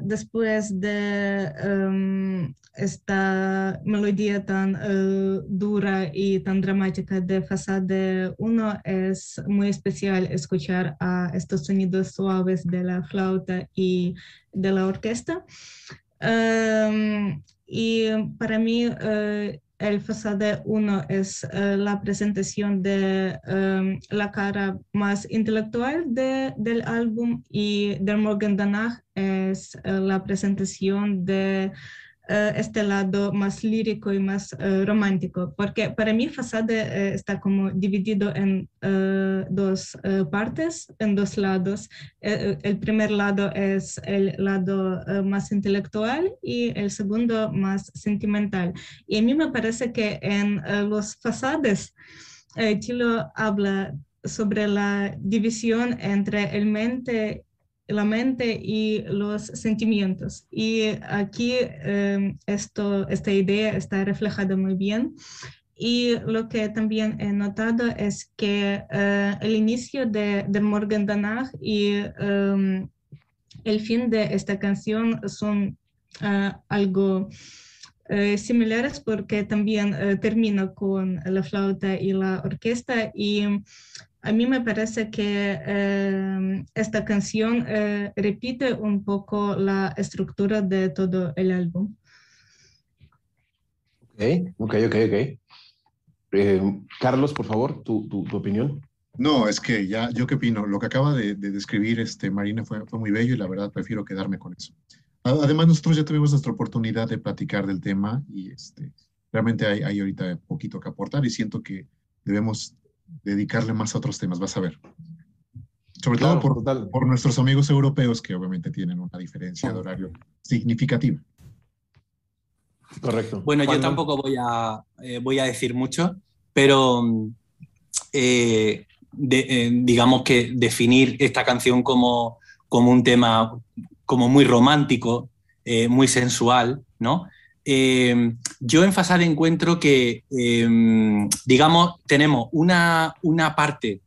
después de esta melodía tan uh, dura y tan dramática de Fasade 1 es muy especial escuchar a estos sonidos suaves de la flauta y de la orquesta. Um, y para mí uh, el Fasade 1 es uh, la presentación de um, la cara más intelectual de, del álbum y del Morgen Danach es la presentación de eh, este lado más lírico y más eh, romántico, porque para mí Fasade eh, está como dividido en dos partes, en dos lados. el primer lado es el lado más intelectual y el segundo más sentimental. Y a mí me parece que en los Fasades, Tilo habla sobre la división entre el mente la mente y los sentimientos. Y aquí esto, esta idea está reflejada muy bien. Y lo que también he notado es que eh, el inicio de, de Morgan Danach y em, el fin de esta canción son eh, algo eh, similares porque también termina con la flauta y la orquesta y a mí me parece que em, esta canción eh, repite un poco la estructura de todo el álbum. Ok, ok, ok, ok. Em, Carlos, por favor, tu, tu, opinión. No, es que ya, yo qué opino, lo que acaba de, describir este, Marina fue, fue, muy bello y la verdad prefiero quedarme con eso. Además, nosotros ya tuvimos nuestra oportunidad de platicar del tema y este, realmente hay, hay ahorita poquito que aportar y siento que debemos dedicarle más a otros temas, vas a ver. Sobre todo por, por, nuestros amigos europeos que obviamente tienen una diferencia de horario significativa. Correcto. Bueno, yo tampoco voy a, eh, voy a decir mucho, pero eh, eh, digamos que definir esta canción como, como un tema como muy romántico, muy sensual, ¿no? Yo en Fasad encuentro que, em, digamos, tenemos una, una, parte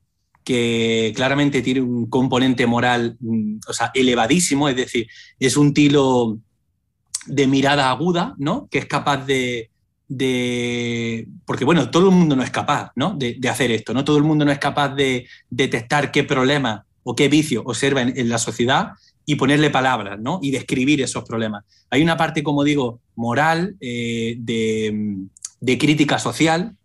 que claramente tiene un componente moral, mm, o sea, elevadísimo, es decir, es un tilo de mirada aguda, ¿no? Que es capaz de, porque bueno, todo el mundo no es capaz, ¿no? De, hacer esto, ¿no? Todo el mundo no es capaz de detectar qué problema o qué vicio observa en la sociedad y ponerle palabras, ¿no? Y describir esos problemas. Hay una parte, como digo, moral, eh, de, crítica social,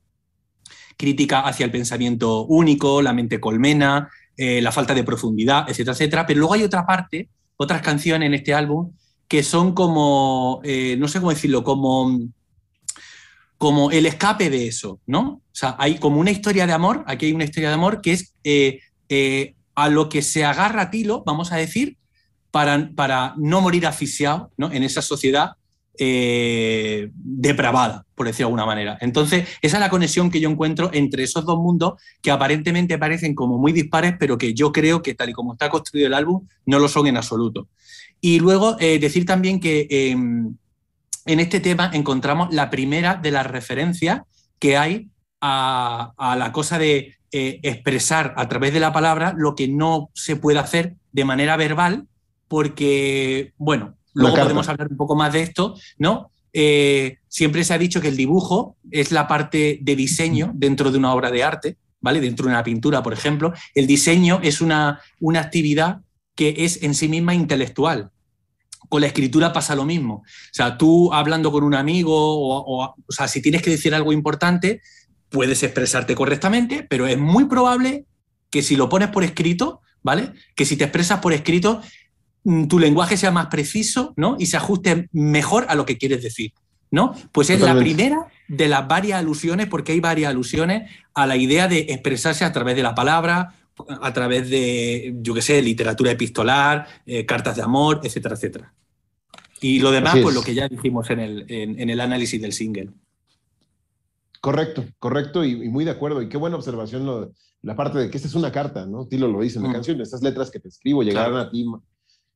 crítica hacia el pensamiento único, la mente colmena, eh, la falta de profundidad, etcétera, etcétera. Pero luego hay otra parte, otras canciones en este álbum, que son como, eh, no sé cómo decirlo, como, como el escape de eso, ¿no? O sea, hay como una historia de amor, aquí hay una historia de amor que es a lo que se agarra Tilo, vamos a decir, para, no morir asfixiado ¿no? en esa sociedad eh, depravada, por decirlo de alguna manera. Entonces, esa es la conexión que yo encuentro entre esos dos mundos que aparentemente parecen como muy dispares, pero que yo creo que tal y como está construido el álbum, no lo son en absoluto. Y luego eh, decir también que em, en este tema encontramos la primera de las referencias que hay a, a la cosa de eh, expresar a través de la palabra lo que no se puede hacer de manera verbal porque, bueno, luego podemos hablar un poco más de esto, ¿no? Eh, siempre se ha dicho que el dibujo es la parte de diseño dentro de una obra de arte, ¿vale? Dentro de una pintura, por ejemplo. El diseño es una, una actividad que es en sí misma intelectual. Con la escritura pasa lo mismo. O sea, tú hablando con un amigo, o, o, o sea, si tienes que decir algo importante, puedes expresarte correctamente, pero es muy probable que si lo pones por escrito, ¿vale? Que si te expresas por escrito, tu lenguaje sea más preciso ¿no? y se ajuste mejor a lo que quieres decir. ¿no? Pues es la primera de las varias alusiones, porque hay varias alusiones a la idea de expresarse a través de la palabra, a través de, yo qué sé, literatura epistolar, eh, cartas de amor, etcétera, etcétera. Y lo demás, pues lo que ya dijimos en el, en, el análisis del single. Correcto, correcto y, muy de acuerdo. Y qué buena observación la parte de que esta es una carta, ¿no? Tilo lo dice en la mm. canción, estas letras que te escribo llegaron a ti mm.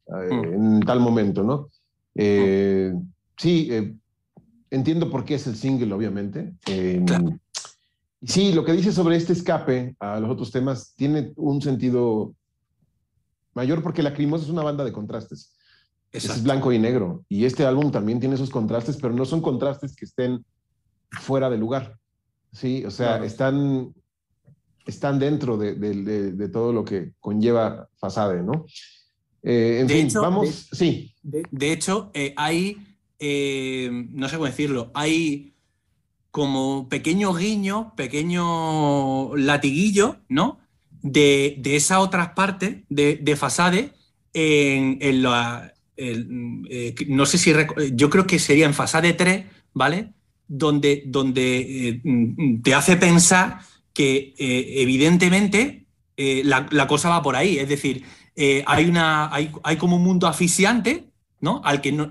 En tal momento, ¿no? Eh, sí, eh, entiendo por qué es el single, obviamente. Sí, lo que dice sobre este escape a los otros temas tiene un sentido mayor porque la Lacrimosa es una banda de contrastes. Es blanco y negro. Y este álbum también tiene esos contrastes, pero no son contrastes que estén fuera de lugar. Sí, o sea, están, están dentro de, de, todo lo que conlleva Fasade, ¿no? Eh, en fin, vamos, sí. De, hecho, eh, hay, eh, no sé cómo decirlo, hay como pequeño guiño, pequeño latiguillo, ¿no? De, esas otras partes de, Fasade en, eh, no sé si, yo creo que sería en Fasade 3, ¿vale? Donde, donde mm, te hace pensar que evidentemente la, cosa va por ahí, es decir, hay, una, hay, hay, como un mundo asfixiante, ¿no? Al que, no,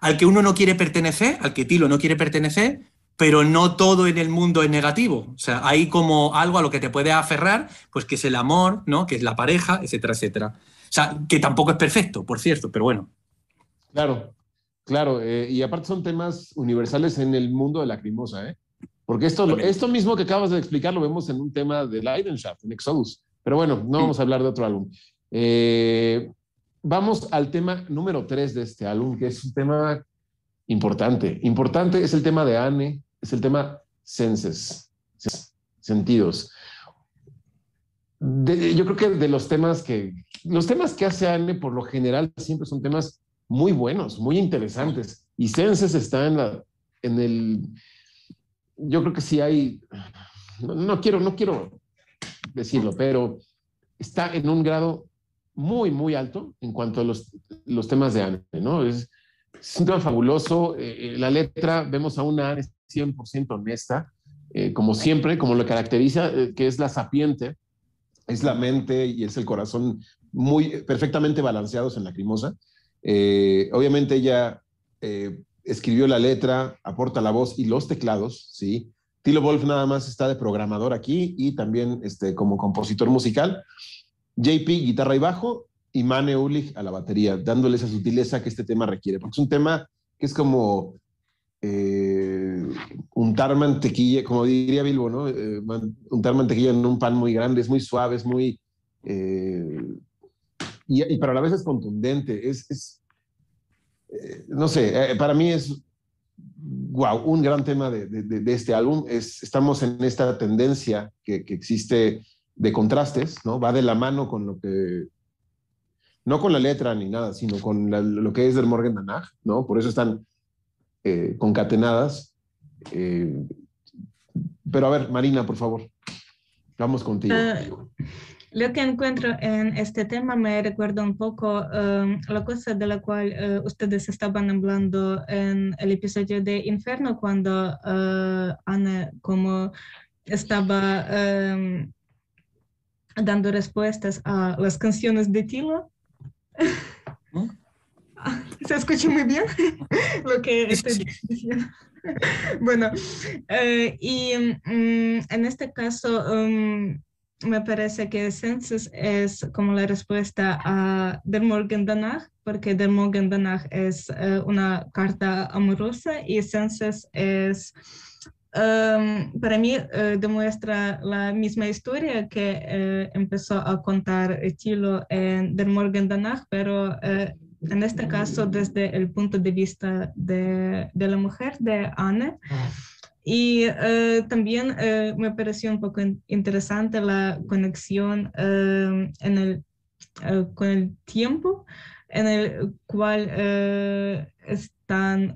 al que uno no quiere pertenecer, al que Tilo no quiere pertenecer, pero no todo en el mundo es negativo. O sea, hay como algo a lo que te puedes aferrar, pues que es el amor, ¿no? Que es la pareja, etcétera, etcétera. O sea, que tampoco es perfecto, por cierto, pero bueno. Claro, claro. Eh, y aparte son temas universales en el mundo de la crimosa, ¿eh? Porque esto, esto mismo que acabas de explicar lo vemos en un tema de Leidenschaft, en Exodus. Pero bueno, no vamos a hablar de otro álbum. Eh, vamos al tema número tres de este álbum, que es un tema importante. Importante es el tema de Anne, es el tema senses, sentidos. yo creo que de los temas que, los temas que hace Anne por lo general siempre son temas muy buenos, muy interesantes. Y senses está en, la, el, yo creo que sí hay, no, quiero, no quiero decirlo, pero está en un grado muy, muy alto en cuanto a los, los temas de Anne, ¿no? Es, es un tema fabuloso. Eh, eh, la letra, vemos a una Anne 100% honesta, eh, como siempre, como lo caracteriza, eh, que es la sapiente, es la mente y es el corazón muy perfectamente balanceados en la crimosa. Eh, obviamente ella escribió la letra, aporta la voz y los teclados, ¿sí? Tilo Wolf nada más está de programador aquí y también este, como compositor musical. JP, guitarra y bajo, y Mane Ulich a la batería, dándole esa sutileza que este tema requiere, porque es un tema que es como eh, untar mantequilla, como diría Bilbo, ¿no? Eh, untar mantequilla en un pan muy grande, es muy suave, es muy... Eh, y, y, pero a la vez es contundente, es... es no sé, para mí es, wow, un gran tema de, este álbum. Es, estamos en esta tendencia que existe de contrastes, ¿no? Va de la mano con lo que no con la letra ni nada, sino con lo que es del Morgan Danach, ¿no? Por eso están eh, concatenadas. Eh, pero a ver, Marina, por favor, vamos contigo. Uh, lo que encuentro en este tema me recuerda un poco um, la cosa de la cual uh, ustedes estaban hablando en el episodio de Inferno, cuando uh, Ana como estaba um, dando respuestas a las canciones de Tilo. ¿Mm? ¿Se escucha muy bien lo que estoy diciendo? bueno, eh, y mm, en este caso um, me parece que Census es como la respuesta a Der Morgen danach, porque Der Morgen danach es uh, una carta amorosa y Census es... Um, para mí uh, demuestra la misma historia que uh, empezó a contar Tilo en Der Morgen danach, pero en este caso desde el punto de vista de, de la mujer, de Anne. Y también me pareció un poco interesante la conexión uh, en el, con el tiempo en el cual están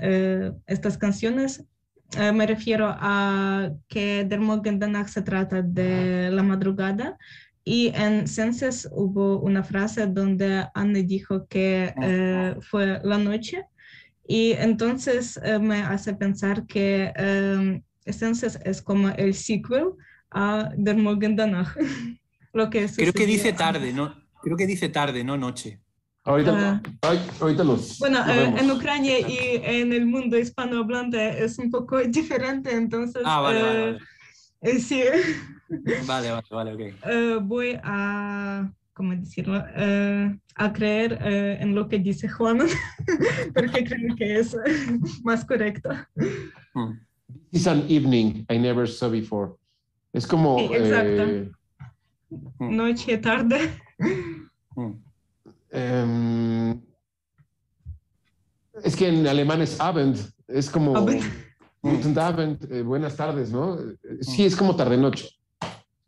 estas canciones. Me refiero a que Der Morgen danach se trata de la madrugada y en Census hubo una frase donde Anne dijo que eh, fue la noche y entonces eh, me hace pensar que eh, Census es como el sequel a Der Morgen danach. Lo que Creo que dice tarde, ¿no? Creo que dice tarde, no noche. Ahorita, ah. ahorita los. Bueno, en Ucrania y en el mundo hispanohablante es un poco diferente, entonces. Ah, vale, vale, vale. sí. Vale, vale, vale, ok. Uh, voy a, ¿cómo decirlo? Uh, a creer uh, en lo que dice Juan, porque creo que es más correcto. Hmm. This is an evening I never saw before. Es como... Sí, exacto. Eh, hmm. Noche, tarde. Um, es que en alemán es Abend, es como... Abend. Guten Abend, eh, buenas tardes, ¿no? Sí, es como tarde-noche.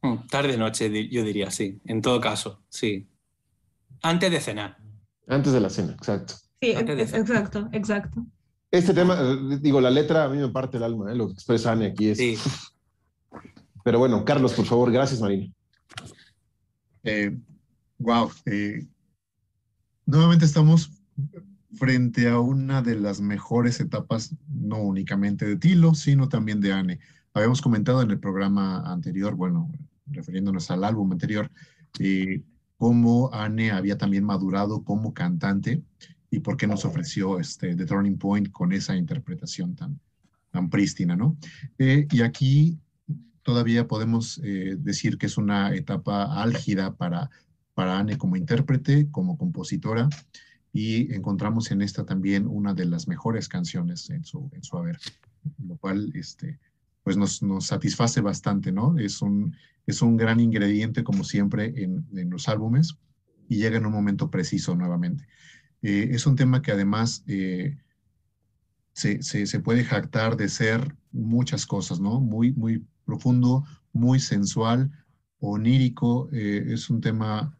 Mm, tarde-noche, yo diría, sí. En todo caso, sí. Antes de cenar. Antes de la cena, exacto. Sí, exacto, exacto. Este tema, eh, digo, la letra a mí me parte el alma, ¿eh? lo que expresa Anne aquí es. Sí. Pero bueno, Carlos, por favor, gracias, Marina. wow. Nuevamente estamos frente a una de las mejores etapas, no únicamente de Tilo, sino también de Anne. Habíamos comentado en el programa anterior, bueno, refiriéndonos al álbum anterior, eh, cómo Anne había también madurado como cantante y por qué nos ofreció este, The Turning Point con esa interpretación tan, tan prístina, ¿no? Eh, y aquí todavía podemos eh, decir que es una etapa álgida para, para Anne como intérprete, como compositora, y encontramos en esta también una de las mejores canciones en su, en su haber, lo cual este, pues nos, nos satisface bastante, ¿no? Es un, es un gran ingrediente, como siempre, en, en los álbumes y llega en un momento preciso nuevamente. Eh, es un tema que además eh, se, se, se, puede jactar de ser muchas cosas, ¿no? Muy, muy profundo, muy sensual, onírico, eh, es un tema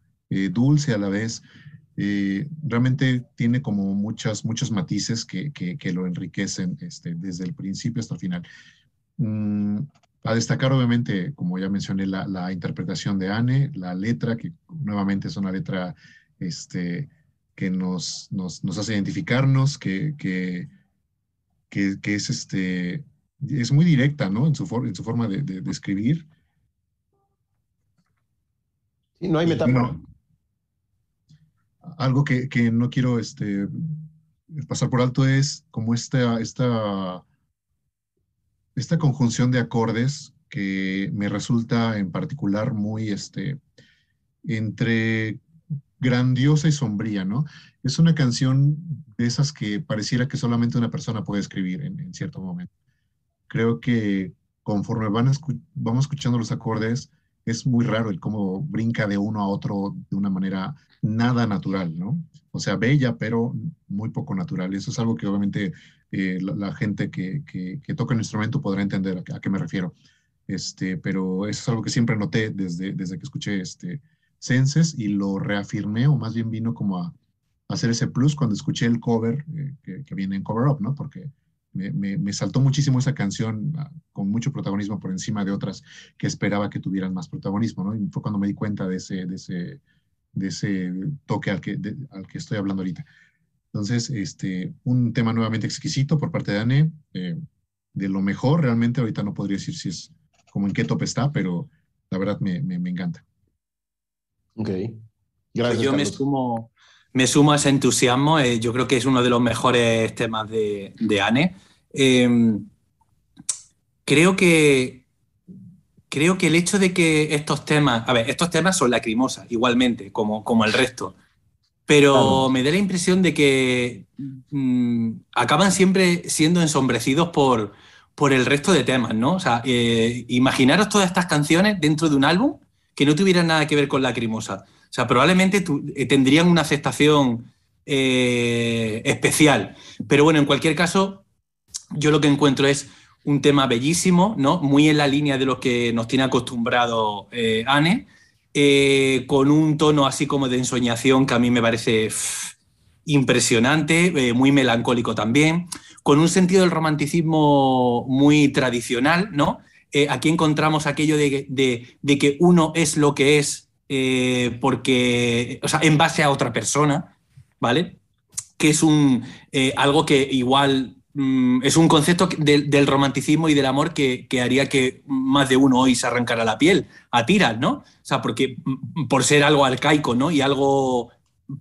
dulce a la vez. realmente tiene como muchas, muchos matices que, que, que lo enriquecen este, desde el principio hasta el final. Mm, a destacar, obviamente, como ya mencioné, la, la, interpretación de Anne, la letra, que nuevamente es una letra este, que nos, nos, nos hace identificarnos, que, que, que, que, es, este, es muy directa ¿no? en, su en su forma de, de, de escribir. Sí, no hay metáfora. Algo que, que, no quiero este, pasar por alto es como esta, esta esta conjunción de acordes que me resulta en particular muy, este, entre grandiosa y sombría, ¿no? Es una canción de esas que pareciera que solamente una persona puede escribir en, en cierto momento. Creo que conforme van escu vamos escuchando los acordes, es muy raro el cómo brinca de uno a otro de una manera nada natural, ¿no? O sea, bella, pero muy poco natural. Eso es algo que obviamente eh, la, gente que, que, toca el instrumento podrá entender a, qué me refiero. Este, pero eso es algo que siempre noté desde, desde que escuché este Senses y lo reafirmé, o más bien vino como a, a hacer ese plus cuando escuché el cover eh, que, viene en Cover Up, ¿no? Porque me, me, me, saltó muchísimo esa canción uh, con mucho protagonismo por encima de otras que esperaba que tuvieran más protagonismo, ¿no? Y fue cuando me di cuenta de ese, de ese, de ese toque al que, de, al que estoy hablando ahorita. Entonces, este, un tema nuevamente exquisito por parte de Anne, eh, de lo mejor, realmente ahorita no podría decir si es como en qué top está, pero la verdad me, me, me encanta. Ok. Gracias. Pues yo me sumo, me sumo a ese entusiasmo, eh, yo creo que es uno de los mejores temas de, de Anne. Eh, creo que creo que el hecho de que estos temas, a ver, estos temas son lacrimosas, igualmente, como, como el resto, pero claro. me da la impresión de que mmm, acaban siempre siendo ensombrecidos por, por el resto de temas, ¿no? O sea, eh, imaginaros todas estas canciones dentro de un álbum que no tuvieran nada que ver con Lacrimosa. O sea, probablemente eh, tendrían una aceptación eh, especial. Pero bueno, en cualquier caso, yo lo que encuentro es un tema bellísimo, ¿no? Muy en la línea de lo que nos tiene acostumbrado eh, Anne con un tono así como de ensoñación que a mí me parece impresionante, muy melancólico también, con un sentido del romanticismo muy tradicional, ¿no? Aquí encontramos aquello de, que uno es lo que es eh, porque, o sea, en base a otra persona, ¿vale? Que es un, eh, algo que igual Mm, es un concepto de, del romanticismo y del amor que, que, haría que más de uno hoy se arrancara la piel a tiras, ¿no? O sea, porque mm, por ser algo arcaico, ¿no? Y algo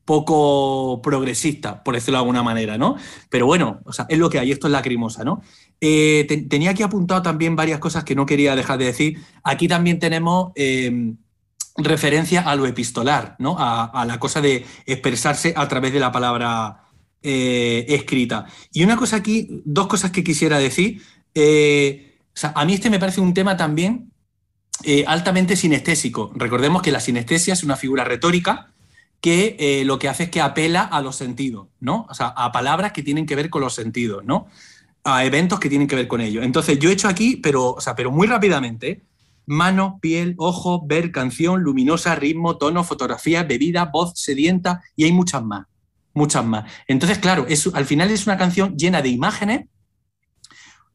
poco progresista, por decirlo de alguna manera, ¿no? Pero bueno, o sea, es lo que hay, esto es lacrimosa, ¿no? Eh, te, tenía aquí apuntado también varias cosas que no quería dejar de decir. Aquí también tenemos referencia a lo epistolar, ¿no? A, la cosa de expresarse a través de la palabra eh, escrita. Y una cosa aquí, dos cosas que quisiera decir. Eh, o sea, a mí este me parece un tema también eh, altamente sinestésico. Recordemos que la sinestesia es una figura retórica que lo que hace es que apela a los sentidos, ¿no? O sea, a palabras que tienen que ver con los sentidos, ¿no? A eventos que tienen que ver con ello. Entonces, yo he hecho aquí, pero, o sea, pero muy rápidamente, mano, piel, ojo, ver, canción, luminosa, ritmo, tono, fotografía, bebida, voz sedienta y hay muchas más muchas más. Entonces, claro, es, al final es una canción llena de imágenes,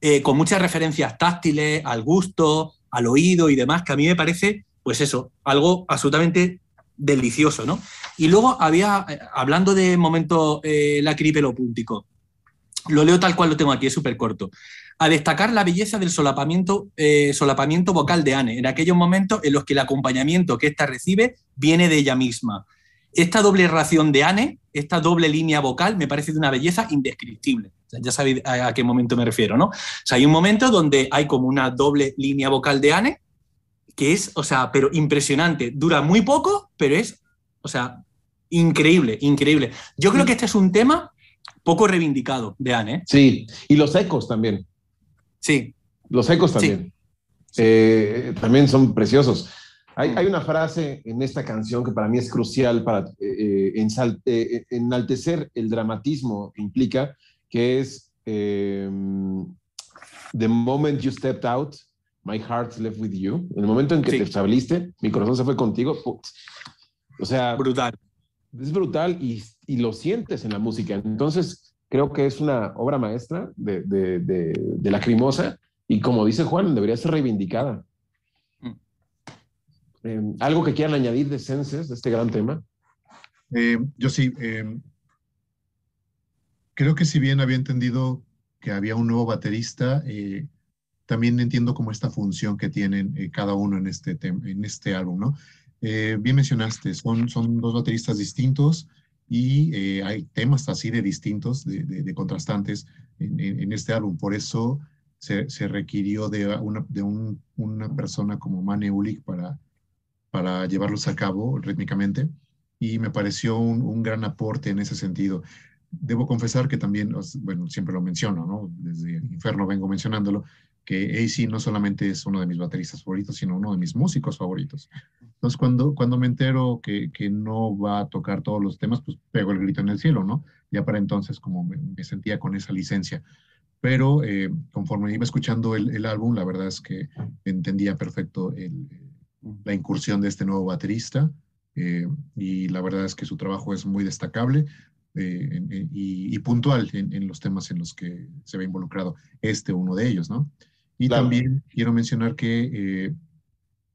eh, con muchas referencias táctiles, al gusto, al oído y demás, que a mí me parece, pues eso, algo absolutamente delicioso, ¿no? Y luego había, eh, hablando de momento eh, la cripelopúntico, lo leo tal cual lo tengo aquí, es súper corto. A destacar la belleza del solapamiento, eh, solapamiento vocal de Anne, en aquellos momentos en los que el acompañamiento que ésta recibe viene de ella misma. Esta doble ración de Anne, esta doble línea vocal, me parece de una belleza indescriptible. ya sabéis a, qué momento me refiero, ¿no? O sea, hay un momento donde hay como una doble línea vocal de Anne, que es, o sea, pero impresionante. Dura muy poco, pero es, o sea, increíble, increíble. Yo creo que este es un tema poco reivindicado de Anne. ¿eh? Sí, y los ecos también. Sí. Los ecos también. Eh, también son preciosos. Hay, hay, una frase en esta canción que para mí es crucial para eh, eh, enaltecer el dramatismo que implica, que es The moment you stepped out, my heart left with you. En el momento en que te estableciste, mi corazón se fue contigo. O sea, brutal. Es brutal y, y, lo sientes en la música. Entonces, creo que es una obra maestra de, de, de, de Lacrimosa y como dice Juan, debería ser reivindicada. Mm. Eh, ¿Algo que quieran añadir de Senses, de este gran tema? Eh, yo sí. Eh, creo que si bien había entendido que había un nuevo baterista, también entiendo como esta función que tienen cada uno en este, en este álbum, ¿no? bien mencionaste, son, son dos bateristas distintos, y eh, hay temas así de distintos, de, contrastantes en, este álbum. Por eso se, requirió de, una, persona como Mane Ulik para, llevarlos a cabo rítmicamente y me pareció un, gran aporte en ese sentido. Debo confesar que también, bueno, siempre lo menciono, ¿no? Desde Inferno vengo mencionándolo, que AC no solamente es uno de mis bateristas favoritos, sino uno de mis músicos favoritos. Entonces, cuando, cuando me entero que, que no va a tocar todos los temas, pues pego el grito en el cielo, ¿no? Ya para entonces como me, sentía con esa licencia. Pero eh, conforme iba escuchando el, el, álbum, la verdad es que entendía perfecto el, la incursión de este nuevo baterista eh, y la verdad es que su trabajo es muy destacable. Eh, y, y, puntual en, en, los temas en los que se ve involucrado este uno de ellos, ¿no? Y también quiero mencionar que eh,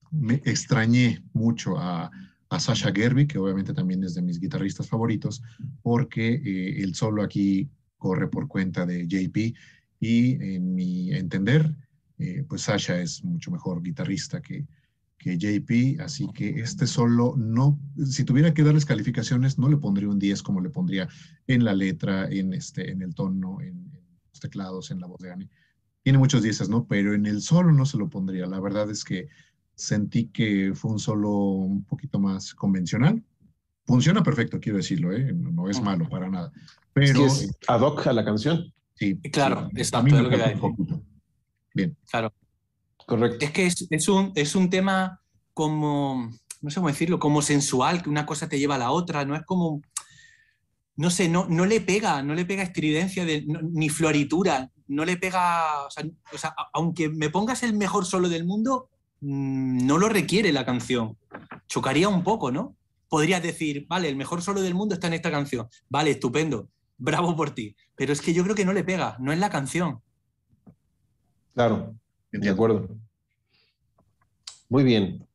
me extrañé mucho a, a, Sasha Gerby, que obviamente también es de mis guitarristas favoritos, porque eh, el solo aquí corre por cuenta de JP y en mi entender, eh, pues Sasha es mucho mejor guitarrista que, que JP, así que este solo no, si tuviera que darles calificaciones, no le pondría un 10 como le pondría en la letra, en, este, en el tono, en, en los teclados, en la voz de Annie tiene muchos dices, ¿no? Pero en el solo no se lo pondría. La verdad es que sentí que fue un solo un poquito más convencional. Funciona perfecto, quiero decirlo, ¿eh? No, es malo para nada. Pero. Es, es ad hoc a la canción. Sí. Claro, sí, está todo lo que Bien. Claro. Correcto. Es que es, es, un, es un tema como, no sé cómo decirlo, como sensual, que una cosa te lleva a la otra, no es como, no sé, no, no le pega, no le pega estridencia de, ni floritura, no le pega, o sea, aunque me pongas el mejor solo del mundo, mm, no lo requiere la canción. Chocaría un poco, ¿no? Podrías decir, vale, el mejor solo del mundo está en esta canción. Vale, estupendo, bravo por ti. Pero es que yo creo que no le pega, no es la canción. Claro, de acuerdo. Muy bien.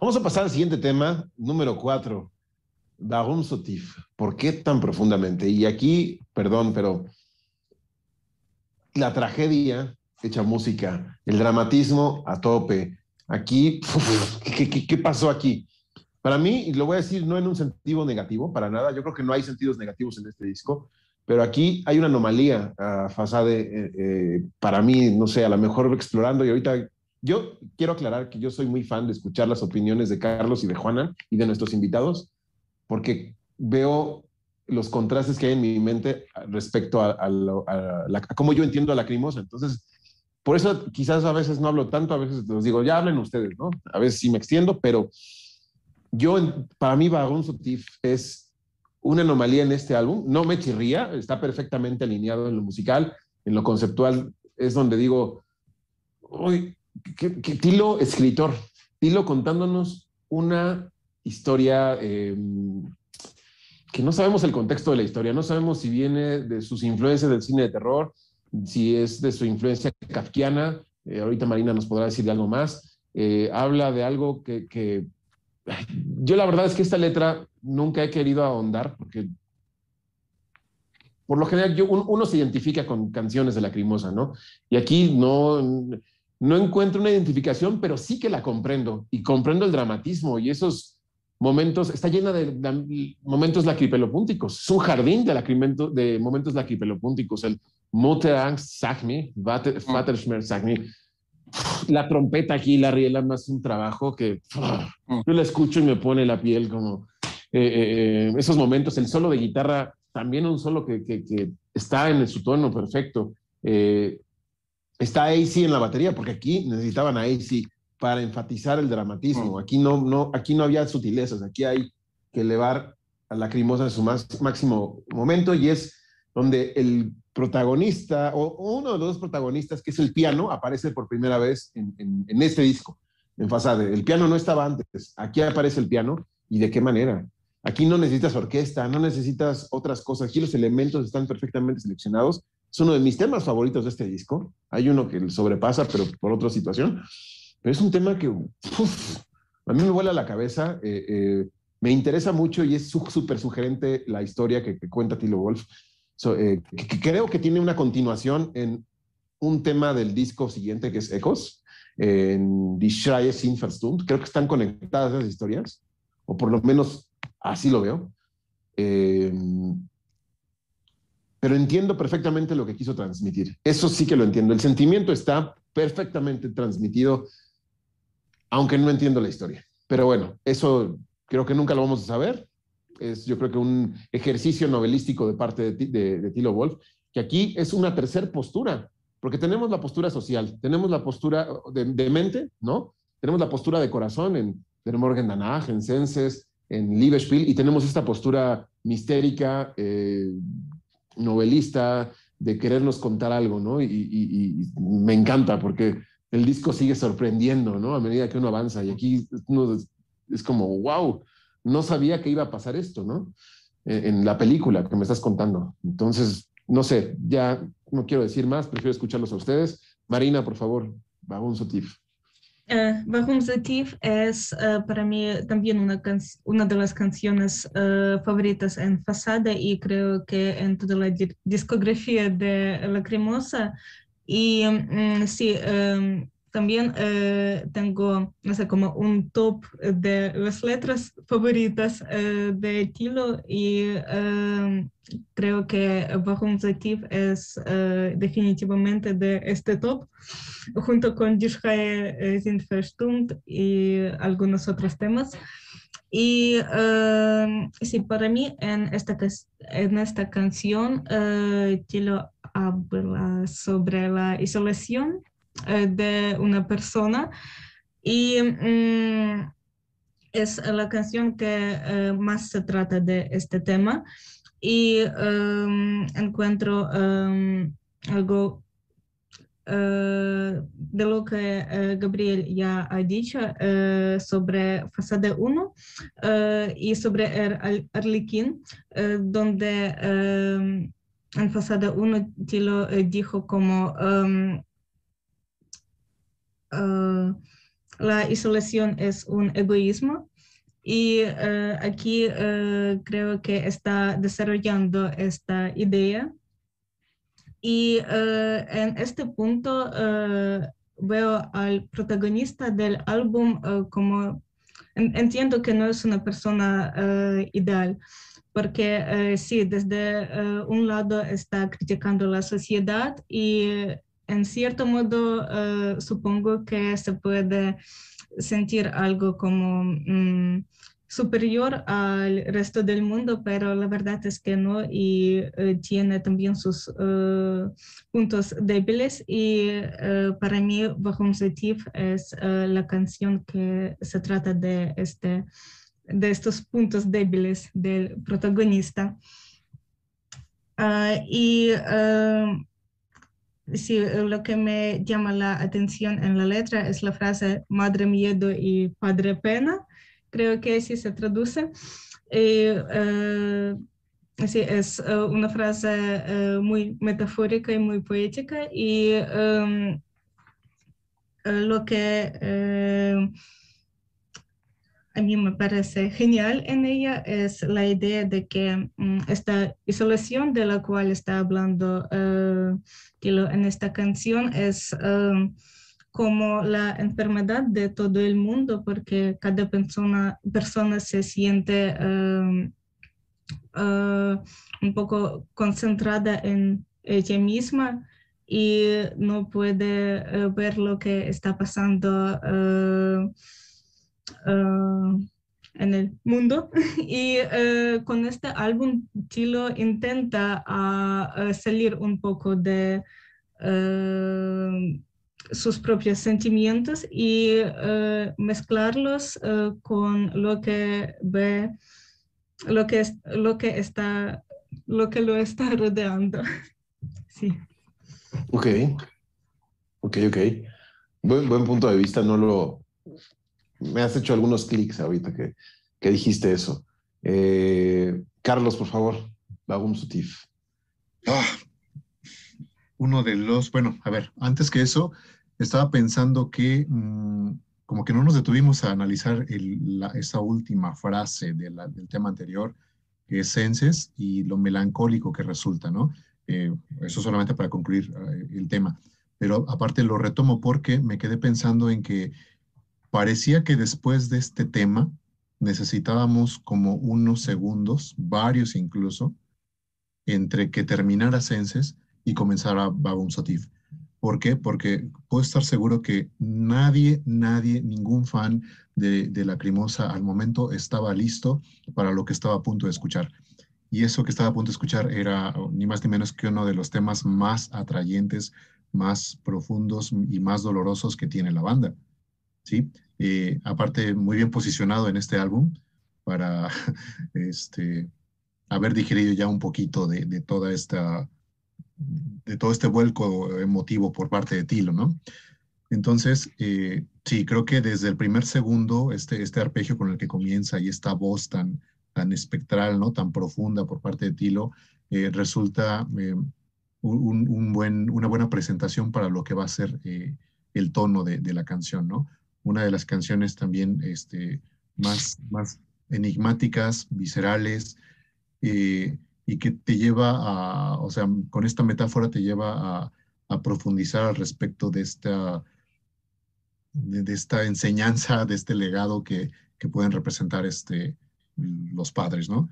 Vamos a pasar al siguiente tema, número cuatro. Darum Sotif. ¿Por qué tan profundamente? Y aquí, perdón, pero la tragedia hecha música, el dramatismo a tope. Aquí, ¿qué, pasó aquí? Para mí, lo voy a decir no en un sentido negativo, para nada, yo creo que no hay sentidos negativos en este disco, pero aquí hay una anomalía uh, Fasade, eh, eh, para mí, no sé, a lo mejor explorando y ahorita yo quiero aclarar que yo soy muy fan de escuchar las opiniones de Carlos y de Juana y de nuestros invitados, porque veo los contrastes que hay en mi mente respecto a, cómo yo entiendo a la crimosa. Entonces, por eso quizás a veces no hablo tanto, a veces los digo, ya hablen ustedes, ¿no? A veces sí me extiendo, pero yo, para mí, Baron Sotif es una anomalía en este álbum. No me chirría, está perfectamente alineado en lo musical, en lo conceptual, es donde digo, uy, qué, Tilo, escritor, Tilo contándonos una historia eh, que no sabemos el contexto de la historia, no sabemos si viene de sus influencias del cine de terror, si es de su influencia kafkiana, eh, ahorita Marina nos podrá decir de algo más, eh, habla de algo que, yo la verdad es que esta letra nunca he querido ahondar porque por lo general yo, uno se identifica con canciones de Lacrimosa, ¿no? Y aquí no, no encuentro una identificación, pero sí que la comprendo y comprendo el dramatismo y esos momentos, está llena de, momentos lacripelopúnticos. Es un jardín de, de momentos lacripelopúnticos. El Mutter Angst sag me, Vaterschmerz sag me. La trompeta aquí, la riela, más un trabajo que yo la escucho y me pone la piel como eh, eh, eh, esos momentos. El solo de guitarra, también un solo que, que, está en su tono perfecto. está AC en la batería, porque aquí necesitaban a AC para enfatizar el dramatismo. Aquí no, no, aquí no había sutilezas, aquí hay que elevar a la Lacrimosa en su más, máximo momento y es donde el protagonista o, uno de los dos protagonistas, que es el piano, aparece por primera vez en, en, este disco, en Fasade. El piano no estaba antes, aquí aparece el piano y de qué manera. Aquí no necesitas orquesta, no necesitas otras cosas, aquí los elementos están perfectamente seleccionados. Es uno de mis temas favoritos de este disco. Hay uno que sobrepasa, pero por otra situación. Pero es un tema que a mí me vuela la cabeza, eh, eh, me interesa mucho y es súper sugerente la historia que, cuenta Tilo Wolf. Eh, que, creo que tiene una continuación en un tema del disco siguiente que es Ecos, en Die Schreie sin Verstund. Creo que están conectadas esas historias, o por lo menos así lo veo. pero entiendo perfectamente lo que quiso transmitir. Eso sí que lo entiendo. El sentimiento está perfectamente transmitido aunque no entiendo la historia. Pero bueno, eso creo que nunca lo vamos a saber. Es yo creo que un ejercicio novelístico de parte de, Tilo Wolf, que aquí es una tercera postura, porque tenemos la postura social, tenemos la postura de, mente, ¿no? Tenemos la postura de corazón en Der Morgen danach, en Senses, en Liebespiel, y tenemos esta postura mistérica, eh, novelista, de querernos contar algo, ¿no? y, me encanta porque el disco sigue sorprendiendo, ¿no? A medida que uno avanza. Y aquí uno es como, wow, no sabía que iba a pasar esto, ¿no? E, en la película que me estás contando. Entonces, no sé, ya no quiero decir más, prefiero escucharlos a ustedes. Marina, por favor, Warum so tief? Uh, Warum so tief es uh, para mí también una, una de las canciones uh, favoritas en Fasada y creo que en toda la discografía de Lacrimosa y mm, sí, em, también eh, tengo, no sé, como un top de las letras favoritas eh, de Tilo y em, creo que Warum Zativ es eh, definitivamente de este top, junto con Die Schreie sind y algunos otros temas. Y em, sí, para mí en esta, en esta canción, Tilo habla sobre la isolación eh, de una persona. Y mm, es la canción que eh, más se trata de este tema. Y em, encuentro em, algo eh, de lo que Gabriel ya ha dicho sobre Fasade 1 y sobre el Arlequín, donde em, en Fasada 1 Tilo eh, dijo como um, uh, la isolación es un egoísmo. Y uh, aquí uh, creo que está desarrollando esta idea. Y en este punto veo al protagonista del álbum como entiendo que no es una persona ideal porque eh, sí, desde eh, un lado está criticando la sociedad y en cierto modo eh, supongo que se puede sentir algo como mm, superior al resto del mundo, pero la verdad es que no y tiene también sus puntos débiles y para mí Warum es la canción que se trata de este de estos puntos débiles del protagonista. Ah, y uh, lo que me llama la atención en la letra es la frase madre miedo y padre pena. Creo que así se traduce. Ah, sí, es una frase muy metafórica y muy poética y lo que a mí me parece genial en ella es la idea de que mm, esta isolación de la cual está hablando uh, en esta canción es um, como la enfermedad de todo el mundo, porque cada persona, persona se siente uh, un poco concentrada en ella misma y no puede ver lo que está pasando en el mundo. Y uh, con este álbum Tilo intenta uh, salir un poco de sus propios sentimientos y mezclarlos con lo que ve lo que es, lo que está lo que lo está rodeando. Sí. Ok. Ok ok. Buen, buen punto de vista no lo me has hecho algunos clics ahorita que, que dijiste eso. Eh, Carlos, por favor, Bagum Sutif. Ah, uno de los, bueno, a ver, antes que eso, estaba pensando que mm, como que no nos detuvimos a analizar esa última frase del tema anterior, que es senses y lo melancólico que resulta, ¿no? Eh, eso solamente para concluir eh, el tema. Pero aparte lo retomo porque me quedé pensando en que Parecía que después de este tema necesitábamos como unos segundos, varios incluso, entre que terminara Senses y comenzara Babum Satif. ¿Por qué? Porque puedo estar seguro que nadie, nadie, ningún fan de, de Lacrimosa al momento estaba listo para lo que estaba a punto de escuchar. Y eso que estaba a punto de escuchar era ni más ni menos que uno de los temas más atrayentes, más profundos y más dolorosos que tiene la banda. Eh, aparte, muy bien posicionado en este álbum para este, haber digerido ya un poquito de, toda esta, de todo este vuelco emotivo por parte de Tilo, ¿no? Entonces, eh, sí, creo que desde el primer segundo, este, este arpegio con el que comienza y esta voz tan, tan espectral, ¿no? Tan profunda por parte de Tilo, eh, resulta un, buen, una buena presentación para lo que va a ser el tono de, de, la canción, ¿no? Una de las canciones también este, más, más enigmáticas, viscerales, eh, y que te lleva a, o sea, con esta metáfora te lleva a, profundizar al respecto de esta, de, esta enseñanza, de este legado que, que pueden representar este, los padres, ¿no?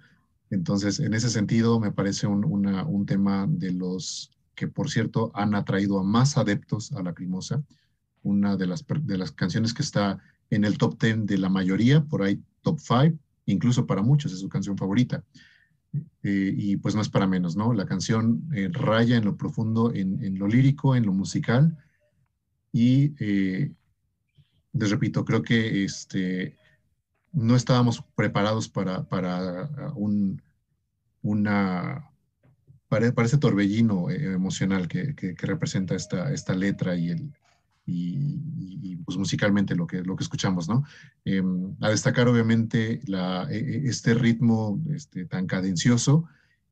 Entonces, en ese sentido, me parece un, un tema de los que, por cierto, han atraído a más adeptos a la crimosa una de las, de las canciones que está en el top 10 de la mayoría, por ahí top 5, incluso para muchos es su canción favorita. Eh, y pues no es para menos, ¿no? La canción eh, raya en lo profundo, en, lo lírico, en lo musical. Y eh, les repito, creo que este, no estábamos preparados para, para un, una, para, ese torbellino emocional que, que, que, representa esta, esta letra y el, y, pues musicalmente lo que, lo que escuchamos, ¿no? Em, a destacar obviamente e, e, este ritmo este, tan cadencioso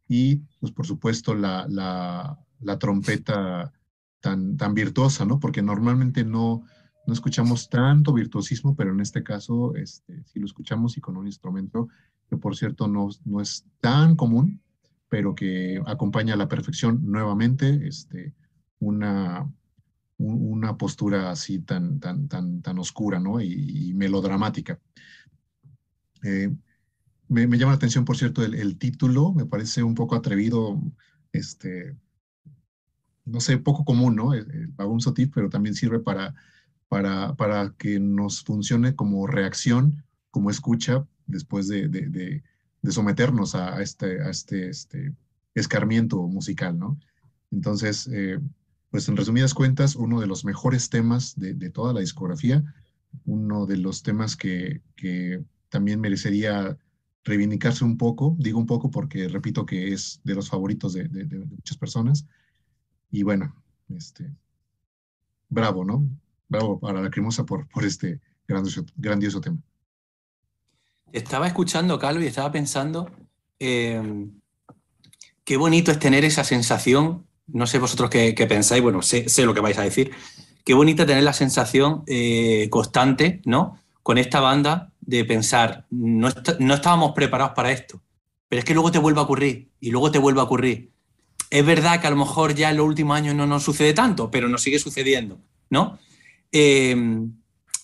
y pues por supuesto la, la, la, trompeta tan, tan virtuosa, ¿no? Porque normalmente no, no escuchamos tanto virtuosismo, pero en este caso este, sí lo escuchamos y con un instrumento que por cierto no, no es tan común, pero que acompaña a la perfección nuevamente este, una, una postura así tan, tan, tan, tan oscura ¿no? y, melodramática. Eh, me, llama la atención, por cierto, el, título, me parece un poco atrevido, este, no sé, poco común, ¿no? El, un Sotif, pero también sirve para, para, para que nos funcione como reacción, como escucha, después de, de, someternos a, este, a este, este escarmiento musical, ¿no? Entonces, eh, pues en resumidas cuentas, uno de los mejores temas de, toda la discografía, uno de los temas que, también merecería reivindicarse un poco, digo un poco porque repito que es de los favoritos de, muchas personas. Y bueno, este, bravo, ¿no? Bravo para la Crimosa por, por este grandioso, grandioso tema. Estaba escuchando, Carlos, y estaba pensando eh, qué bonito es tener esa sensación no sé vosotros qué, pensáis, bueno, sé, lo que vais a decir. Qué bonita tener la sensación eh, constante, ¿no? Con esta banda de pensar, no, no estábamos preparados para esto, pero es que luego te vuelve a ocurrir y luego te vuelve a ocurrir. Es verdad que a lo mejor ya en los últimos años no nos sucede tanto, pero nos sigue sucediendo, ¿no? Eh,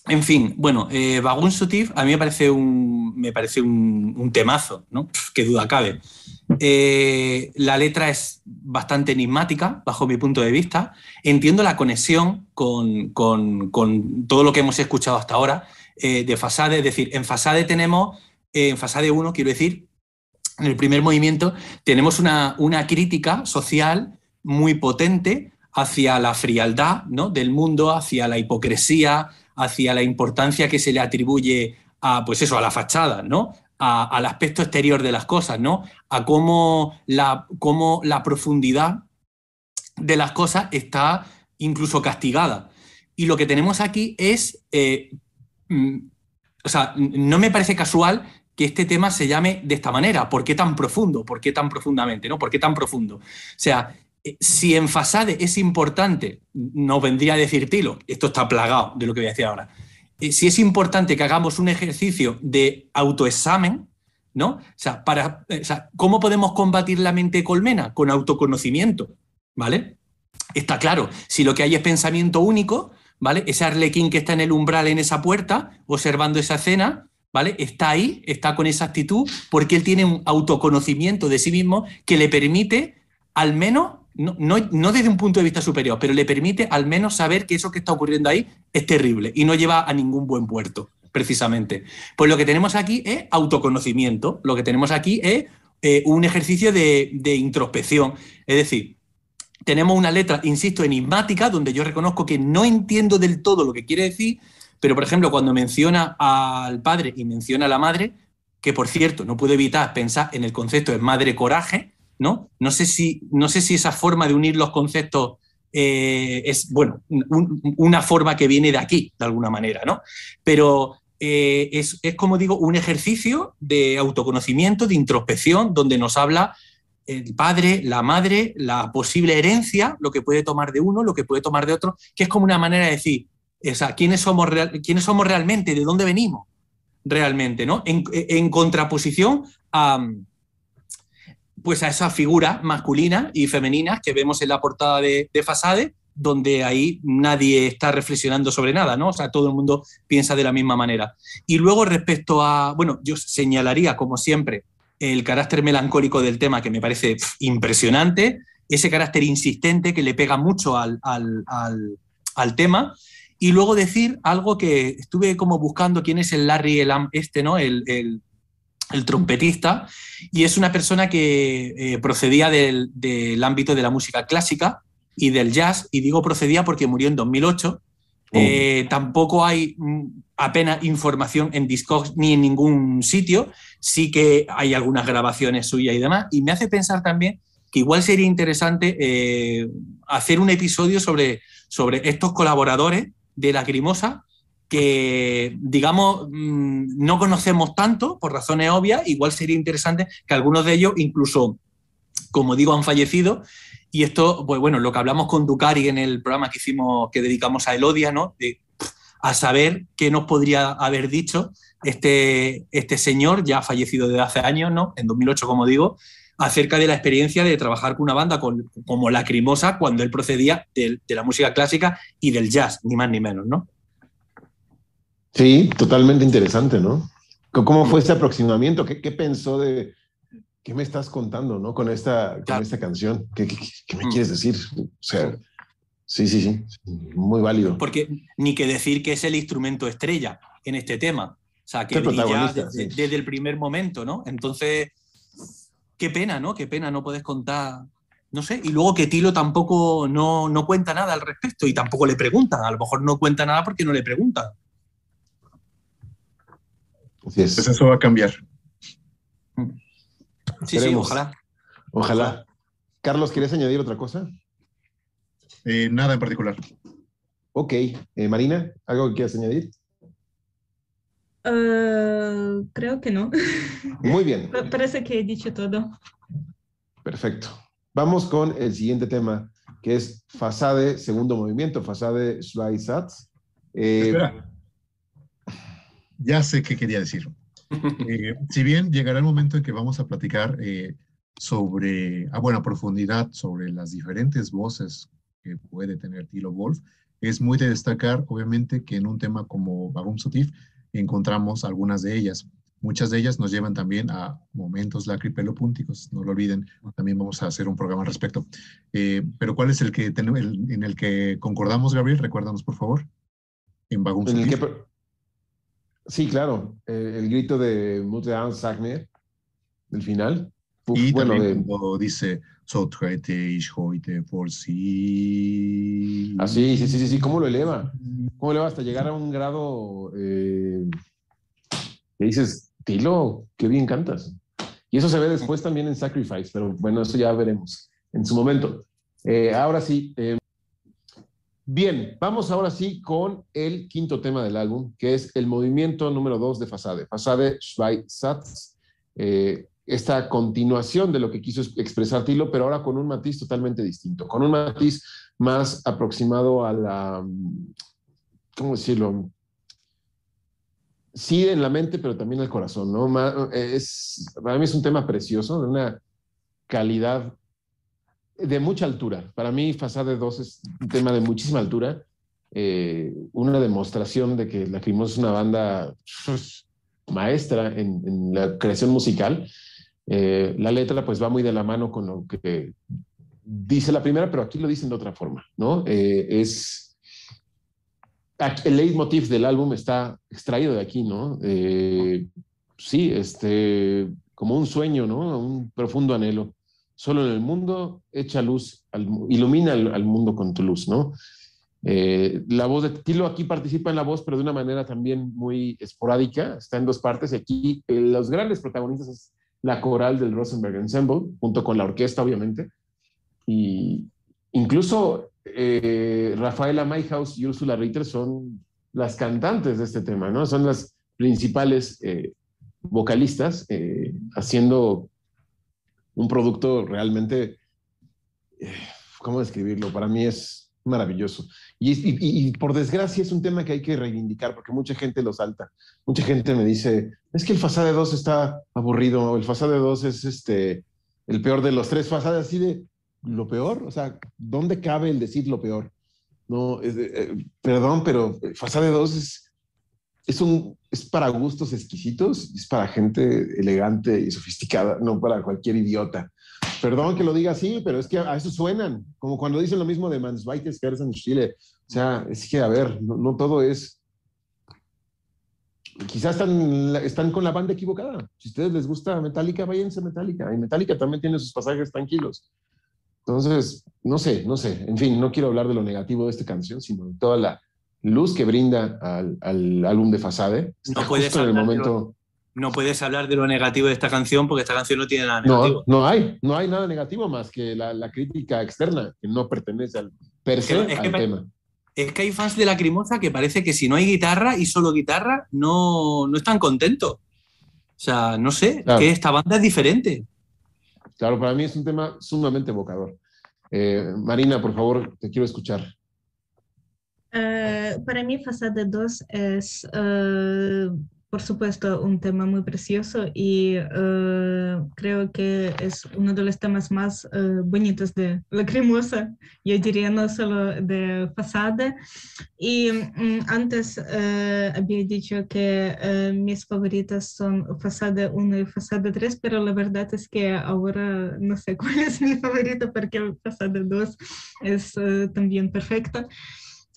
en fin, bueno, eh, Bagun Sutif a mí me parece un, me parece un, temazo, ¿no? qué duda cabe. Eh, la letra es bastante enigmática, bajo mi punto de vista. Entiendo la conexión con, todo lo que hemos escuchado hasta ahora eh, de Fasade. Es decir, en Fasade tenemos, en Fasade 1, quiero decir, en el primer movimiento, tenemos una, una crítica social muy potente hacia la frialdad ¿no? del mundo, hacia la hipocresía, hacia la importancia que se le atribuye a, pues eso, a la fachada, ¿no? al aspecto exterior de las cosas, ¿no? A cómo la, cómo la profundidad de las cosas está incluso castigada. Y lo que tenemos aquí es, eh, mm, o sea, no me parece casual que este tema se llame de esta manera. ¿Por qué tan profundo? ¿Por qué tan profundamente? ¿no? ¿Por qué tan profundo? O sea, eh, si en Fasade es importante, nos vendría a decir Tilo, esto está plagado de lo que voy a decir ahora, eh, si es importante que hagamos un ejercicio de autoexamen, ¿no? O sea, para, eh, ¿cómo podemos combatir la mente colmena? Con autoconocimiento, ¿vale? Está claro, si lo que hay es pensamiento único, ¿vale? Ese arlequín que está en el umbral, en esa puerta, observando esa escena, ¿vale? Está ahí, está con esa actitud, porque él tiene un autoconocimiento de sí mismo que le permite al menos no, desde un punto de vista superior, pero le permite al menos saber que eso que está ocurriendo ahí es terrible y no lleva a ningún buen puerto, precisamente. Pues lo que tenemos aquí es autoconocimiento, lo que tenemos aquí es eh, un ejercicio de, introspección. Es decir, tenemos una letra, insisto, enigmática, donde yo reconozco que no entiendo del todo lo que quiere decir, pero por ejemplo, cuando menciona al padre y menciona a la madre, que por cierto, no puedo evitar pensar en el concepto de madre coraje, ¿no? No sé si, no sé si esa forma de unir los conceptos eh, es, bueno, una forma que viene de aquí, de alguna manera, ¿no? Pero eh, es, como digo, un ejercicio de autoconocimiento, de introspección, donde nos habla el padre, la madre, la posible herencia, lo que puede tomar de uno, lo que puede tomar de otro, que es como una manera de decir, o ¿quiénes somos, ¿quiénes somos realmente? ¿De dónde venimos realmente? ¿no? en contraposición a, pues a esa figura masculina y femenina que vemos en la portada de, de Fasade, donde ahí nadie está reflexionando sobre nada, ¿no? O sea, todo el mundo piensa de la misma manera. Y luego respecto a, bueno, yo señalaría, como siempre, el carácter melancólico del tema, que me parece impresionante, ese carácter insistente que le pega mucho al, tema, y luego decir algo que estuve como buscando quién es el Larry el, este, ¿no? el, el trompetista, y es una persona que eh, procedía del, ámbito de la música clásica y del jazz, y digo procedía porque murió en 2008. Eh, tampoco hay mm, apenas información en Discogs ni en ningún sitio, sí que hay algunas grabaciones suyas y demás, y me hace pensar también que igual sería interesante eh, hacer un episodio sobre, sobre estos colaboradores de Lacrimosa, que, digamos, mm, no conocemos tanto por razones obvias, igual sería interesante que algunos de ellos, incluso, como digo, han fallecido. Y esto, pues bueno, lo que hablamos con Ducari en el programa que hicimos, que dedicamos a Elodia, ¿no? a saber qué nos podría haber dicho este, este señor, ya fallecido desde hace años, ¿no? En 2008, como digo, acerca de la experiencia de trabajar con una banda como Lacrimosa cuando él procedía de, de, la música clásica y del jazz, ni más ni menos, ¿no? Sí, totalmente interesante, ¿no? ¿Cómo fue este aproximamiento? ¿Qué, pensó de qué me estás contando, ¿no? Con esta, con esta canción. ¿Qué, me mm. quieres decir? O sea, sí, sí, sí, muy válido. Porque ni que decir que es el instrumento estrella en este tema. O sea, que brilla desde, desde, el primer momento, ¿no? Entonces, qué pena, ¿no? Qué pena no puedes contar. No sé, y luego que Tilo tampoco no, no cuenta nada al respecto y tampoco le preguntan. A lo mejor no cuenta nada porque no le preguntan. Pues eso va a cambiar. Sí, sí, ojalá. Ojalá. Carlos, ¿quieres añadir otra cosa? Eh, nada en particular. Ok. Eh, Marina, ¿algo que quieras añadir? Ah, creo que no. Muy bien. Parece que he dicho todo. Perfecto. Vamos con el siguiente tema, que es Fasade, segundo movimiento, Fasade Sats. Eh, Espera. ya sé qué quería decir. Eh, si bien llegará el momento en que vamos a platicar eh, sobre, a buena profundidad, sobre las diferentes voces que puede tener Tilo Wolf, es muy de destacar, obviamente, que en un tema como Bagum Sotif encontramos algunas de ellas. Muchas de ellas nos llevan también a momentos lacripelopúnticos, no lo olviden, también vamos a hacer un programa al respecto. Eh, pero ¿cuál es el que en el que concordamos, Gabriel? Recuérdanos, por favor. En Bagum Sí, claro, eh, el grito de Muttean Sagner, del final. y bueno, cuando dice, ich heute por sí. Ah, sí, sí, sí, sí, ¿cómo lo eleva? ¿Cómo lo eleva hasta llegar a un grado eh, que dices, Tilo, qué bien cantas. Y eso se ve después también en Sacrifice, pero bueno, eso ya veremos en su momento. Eh, ahora sí, eh, bien, vamos ahora sí con el quinto tema del álbum, que es el movimiento número dos de Fasade. Fasade Schweizatz, eh, esta continuación de lo que quiso expresar Tilo, pero ahora con un matiz totalmente distinto, con un matiz más aproximado a la, ¿cómo decirlo? sí en la mente, pero también el corazón, ¿no? Es, para mí es un tema precioso, de una calidad de mucha altura. Para mí, Fasade 2 es un tema de muchísima altura, eh, una demostración de que Lacrimosa es una banda pues, maestra en, la creación musical. Eh, la letra pues va muy de la mano con lo que dice la primera, pero aquí lo dicen de otra forma, ¿no? Eh, es el leitmotiv del álbum está extraído de aquí, ¿no? Sí, este, como un sueño, ¿no? Un profundo anhelo. Solo en el mundo echa luz, ilumina al, mundo con tu luz, ¿no? Eh, la voz de Tilo aquí participa en la voz, pero de una manera también muy esporádica, está en dos partes y aquí eh, los grandes protagonistas es la coral del Rosenberg Ensemble, junto con la orquesta, obviamente, y incluso eh, Rafaela Mayhaus y Ursula Ritter son las cantantes de este tema, ¿no? Son las principales vocalistas haciendo un producto realmente, ¿cómo describirlo? Para mí es maravilloso. Y, por desgracia es un tema que hay que reivindicar porque mucha gente lo salta. Mucha gente me dice, es que el Fasade 2 está aburrido, el Fasade 2 es este, el peor de los tres Fasades, así de, lo peor, o sea, ¿dónde cabe el decir lo peor? No, eh, perdón, pero Fasade 2 es, es, un, es para gustos exquisitos, es para gente elegante y sofisticada, no para cualquier idiota. Perdón que lo diga así, pero es que a eso suenan, como cuando dicen lo mismo de Mansweites que en Chile. O sea, es que, a ver, no, todo es... Quizás están, están con la banda equivocada. Si a ustedes les gusta Metallica, váyanse a Metallica. Y Metallica también tiene sus pasajes tranquilos. Entonces, no sé, no sé. En fin, no quiero hablar de lo negativo de esta canción, sino de toda la luz que brinda al, álbum de Fasade. no puedes, en el momento... no puedes hablar de lo negativo de esta canción porque esta canción no tiene nada negativo. No, no hay, no hay nada negativo más que la, crítica externa que no pertenece al per se al tema. Es que hay fans de Lacrimosa que parece que si no hay guitarra y solo guitarra, no, no están contentos. O sea, no sé, que esta banda es diferente. Claro, para mí es un tema sumamente evocador. Eh, Marina, por favor, te quiero escuchar. Eh, para mí, Fasade 2 es eh, por supuesto, un tema muy precioso y eh, creo que es uno de los temas más bonitos de Lacrimosa, yo diría no solo de Fasade. Y mm, antes había dicho que mis favoritas son Fasade 1 y Fasade 3, pero la verdad es que ahora no sé cuál es mi favorito porque Fasade 2 es también perfecta.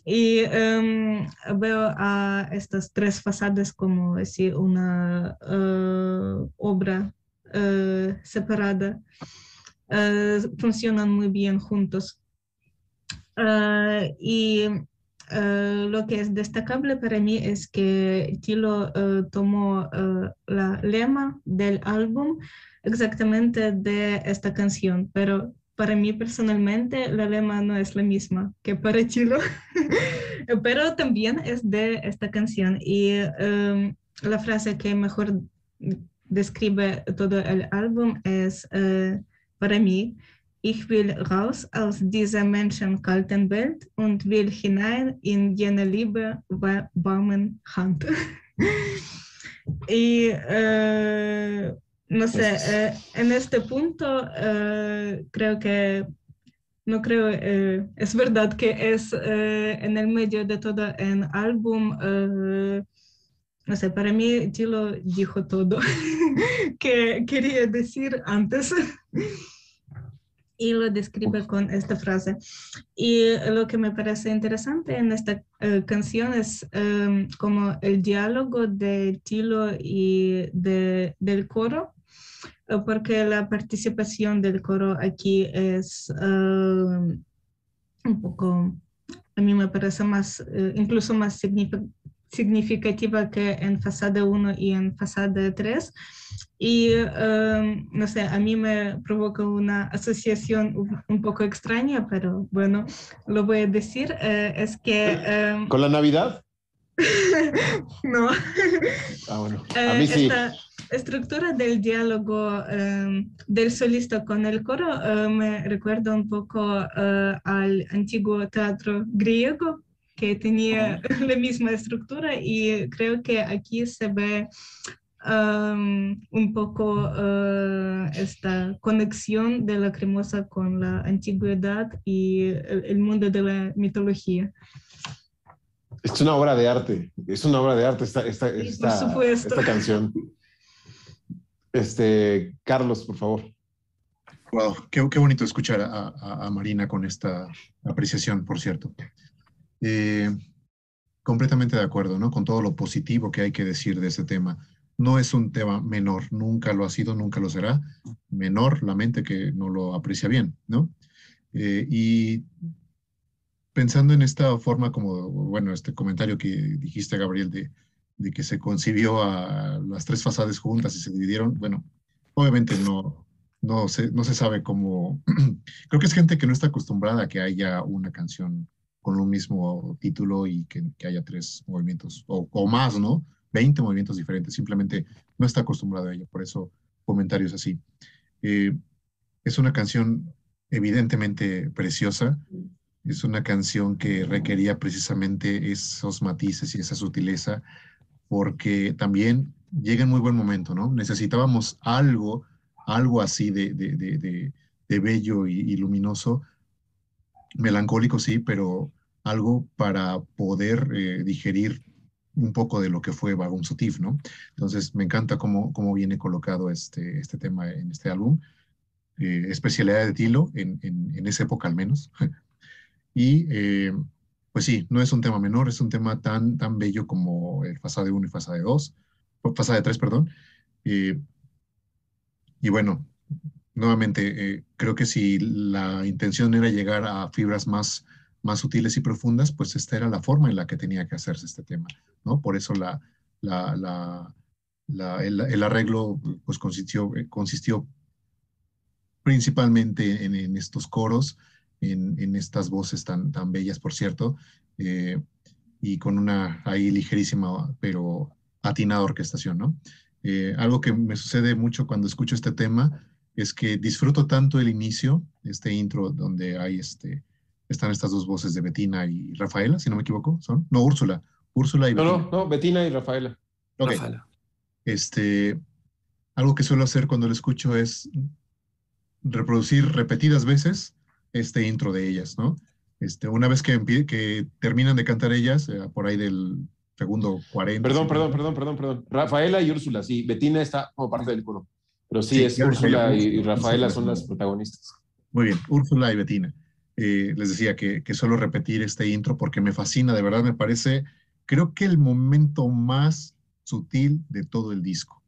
Y em, veo a estas tres fachadas como decir, una eh, obra eh, separada. Eh, funcionan muy bien juntos. y lo que es destacable para mí es que Tilo tomó la lema del álbum exactamente de esta canción, pero para mí personalmente la lema no es la misma que para Chilo, pero también es de esta canción y em, la frase que mejor describe todo el álbum es uh, para mí, ich will raus aus dieser menschenkalten Welt und will hinein in jene liebe warmen Hand. y no sé, en este punto creo que no creo, es verdad que es en el medio de todo el álbum no sé, para mí Tilo dijo todo que quería decir antes y lo describe con esta frase. Y lo que me parece interesante en esta eh, canción es em, como el diálogo de Tilo y de, del coro, eh, porque la participación del coro aquí es em, un poco, a mí me parece más, eh, incluso más significativa que en fase 1 y en fase 3. Y em, no sé, a mí me provoca una asociación un, poco extraña, pero bueno, lo voy a decir, eh, es que... ¿Con la Navidad? no. Ah, bueno. A mí eh, sí. Esta estructura del diálogo em, del solista con el coro eh, me recuerda un poco al antiguo teatro griego, que tenía la misma estructura y creo que aquí se ve um, un poco uh, esta conexión de la cremosa con la antigüedad y el, mundo de la mitología. Es una obra de arte, es una obra de arte esta, esta, esta, canción. Este, Carlos, por favor. Wow, qué, bonito escuchar a, Marina con esta apreciación, por cierto. Eh, completamente de acuerdo, ¿no? Con todo lo positivo que hay que decir de ese tema. No es un tema menor, nunca lo ha sido, nunca lo será. Menor la mente que no lo aprecia bien, ¿no? Eh, y pensando en esta forma como, bueno, este comentario que dijiste, Gabriel, de, de que se concibió a las tres fasadas juntas y se dividieron, bueno, obviamente no, no, se, no se sabe cómo, creo que es gente que no está acostumbrada a que haya una canción con un mismo título y que, haya tres movimientos o, más, ¿no? 20 movimientos diferentes, simplemente no está acostumbrado a ello, por eso comentarios así. Eh, es una canción evidentemente preciosa, es una canción que requería precisamente esos matices y esa sutileza, porque también llega en muy buen momento, ¿no? Necesitábamos algo, algo así de, de, bello y, luminoso, melancólico sí, pero algo para poder eh, digerir un poco de lo que fue Bagum Sotif, ¿no? Entonces, me encanta cómo, cómo viene colocado este, este tema en este álbum. Eh, especialidad de Tilo, en, en, esa época al menos. y, eh, pues sí, no es un tema menor, es un tema tan, tan bello como el Fasade 1 y Fasade 2, Fasade 3, perdón. y bueno, nuevamente, creo que si la intención era llegar a fibras más más sutiles y profundas, pues esta era la forma en la que tenía que hacerse este tema, ¿no? Por eso la, la, el, arreglo pues consistió, eh, consistió principalmente en, estos coros, en, estas voces tan, tan bellas, por cierto, eh, y con una ahí ligerísima pero atinada orquestación, ¿no? Eh, algo que me sucede mucho cuando escucho este tema es que disfruto tanto el inicio, este intro donde hay este, están estas dos voces de Betina y Rafaela, si no me equivoco, ¿son? No, Úrsula. Úrsula y no, Betina. No, no, Betina y Rafaela. Rafaela. Este, algo que suelo hacer cuando lo escucho es reproducir repetidas veces este intro de ellas, ¿no? Este, una vez que, que terminan de cantar ellas, eh, por ahí del segundo 40. Perdón, perdón, perdón, perdón, perdón. Rafaela y Úrsula, sí. Betina está como parte del coro. Pero sí, es Úrsula y, Rafaela son las protagonistas. Muy bien, Úrsula y Betina. Eh, les decía que, que solo repetir este intro porque me fascina, de verdad me parece, creo que el momento más sutil de todo el disco.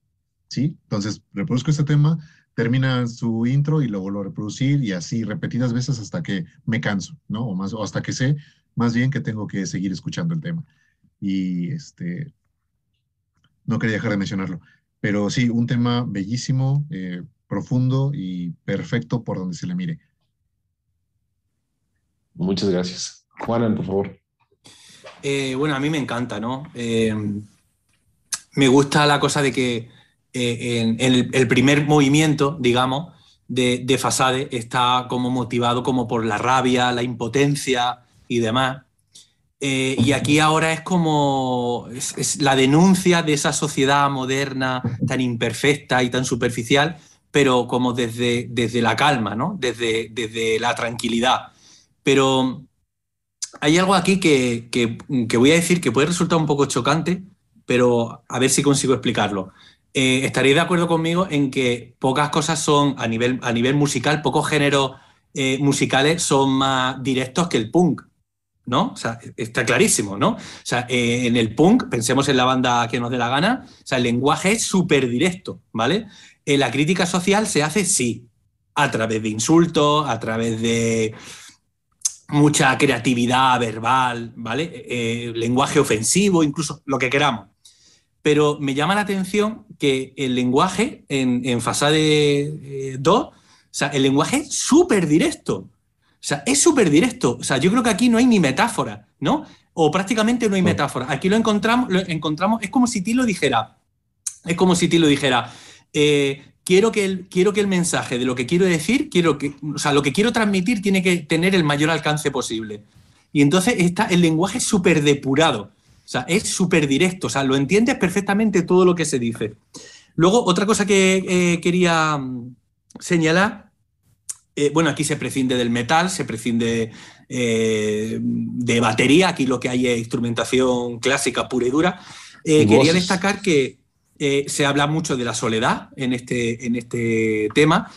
¿Sí? Entonces, reproduzco este tema, termina su intro y lo vuelvo a reproducir y así repetidas veces hasta que me canso, ¿no? O, más, o hasta que sé más bien que tengo que seguir escuchando el tema. Y este, no quería dejar de mencionarlo. Pero sí, un tema bellísimo, eh, profundo y perfecto por donde se le mire. Muchas gracias. Juanan, por favor. Eh, bueno, a mí me encanta, ¿no? Eh, me gusta la cosa de que eh, el, primer movimiento, digamos, de, de, Fasade está como motivado como por la rabia, la impotencia y demás. Eh, y aquí ahora es como la denuncia de esa sociedad moderna tan imperfecta y tan superficial, pero como desde, desde la calma, ¿no? desde, desde la tranquilidad. Pero hay algo aquí que, que, voy a decir que puede resultar un poco chocante, pero a ver si consigo explicarlo. Eh, estaréis de acuerdo conmigo en que pocas cosas son, a nivel, a nivel musical, pocos géneros eh, musicales son más directos que el punk. ¿no? O sea, está clarísimo, ¿no? O sea, eh, en el punk, pensemos en la banda que nos dé la gana, o sea, el lenguaje es súper directo, ¿vale? En la crítica social se hace, sí, a través de insultos, a través de mucha creatividad verbal, ¿vale? Eh, lenguaje ofensivo, incluso lo que queramos. Pero me llama la atención que el lenguaje en, en Fasade 2, o sea, el lenguaje es súper directo. O sea, es súper directo. O sea, yo creo que aquí no hay ni metáfora, ¿no? O prácticamente no hay metáfora. Aquí lo encontramos, lo encontramos, es como si lo dijera, es como si lo dijera, eh, quiero, que el, quiero que el mensaje de lo que quiero decir, quiero que, o sea, lo que quiero transmitir tiene que tener el mayor alcance posible. Y entonces está el lenguaje súper depurado, o sea, es súper directo, o sea, lo entiendes perfectamente todo lo que se dice. Luego, otra cosa que eh, quería mm, señalar eh, bueno, aquí se prescinde del metal, se prescinde eh, de batería, aquí lo que hay es instrumentación clásica pura y dura. Quería destacar que se habla mucho de la soledad en este, en este tema.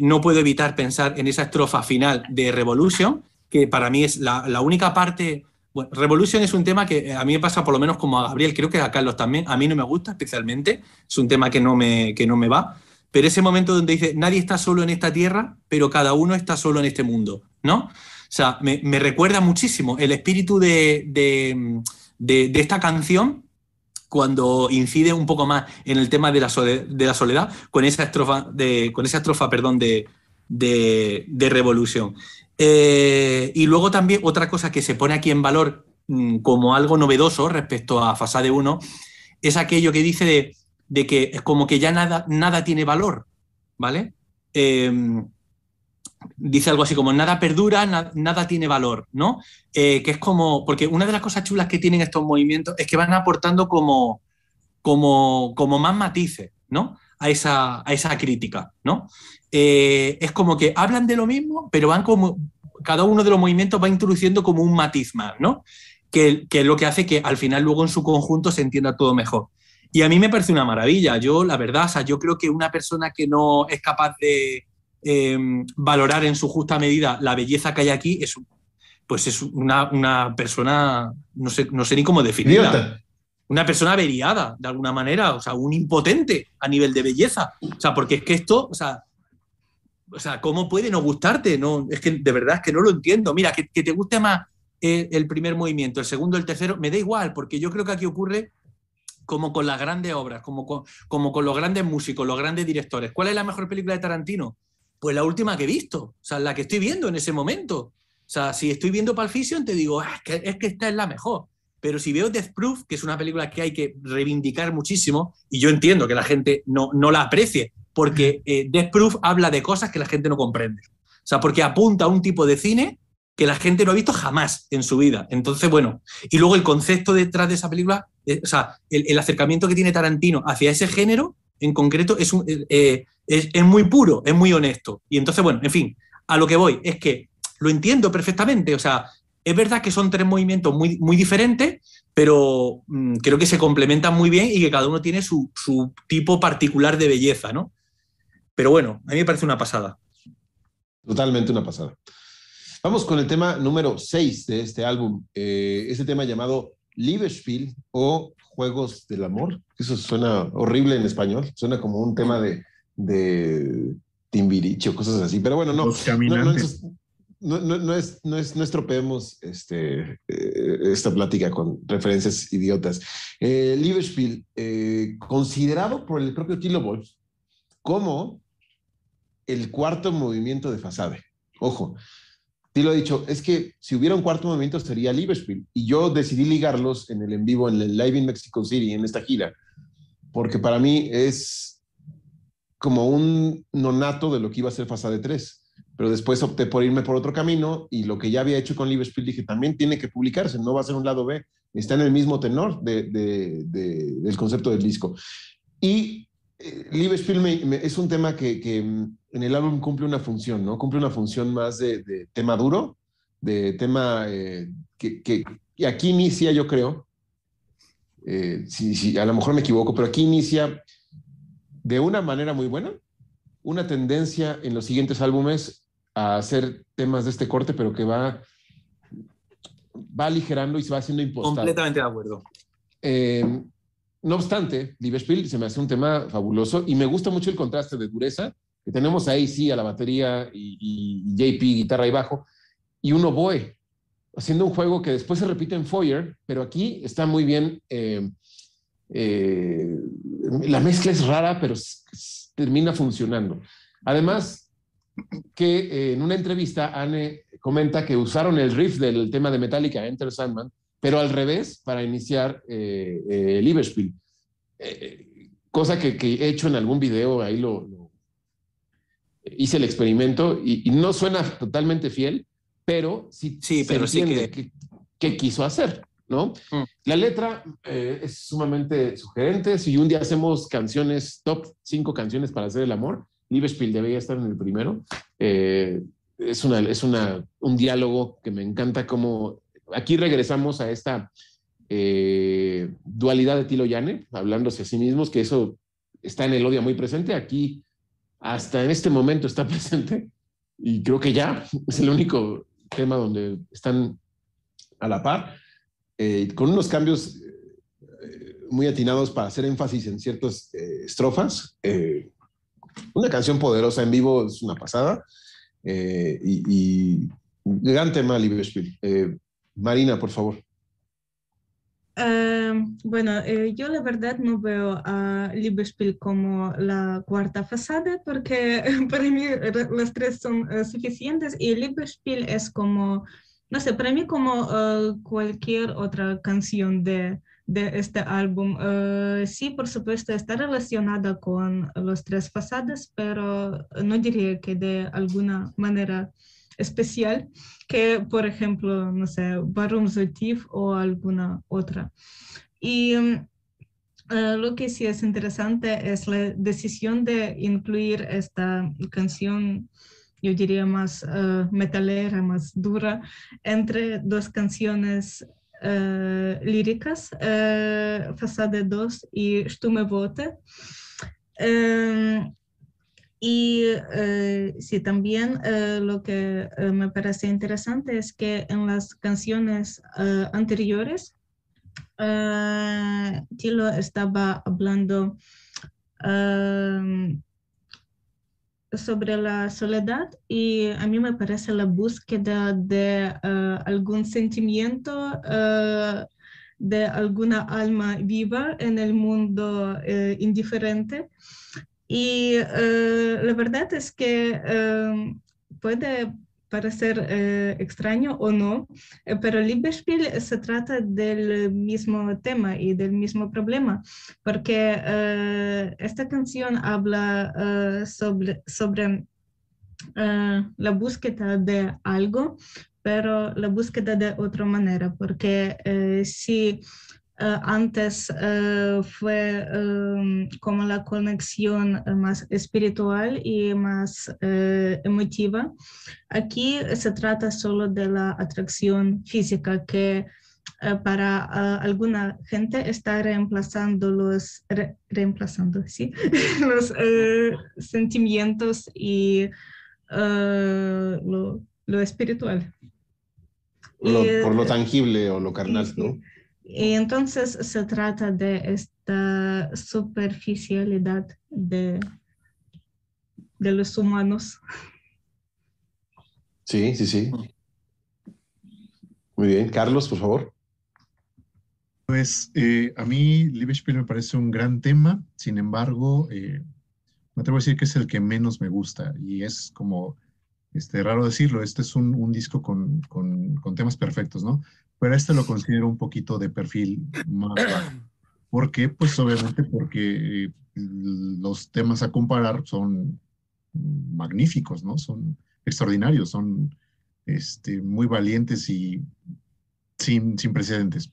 no puedo evitar pensar en esa estrofa final de Revolution, que para mí es la, única parte... Bueno, Revolution es un tema que a mí me pasa por lo menos como a Gabriel, creo que a Carlos también, a mí no me gusta especialmente, es un tema que no me, que no me va pero ese momento donde dice, nadie está solo en esta tierra, pero cada uno está solo en este mundo, ¿no? O sea, me, recuerda muchísimo el espíritu de, esta canción cuando incide un poco más en el tema de la, soledad, con esa estrofa, de, con esa estrofa perdón, de, revolución. Eh, y luego también otra cosa que se pone aquí en valor mm, como algo novedoso respecto a Fasade 1 es aquello que dice de de que es como que ya nada, nada tiene valor, ¿vale? Em, dice algo así como nada perdura, nada tiene valor, ¿no? Eh, que es como, porque una de las cosas chulas que tienen estos movimientos es que van aportando como, como, como más matices, ¿no? A esa, a esa crítica, ¿no? Eh, es como que hablan de lo mismo, pero van como, cada uno de los movimientos va introduciendo como un matiz más, ¿no? Que, que es lo que hace que al final luego en su conjunto se entienda todo mejor. Y a mí me parece una maravilla. Yo, la verdad, o sea, yo creo que una persona que no es capaz de em, valorar en su justa medida la belleza que hay aquí es, pues es una, persona, no sé, no sé ni cómo definirla. Una persona averiada, de alguna manera, o sea, un impotente a nivel de belleza. O sea, porque es que esto, o sea, o sea, ¿cómo puede no gustarte? No, es que de verdad es que no lo entiendo. Mira, que, te guste más el, el, primer movimiento, el segundo, el tercero, me da igual, porque yo creo que aquí ocurre como con las grandes obras, como con, como con los grandes músicos, los grandes directores. ¿Cuál es la mejor película de Tarantino? Pues la última que he visto, o sea, la que estoy viendo en ese momento. O sea, si estoy viendo Pulp te digo, ah, es, que, esta es la mejor. Pero si veo Death Proof, que es una película que hay que reivindicar muchísimo, y yo entiendo que la gente no, no la aprecie, porque eh, Death Proof habla de cosas que la gente no comprende. O sea, porque apunta a un tipo de cine que la gente no ha visto jamás en su vida. Entonces, bueno, y luego el concepto detrás de esa película, eh, o sea, el, acercamiento que tiene Tarantino hacia ese género en concreto es, eh, es, es, muy puro, es muy honesto. Y entonces, bueno, en fin, a lo que voy es que lo entiendo perfectamente, o sea, es verdad que son tres movimientos muy, muy diferentes, pero mm, creo que se complementan muy bien y que cada uno tiene su, su tipo particular de belleza, ¿no? Pero bueno, a mí me parece una pasada. Totalmente una pasada. Vamos con el tema número 6 de este álbum, eh, ese tema llamado Liebesspiel o Juegos del Amor. Eso suena horrible en español, suena como un tema de, de Timbiriche o cosas así, pero bueno, no. No, no, no, es, no, es, no estropeemos este, eh, esta plática con referencias idiotas. Eh, Liebesspiel, eh, considerado por el propio Tilo Wolf como el cuarto movimiento de Fasade. Ojo, sí lo he dicho, es que si hubiera un cuarto movimiento sería Liverpool. Y yo decidí ligarlos en el en vivo, en el Live in Mexico City, en esta gira, porque para mí es como un nonato de lo que iba a ser Fasade 3. pero después opté por irme por otro camino y lo que ya había hecho con Liverpool dije, también tiene que publicarse, no va a ser un lado B, está en el mismo tenor de, del concepto del disco. Y Liverpool es un tema que, que, mm, en el álbum cumple una función, ¿no? Cumple una función más de, tema duro, de tema eh, que, que, aquí inicia, yo creo, eh, si, a lo mejor me equivoco, pero aquí inicia de una manera muy buena una tendencia en los siguientes álbumes a hacer temas de este corte, pero que va, va aligerando y se va haciendo impostado. Completamente de acuerdo. Eh, no obstante, Liverpool se me hace un tema fabuloso y me gusta mucho el contraste de dureza que tenemos ahí, sí, a la batería y, JP, guitarra y bajo, y uno oboe, haciendo un juego que después se repite en Foyer, pero aquí está muy bien. Eh, eh, la mezcla es rara, pero termina funcionando. Además, que eh, en una entrevista Anne comenta que usaron el riff del tema de Metallica, Enter Sandman, pero al revés para iniciar eh, eh, eh cosa que, he hecho en algún video, ahí lo, hice el experimento y, no suena totalmente fiel, pero sí, sí pero sí que... qué quiso hacer. ¿no? Mm. La letra es sumamente sugerente. Si un día hacemos canciones, top 5 canciones para hacer el amor, Liverpool debería estar en el primero. Eh, es una, es una, un diálogo que me encanta como aquí regresamos a esta eh, dualidad de Tilo Yane, hablándose a sí mismos, que eso está en el odio muy presente. Aquí, hasta en este momento está presente y creo que ya es el único tema donde están a la par, eh, con unos cambios muy atinados para hacer énfasis en ciertas estrofas. Una canción poderosa en vivo es una pasada. Eh, y, gran tema, Liverpool. Eh, Marina, por favor. Em, bueno, eh, yo la verdad no veo a Liverpool como la cuarta fasada porque para mí las tres son suficientes y Liverpool es como, no sé, para mí como cualquier otra canción de, de este álbum. Sí, por supuesto, está relacionada con los tres fasadas, pero no diría que de alguna manera especial que, por ejemplo, no sé, Barum Zotif o alguna otra. Y uh, lo que sí es interesante es la decisión de incluir esta canción yo diría más uh, metalera, más dura, entre dos canciones uh, líricas, uh, Fasade 2 y Stume Vote. Uh, y sí, también lo que me parece interesante es que en las canciones anteriores, Tilo estaba hablando sobre la soledad y a mí me parece la búsqueda de eh, algún sentimiento, eh, de alguna alma viva en el mundo eh, indiferente. Y la verdad es que puede parecer eh, extraño o no, eh, pero Liebesspiel se trata del mismo tema y del mismo problema, porque eh, esta canción habla sobre, la búsqueda de algo, pero la búsqueda de otra manera, porque si eh, antes eh, fue em, como la conexión eh, más espiritual y más emotiva. Aquí se trata solo de la atracción física que para alguna gente está reemplazando los, reemplazando, ¿sí? los sentimientos y lo, lo, espiritual. por lo tangible o lo carnal, ¿no? Y entonces se trata de esta superficialidad de, de los humanos. Sí, sí, sí. Muy bien. Carlos, por favor. Pues eh, a mí Liebesspiel me parece un gran tema, sin embargo, eh, me atrevo a decir que es el que menos me gusta y es como este, raro decirlo, este es un, un disco con, con, con, temas perfectos, ¿no? Pero este lo considero un poquito de perfil más bajo. ¿Por qué? Pues obviamente porque los temas a comparar son magníficos, ¿no? Son extraordinarios, son este, muy valientes y sin, sin precedentes.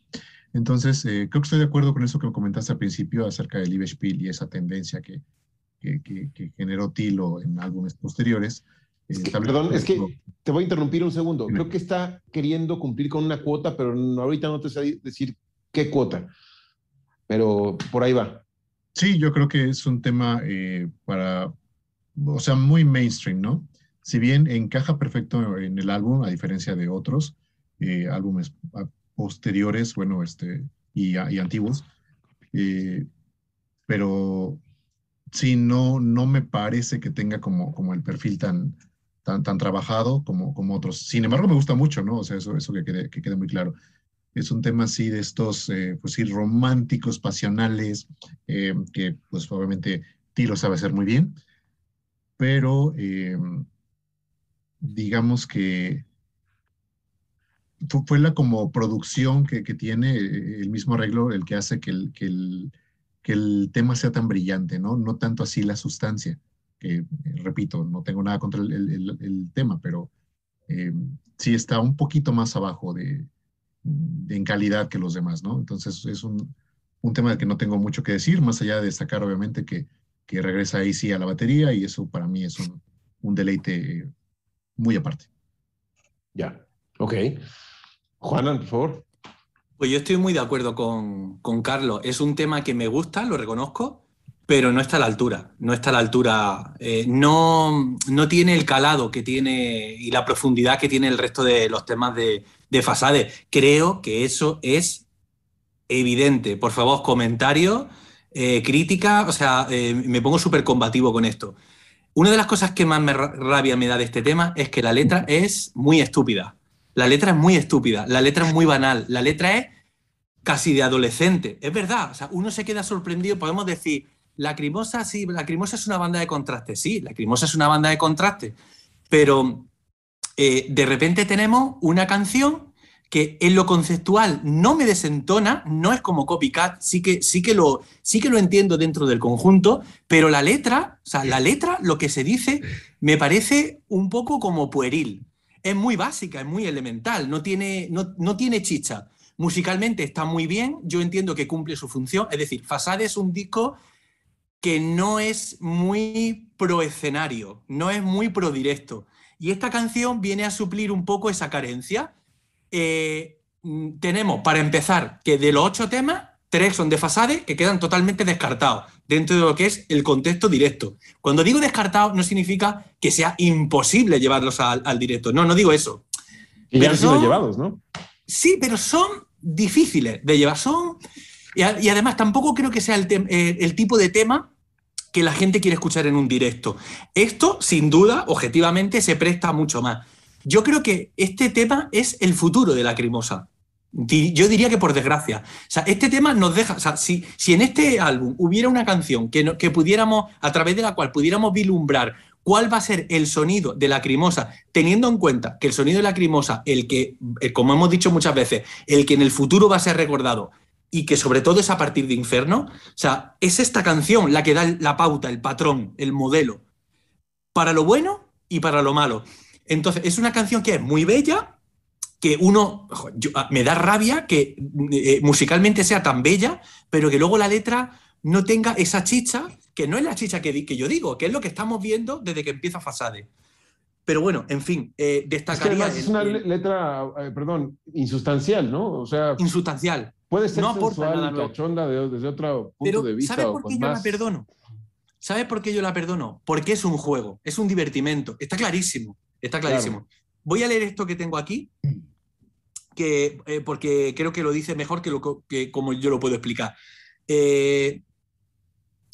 Entonces, eh, creo que estoy de acuerdo con eso que comentaste al principio acerca del Spiel y esa tendencia que, que, generó Tilo en álbumes posteriores. Eh, perdón, es que te voy a interrumpir un segundo. Creo que está queriendo cumplir con una cuota, pero ahorita no te sé decir qué cuota. Pero por ahí va. Sí, yo creo que es un tema eh, para, o sea, muy mainstream, ¿no? Si bien encaja perfecto en el álbum, a diferencia de otros álbumes posteriores, bueno, este, y, antiguos. Eh, pero sí, no, no me parece que tenga como, como el perfil tan, tan, tan trabajado como, como otros. Sin embargo, me gusta mucho, ¿no? O sea, eso, eso que, quede, que quede muy claro. Es un tema así de estos, eh, pues sí, románticos, pasionales, eh, que pues obviamente Tilo sabe hacer muy bien, pero digamos que fue la como producción que, tiene eh, el mismo arreglo el que hace que el, que el, que el tema sea tan brillante, ¿no? No tanto así la sustancia, que eh, repito, no tengo nada contra el, tema, pero eh, sí está un poquito más abajo de, en calidad que los demás, ¿no? Entonces es un, un, tema del que no tengo mucho que decir, más allá de destacar obviamente que, que regresa ahí sí a la batería y eso para mí es un, un deleite muy aparte. Ya, ok. Juanan, por favor. Pues yo estoy muy de acuerdo con, Carlos. Es un tema que me gusta, lo reconozco, pero no está a la altura. No está a la altura. Eh, no, no tiene el calado que tiene y la profundidad que tiene el resto de los temas de, de Fasade. Creo que eso es evidente. Por favor, comentarios, eh, crítica. O sea, eh, me pongo súper combativo con esto. Una de las cosas que más me rabia me da de este tema es que la letra es muy estúpida. La letra es muy estúpida, la letra es muy banal, la letra es casi de adolescente. Es verdad, o sea, uno se queda sorprendido, podemos decir, Lacrimosa, sí, Lacrimosa es una banda de contraste, sí, Lacrimosa es una banda de contraste, pero eh, de repente tenemos una canción que en lo conceptual no me desentona, no es como copycat, sí que, sí que, lo, sí que lo entiendo dentro del conjunto, pero la letra, o sea, la letra, lo que se dice, me parece un poco como pueril es muy básica, es muy elemental, no tiene, no, tiene chicha. Musicalmente está muy bien, yo entiendo que cumple su función, es decir, Fasade es un disco que no es muy pro escenario, no es muy pro directo. Y esta canción viene a suplir un poco esa carencia. Eh, mm, tenemos, para empezar, que de los ocho temas, tres son de Fasade que quedan totalmente descartados dentro de lo que es el contexto directo. Cuando digo descartado no significa que sea imposible llevarlos al, directo. No, no digo eso. Y ya han sido llevados, ¿no? Sí, pero son difíciles de llevar. Son. Y, además tampoco creo que sea el, eh, el tipo de tema que la gente quiere escuchar en un directo. Esto, sin duda, objetivamente, se presta mucho más. Yo creo que este tema es el futuro de la crimosa. Yo diría que por desgracia. O sea, este tema nos deja. Si, si en este álbum hubiera una canción que, que pudiéramos, a través de la cual pudiéramos vislumbrar cuál va a ser el sonido de Lacrimosa, teniendo en cuenta que el sonido de Lacrimosa, el que, eh, como hemos dicho muchas veces, el que en el futuro va a ser recordado y que sobre todo es a partir de Inferno, o sea, es esta canción la que da la pauta, el patrón, el modelo, para lo bueno y para lo malo. Entonces, es una canción que es muy bella, que uno, ah, me da rabia que eh, musicalmente sea tan bella, pero que luego la letra no tenga esa chicha, que no es la chicha que, que yo digo, que es lo que estamos viendo desde que empieza Fasade. Pero bueno, en fin, eh, destacaría... Es, es una letra, eh, perdón, insustancial, ¿no? O sea... Insustancial. Puede ser no sensual y cachonda desde otro punto de vista. ¿Sabe por qué yo la perdono? ¿Sabe por qué yo la perdono? Porque es un juego, es un divertimento. Está clarísimo, está clarísimo. Voy a leer esto que tengo aquí, que, eh, porque creo que lo dice mejor que, lo, que como yo lo puedo explicar. Eh,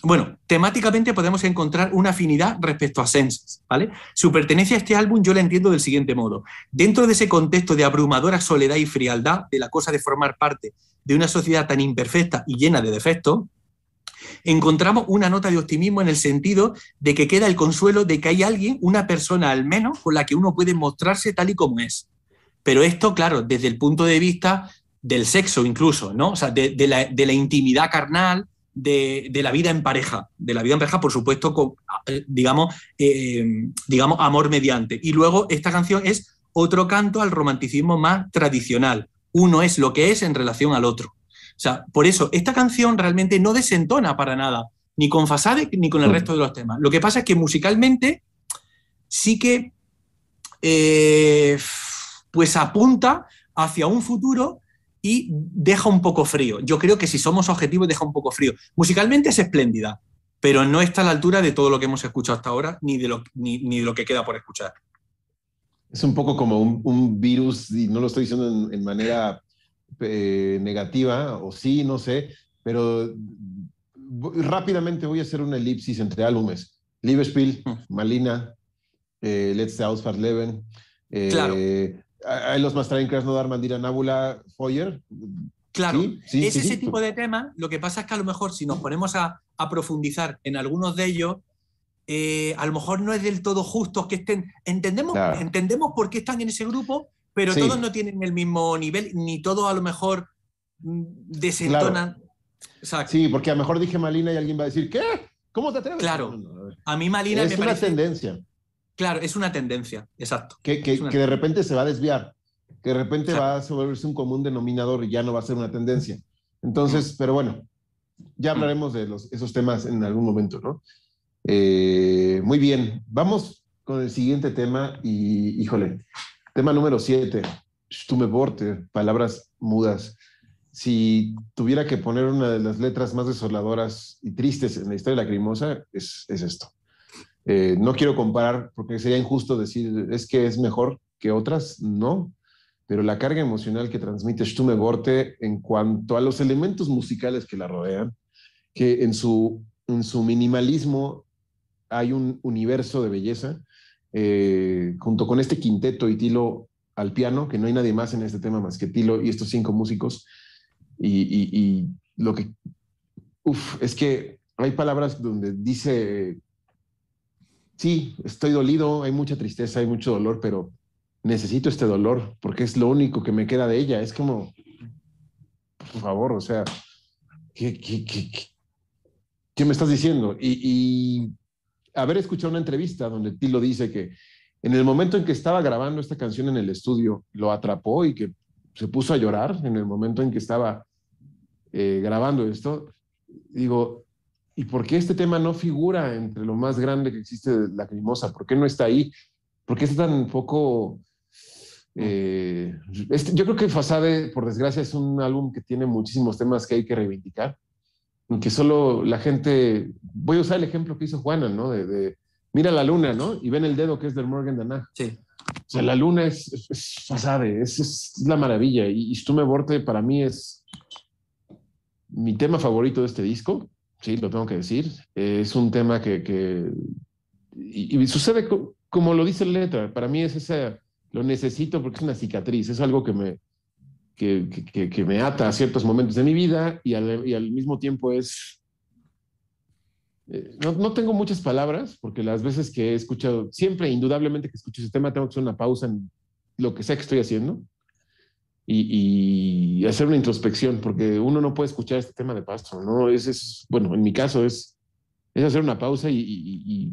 bueno, temáticamente podemos encontrar una afinidad respecto a Senses, ¿vale? Su pertenencia a este álbum yo la entiendo del siguiente modo. Dentro de ese contexto de abrumadora soledad y frialdad, de la cosa de formar parte de una sociedad tan imperfecta y llena de defectos, encontramos una nota de optimismo en el sentido de que queda el consuelo de que hay alguien, una persona al menos, con la que uno puede mostrarse tal y como es. Pero esto, claro, desde el punto de vista del sexo incluso, ¿no? O sea, de, la, intimidad carnal, de, la vida en pareja, de la vida en pareja, por supuesto, con, eh, digamos, eh, digamos, amor mediante. Y luego esta canción es otro canto al romanticismo más tradicional. Uno es lo que es en relación al otro. O sea, por eso, esta canción realmente no desentona para nada, ni con Fasade ni con el resto de los temas. Lo que pasa es que musicalmente sí que eh, pues apunta hacia un futuro y deja un poco frío. Yo creo que si somos objetivos deja un poco frío. Musicalmente es espléndida, pero no está a la altura de todo lo que hemos escuchado hasta ahora, ni de lo, ni, de lo que queda por escuchar. Es un poco como un, virus, y no lo estoy diciendo en, manera eh, negativa, o sí, no sé, pero rápidamente voy a hacer una elipsis entre álbumes. Liverspiel, mm. Malina, eh, Let's Ausfahrt Leben. Eh, claro hay los más traen no Mandira Nábula Foyer. Claro, es ese tipo de tema. Lo que pasa es que a lo mejor si nos ponemos a, profundizar en algunos de ellos, eh, a lo mejor no es del todo justo que estén. Entendemos, entendemos por qué están en ese grupo, pero todos no tienen el mismo nivel, ni todos a lo mejor mm, desentonan. Sí, porque a lo mejor dije Malina y alguien va a decir, ¿qué? ¿Cómo te atreves? Claro, a mí Malina es una tendencia. Claro, es una tendencia, exacto. Que, que, de repente se va a desviar, que de repente va a volverse un común denominador y ya no va a ser una tendencia. Entonces, pero bueno, ya hablaremos de los, esos temas en algún momento, ¿no? Eh, muy bien, vamos con el siguiente tema y, híjole, tema número siete, Stumme Worte, palabras mudas. Si tuviera que poner una de las letras más desoladoras y tristes en la historia de la Crimosa, es, es esto. Eh, no quiero comparar porque sería injusto decir es que es mejor que otras, no, pero la carga emocional que transmite Stumme Borte en cuanto a los elementos musicales que la rodean, que en su, en su minimalismo hay un universo de belleza, eh, junto con este quinteto y Tilo al piano, que no hay nadie más en este tema más que Tilo y estos cinco músicos, y, lo que, uf, es que hay palabras donde dice sí, estoy dolido, hay mucha tristeza, hay mucho dolor, pero necesito este dolor porque es lo único que me queda de ella. Es como, por favor, o sea, ¿qué, qué, me estás diciendo? Y, haber escuchado una entrevista donde Tilo dice que en el momento en que estaba grabando esta canción en el estudio, lo atrapó y que se puso a llorar en el momento en que estaba eh, grabando esto. Digo, ¿Y por qué este tema no figura entre lo más grande que existe de Lacrimosa? ¿Por qué no está ahí? ¿Por qué está tan poco... Eh, este, yo creo que Fasade, por desgracia, es un álbum que tiene muchísimos temas que hay que reivindicar, que solo la gente... Voy a usar el ejemplo que hizo Juana, ¿no? De, mira la luna, ¿no? Y ven el dedo que es del Morgan Danach. Sí. O sea, la luna es, es, Fasade, es, es, la maravilla. Y, y Stume Borte para mí es mi tema favorito de este disco sí, lo tengo que decir. es un tema que, y, sucede como lo dice la letra, para mí es ese, lo necesito porque es una cicatriz, es algo que me, que, que, me ata a ciertos momentos de mi vida y al, y al mismo tiempo es... Eh, no, no, tengo muchas palabras porque las veces que he escuchado, siempre indudablemente que escucho ese tema, tengo que hacer una pausa en lo que sea que estoy haciendo y, hacer una introspección, porque uno no puede escuchar este tema de pasto, ¿no? Es, es bueno, en mi caso es, es hacer una pausa y, y,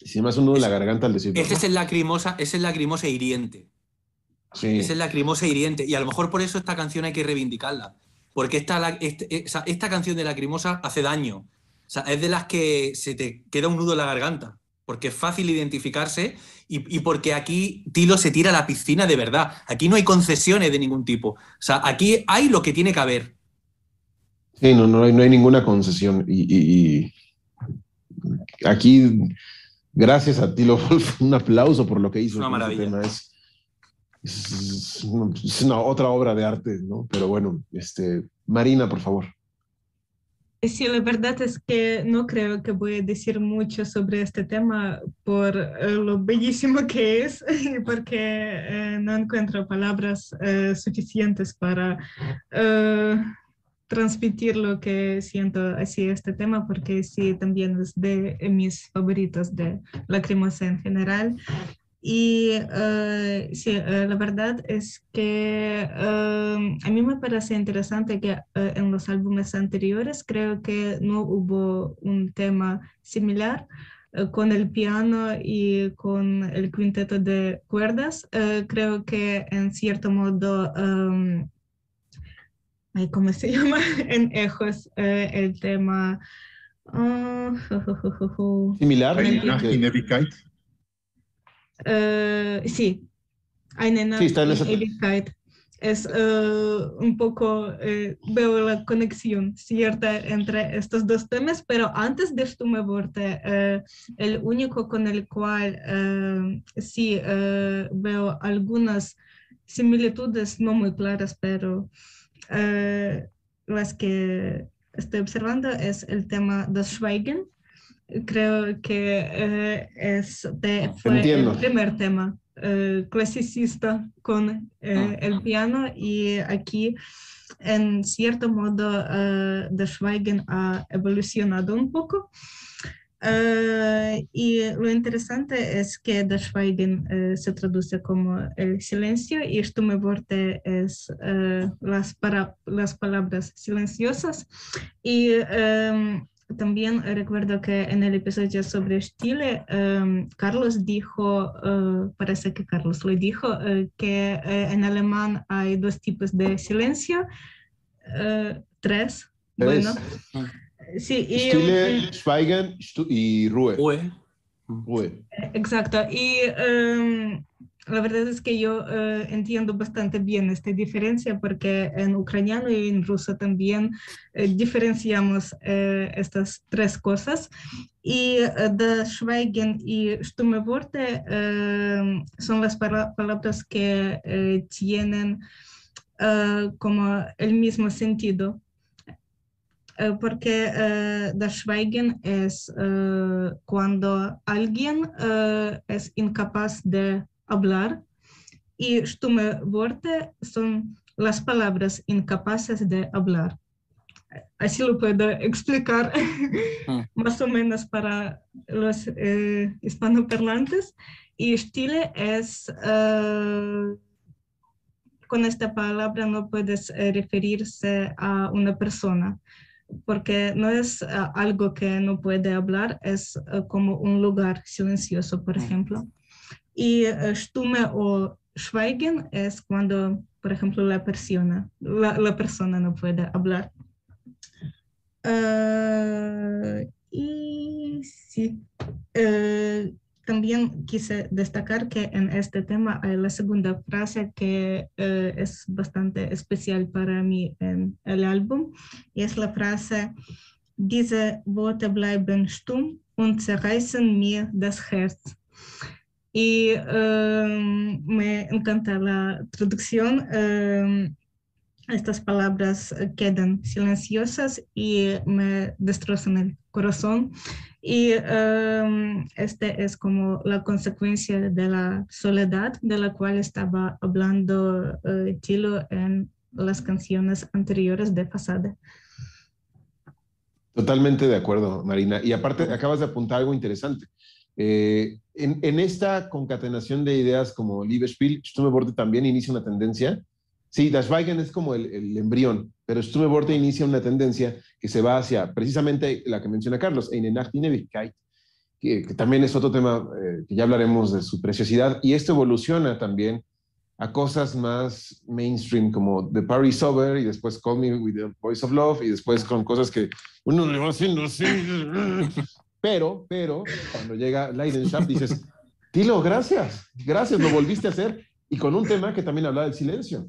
y más un nudo en la garganta al decirlo. Ese es el lacrimosa, es el lacrimosa hiriente. Sí. Es el lacrimosa hiriente. Y a lo mejor por eso esta canción hay que reivindicarla. Porque esta, este, esta canción de lacrimosa hace daño. O sea, es de las que se te queda un nudo en la garganta porque es fácil identificarse y, porque aquí Tilo se tira a la piscina de verdad. Aquí no hay concesiones de ningún tipo. O sea, aquí hay lo que tiene que haber. Sí, no, no, hay, no hay ninguna concesión. Y, aquí, gracias a Tilo Wolf, un aplauso por lo que hizo. Una maravilla. Es, es, una otra obra de arte, ¿no? Pero bueno, este, Marina, por favor. Sí, la verdad es que no creo que voy a decir mucho sobre este tema por eh, lo bellísimo que es porque eh, no encuentro palabras eh, suficientes para transmitir lo que siento así este tema, porque sí, también es de mis favoritos de Lacrimosa en general. Y eh, sí, eh, la verdad es que eh, a mí me parece interesante que en los álbumes anteriores creo que no hubo un tema similar con el piano y con el quinteto de cuerdas. creo que en cierto modo, ¿cómo se llama? en Ejos, el tema... Ah, similar. Uh, sí, Eine esa... Es uh, un poco, eh, veo la conexión cierta entre estos dos temas, pero antes de Stumme Worte, eh, el único con el cual eh, sí veo algunas similitudes no muy claras, pero las que estoy observando es el tema de Schweigen, creo que eh, este fue el primer tema eh, clasicista con eh, ah. el piano y aquí en cierto modo De Schweigen ha evolucionado un poco. y lo interesante es que De Schweigen se traduce como el silencio y Stumme Worte es las, para, las palabras silenciosas. Y em, también recuerdo que en el episodio sobre Stile, em, Carlos dijo, uh, parece que Carlos lo dijo, uh, que uh, en alemán hay dos tipos de silencio, tres, bueno. Sí, y, Stille, Schweigen y Ruhe. Ruhe. Ruhe. Exacto. Y um, la verdad es que yo eh, entiendo bastante bien esta diferencia porque en ucraniano y en ruso también eh, diferenciamos eh, estas tres cosas. Y de Schweigen y Stumme Worte son las palabras que tienen como el mismo sentido. porque das Schweigen es cuando alguien es incapaz de hablar y stumme Worte son las palabras incapaces de hablar. Así lo puedo explicar ah. más o menos para los eh, hispanoparlantes. Y estile es, eh, con esta palabra no puedes eh, referirse a una persona, porque no es algo que no puede hablar, es como un lugar silencioso, por ah. ejemplo. Y uh, stumme o schweigen es cuando, por ejemplo, la persona, la, persona no puede hablar. Uh, y sí, uh, también quise destacar que en este tema hay la segunda frase que es bastante especial para mí en el álbum, es la frase, diese Worte bleiben stumm und zerreißen mir das Herz y em, me encanta la traducción. Em, estas palabras quedan silenciosas y me destrozan el corazón. Y em, este es como la consecuencia de la soledad de la cual estaba hablando uh, Tilo en las canciones anteriores de Fasade. Totalmente de acuerdo, Marina. Y aparte, acabas de apuntar algo interesante. Eh, en, esta concatenación de ideas como Liebesspiel, Stumme también inicia una tendencia. Sí, Das Weigen es como el, embrión, pero Stumme inicia una tendencia que se va hacia precisamente la que menciona Carlos, Eine Nacht in que, que, también es otro tema eh, que ya hablaremos de su preciosidad, y esto evoluciona también a cosas más mainstream como The Party Sober y después Call Me With the Voice of Love y después con cosas que uno le va haciendo así pero, pero, cuando llega Leidenschaft dices, Tilo, gracias, gracias, lo volviste a hacer. Y con un tema que también habla del silencio.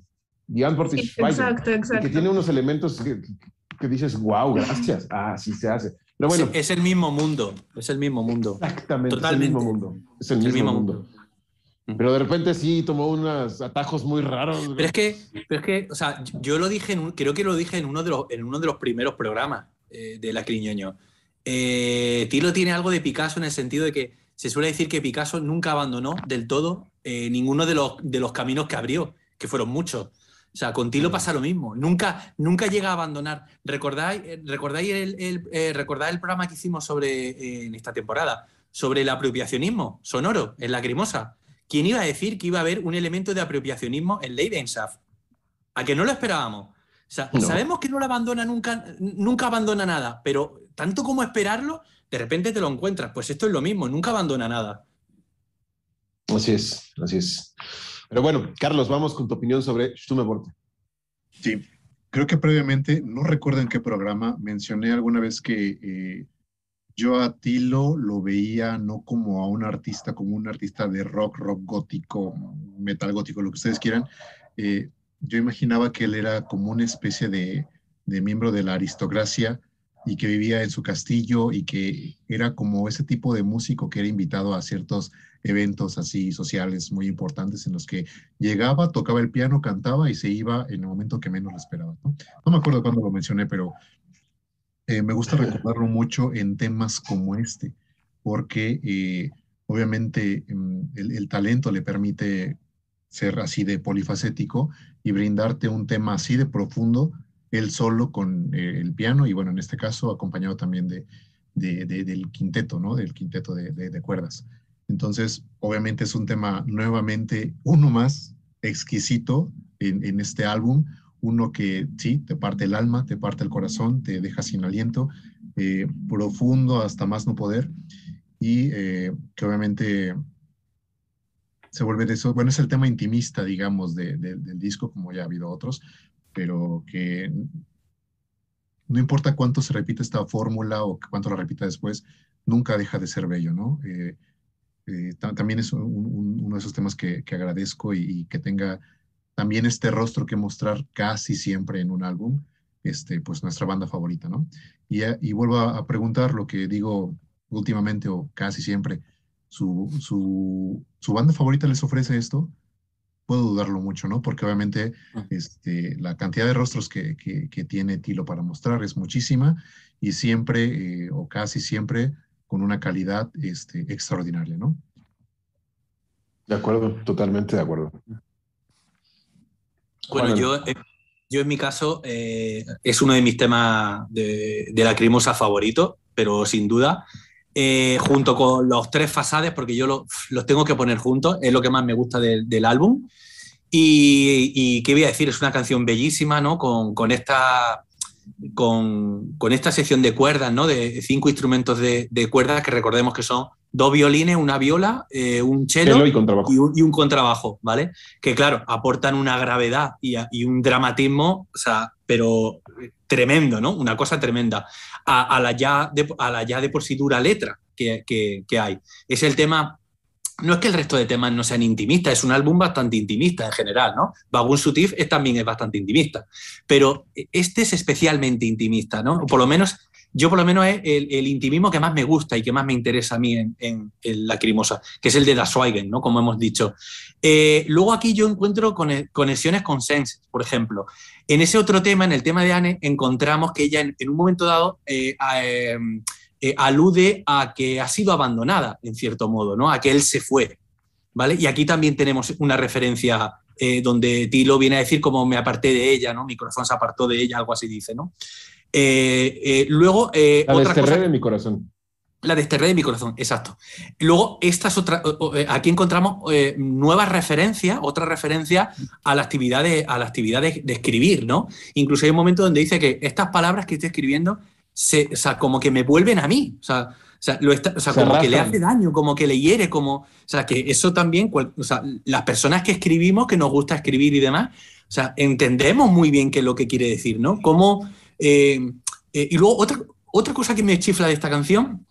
Jan sí, exacto, exacto. Que tiene unos elementos que, dices, wow, gracias. Ah, sí se hace. Pero bueno. es el mismo mundo, es el mismo mundo. Exactamente, Totalmente. es el mismo mundo. Es el, mismo, mundo. Pero de repente sí tomó unos atajos muy raros. Pero es que, pero es que o sea, yo lo dije, en creo que lo dije en uno de los, en uno de los primeros programas eh, de La Criñoño. Eh, Tilo tiene algo de Picasso en el sentido de que se suele decir que Picasso nunca abandonó del todo eh, ninguno de los, de los caminos que abrió, que fueron muchos. O sea, con Tilo pasa lo mismo. Nunca, nunca llega a abandonar. ¿Recordáis, eh, recordáis el, el, el programa que hicimos sobre, en esta temporada sobre el apropiacionismo sonoro en Lacrimosa? ¿quién iba a decir que iba a haber un elemento de apropiacionismo en Leidenschaft? A que no lo esperábamos. Sabemos que no lo abandona nunca, nunca abandona nada, pero tanto como esperarlo, de repente te lo encuentras. Pues esto es lo mismo, nunca abandona nada. Así es, así es. Pero bueno, Carlos, vamos con tu opinión sobre Stummeborte. Sí, creo que previamente, no recuerdo en qué programa, mencioné alguna vez que eh, yo a Tilo lo veía no como a un artista, como un artista de rock, rock gótico, metal gótico, lo que ustedes quieran. Eh, yo imaginaba que él era como una especie de, de miembro de la aristocracia y que vivía en su castillo y que era como ese tipo de músico que era invitado a ciertos eventos así sociales muy importantes en los que llegaba, tocaba el piano, cantaba y se iba en el momento que menos lo esperaba. No, me acuerdo cuándo lo mencioné, pero eh, me gusta recordarlo mucho en temas como este, porque eh, obviamente mm, el, talento le permite ser así de polifacético y brindarte un tema así de profundo, él solo con eh, el piano y bueno, en este caso acompañado también de, del quinteto, ¿no? Del quinteto de, cuerdas. Entonces, obviamente es un tema nuevamente uno más exquisito en, en este álbum, uno que sí, te parte el alma, te parte el corazón, te deja sin aliento, eh, profundo hasta más no poder, y eh, que obviamente se vuelve de eso, bueno, es el tema intimista, digamos, del disco, como ya ha habido otros, pero que no importa cuánto se repite esta fórmula o cuánto la repita después, nunca deja de ser bello, ¿no? Eh, también es uno de esos temas que, agradezco y que tenga también este rostro que mostrar casi siempre en un álbum, este, pues nuestra banda favorita, ¿no? Y, y vuelvo a, preguntar lo que digo últimamente o casi siempre, ¿su, su, su banda favorita les ofrece esto? Puedo dudarlo mucho, ¿no? Porque obviamente ah. este, la cantidad de rostros que, que, tiene Tilo para mostrar es muchísima y siempre eh, o casi siempre con una calidad este, extraordinaria, ¿no? De acuerdo, totalmente de acuerdo. Bueno, yo, eh, yo en mi caso eh, es uno de mis temas de, de la crimosa favorito, pero sin duda, eh, junto con los tres fasades, porque yo los tengo que poner juntos, es lo que más me gusta del álbum. Y, y, qué voy a decir, es una canción bellísima, ¿no? Con, con esta con, con, esta sección de cuerdas, ¿no? De cinco instrumentos de, de, cuerdas que recordemos que son dos violines, una viola, eh, un cello, y, un, contrabajo, ¿vale? Que claro, aportan una gravedad y, un dramatismo, o sea, pero tremendo, ¿no? Una cosa tremenda. A, la, ya de, por sí dura letra que, que, hay. Es el tema no es que el resto de temas no sean intimistas, es un álbum bastante intimista en general, ¿no? Bagun Sutif también es bastante intimista, pero este es especialmente intimista, ¿no? Por lo menos yo por lo menos es el, intimismo que más me gusta y que más me interesa a mí en, en, Lacrimosa, que es el de Das Schweigen, ¿no? como hemos dicho. Eh, luego aquí yo encuentro conexiones con Sense, por ejemplo. En ese otro tema, en el tema de Anne, encontramos que ella en, un momento dado eh, em, eh, alude a que ha sido abandonada, en cierto modo, ¿no? a que él se fue. ¿vale? Y aquí también tenemos una referencia donde Tilo viene a decir como me aparté de ella, ¿no? mi corazón se apartó de ella, algo así dice. ¿no? Eh, eh, luego, eh, la desterré de mi corazón. La desterré de mi corazón, exacto. Luego, estas otra, aquí encontramos nuevas referencias, otra referencia a la actividad, de, a la actividad de, escribir, ¿no? Incluso hay un momento donde dice que estas palabras que estoy escribiendo, se, o sea, como que me vuelven a mí, o sea, o sea, lo está, o sea como que le hace daño, como que le hiere, como, o sea, que eso también, o sea, las personas que escribimos, que nos gusta escribir y demás, o sea, entendemos muy bien qué es lo que quiere decir, ¿no? Cómo eh, eh, y luego otra, otra cosa que me chifla de esta canción,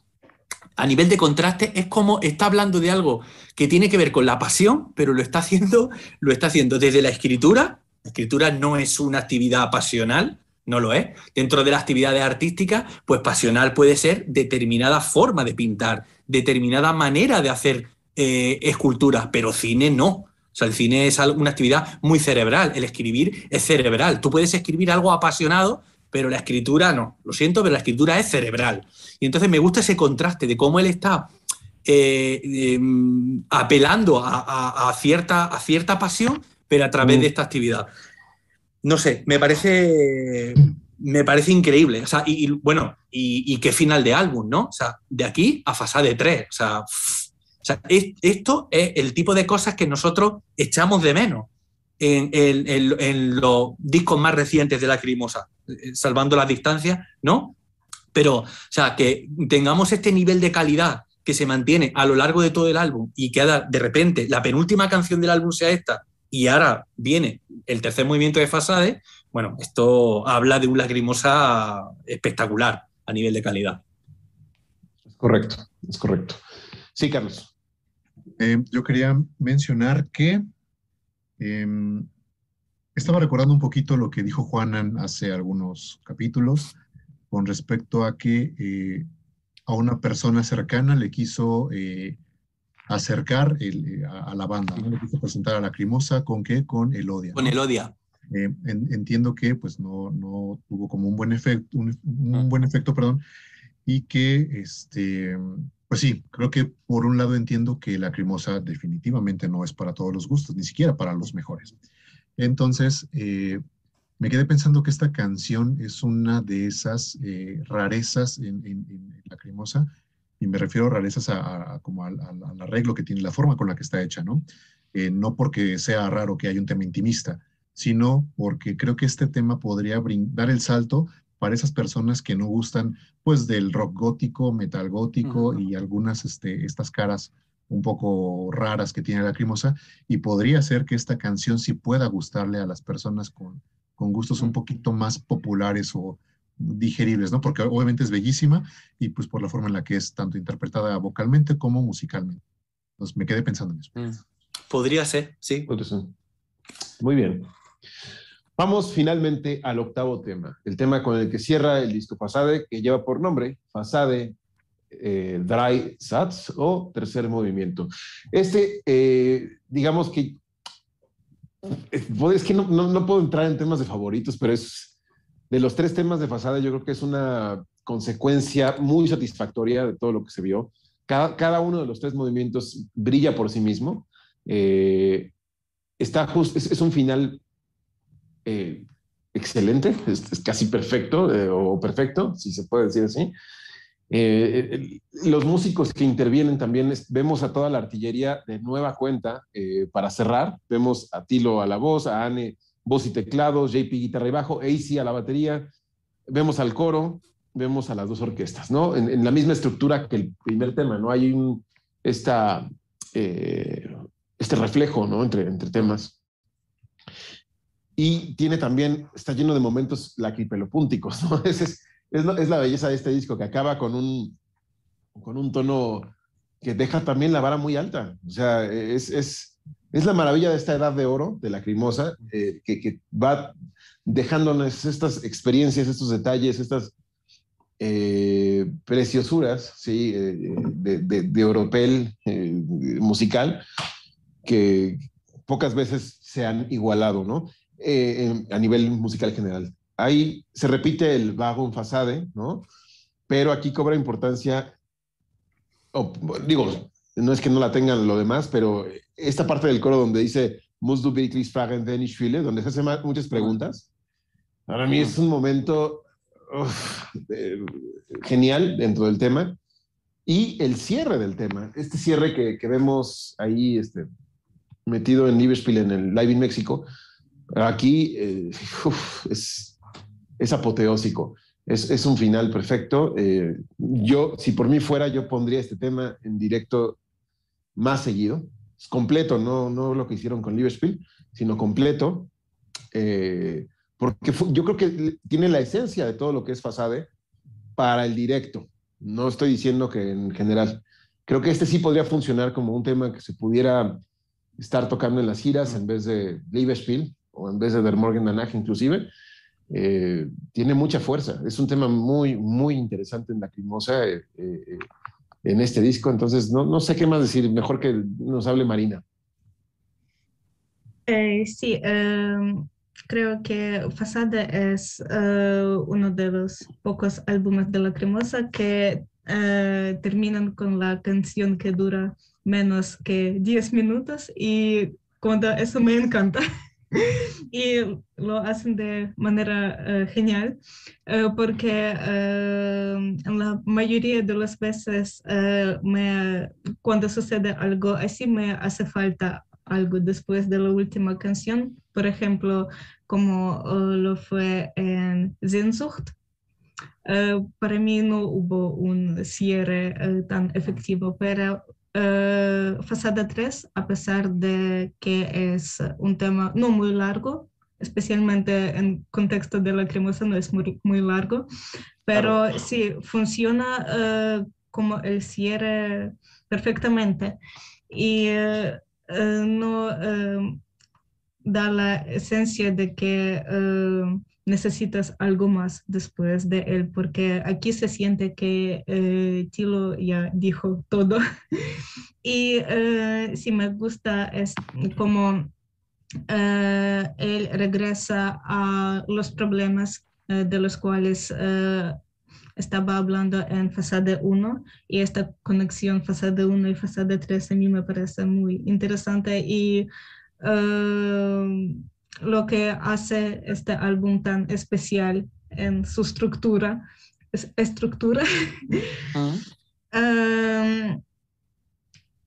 a nivel de contraste, es como está hablando de algo que tiene que ver con la pasión, pero lo está haciendo, lo está haciendo desde la escritura. La escritura no es una actividad pasional, no lo es. Dentro de las actividades artísticas, pues pasional puede ser determinada forma de pintar, determinada manera de hacer eh, esculturas, pero cine no. O sea, el cine es una actividad muy cerebral, el escribir es cerebral. Tú puedes escribir algo apasionado, pero la escritura no. Lo siento, pero la escritura es cerebral. Y entonces me gusta ese contraste de cómo él está eh, em, apelando a, cierta, a cierta pasión, pero a través mm. de esta actividad. No sé, me parece, me parece increíble. O sea, y, bueno, y, qué final de álbum, ¿no? O sea, de aquí a Fasade 3. O sea, sea, esto es el tipo de cosas que nosotros echamos de menos en, los discos más recientes de la Crimosa, eh, salvando las distancias, ¿no? Pero, o sea, que tengamos este nivel de calidad que se mantiene a lo largo de todo el álbum y que de repente la penúltima canción del álbum sea esta y ahora viene el tercer movimiento de Fasade, bueno, esto habla de un lacrimosa espectacular a nivel de calidad. Es correcto, es correcto. Sí, Carlos. Eh, yo quería mencionar que em, estaba recordando un poquito lo que dijo Juanan hace algunos capítulos con respecto a que eh, a una persona cercana le quiso eh, acercar a, la banda, le quiso presentar a la Crimosa con qué, con Elodia. Con Elodia. Eh, entiendo que pues no, no tuvo como un buen efecto, un, buen efecto, perdón, y que este, pues sí, creo que por un lado entiendo que la Crimosa definitivamente no es para todos los gustos, ni siquiera para los mejores. Entonces, eh, me quedé pensando que esta canción es una de esas eh, rarezas en, en, la Crimosa, y me refiero a rarezas a, como al, arreglo que tiene, la forma con la que está hecha, ¿no? no porque sea raro que haya un tema intimista, sino porque creo que este tema podría dar el salto para esas personas que no gustan pues del rock gótico, metal gótico y algunas este, estas caras un poco raras que tiene la Lacrimosa y podría ser que esta canción sí pueda gustarle a las personas con, con gustos un poquito más populares o digeribles, ¿no? Porque obviamente es bellísima y pues por la forma en la que es tanto interpretada vocalmente como musicalmente. Entonces me quedé pensando en eso. Mm. Podría ser, sí. Muy bien. Vamos finalmente al octavo tema, el tema con el que cierra el disco Fasade, que lleva por nombre Fasade eh, Dry Sats o tercer movimiento. Este, eh, digamos que, eh, es que no, no, puedo entrar en temas de favoritos, pero es de los tres temas de Fasade, yo creo que es una consecuencia muy satisfactoria de todo lo que se vio. Cada, cada uno de los tres movimientos brilla por sí mismo. está just, es un final eh, excelente, es, casi perfecto eh, o perfecto, si se puede decir así. Eh, los músicos que intervienen también, vemos a toda la artillería de nueva cuenta para cerrar. Vemos a Tilo a la voz, a Anne voz y teclados, JP guitarra y bajo, AC a la batería. Vemos al coro, vemos a las dos orquestas, ¿no? En, la misma estructura que el primer tema, ¿no? Hay un, esta, este reflejo, ¿no? Entre, entre temas. Y tiene también, está lleno de momentos lacripelopúnticos, ¿no? Es, es, es, la belleza de este disco, que acaba con un, con un tono que deja también la vara muy alta. O sea, es, es, es la maravilla de esta edad de oro, de la crimosa, eh, que, que, va dejándonos estas experiencias, estos detalles, estas eh, preciosuras, ¿sí? Eh, de, de, de, oropel musical, que pocas veces se han igualado, ¿no? Eh, a nivel musical general. Ahí se repite el vago en fasade, ¿no? Pero aquí cobra importancia, digo, no es que no la tengan lo demás, pero esta parte del coro donde dice Musst du wirklich fragen, wenn ich donde se hacen muchas preguntas, para mí es un momento genial dentro del tema. Y el cierre del tema, este cierre que, que vemos ahí este, metido en Liverpool en el Live in México, Aquí eh, es, apoteósico. Es, es, un final perfecto. Eh, yo, si por mí fuera, yo pondría este tema en directo más seguido. Es completo, no, no lo que hicieron con Liverpool, sino completo. Eh, porque yo creo que tiene la esencia de todo lo que es Fasade para el directo. No estoy diciendo que en general. Creo que este sí podría funcionar como un tema que se pudiera estar tocando en las giras en vez de Liverpool o en vez de Der Morgen Danach inclusive, eh, tiene mucha fuerza. Es un tema muy, muy interesante en la eh, eh, en este disco, entonces no, no, sé qué más decir, mejor que nos hable Marina. sí, em, creo que Fasada es uno de los pocos álbumes de Lacrimosa que terminan con la canción que dura menos que 10 minutos y cuando eso me encanta. y lo hacen de manera eh, genial porque en la mayoría de las veces cuando sucede algo así me hace falta algo después de la última canción, por ejemplo, como lo fue en Sehnsucht. para mí no hubo un cierre tan efectivo, pero Uh, Fasada 3, a pesar de que es un tema no muy largo, especialmente en contexto de la cremosa no es muy, muy largo, pero sí funciona uh, como el cierre perfectamente y uh, no da la esencia de que necesitas algo más después de él, porque aquí se siente que eh, Tilo ya dijo todo. y eh, si me gusta es como eh, él regresa a los problemas de los cuales estaba hablando en Fasade 1 y esta conexión Fasade 1 y Fasade 3 a mí me parece muy interesante y lo que hace este álbum tan especial en su estructura. Es, estructura.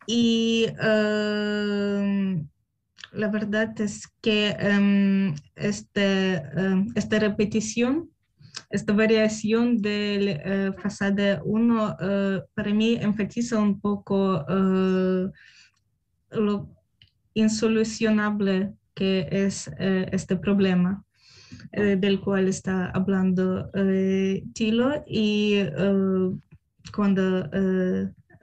Y um, la verdad es que um, este, esta repetición, esta variación del uh, Fasade 1, uh, para mí enfatiza un poco lo insolucionable que es eh, este problema eh, del cual está hablando eh, Tilo y cuando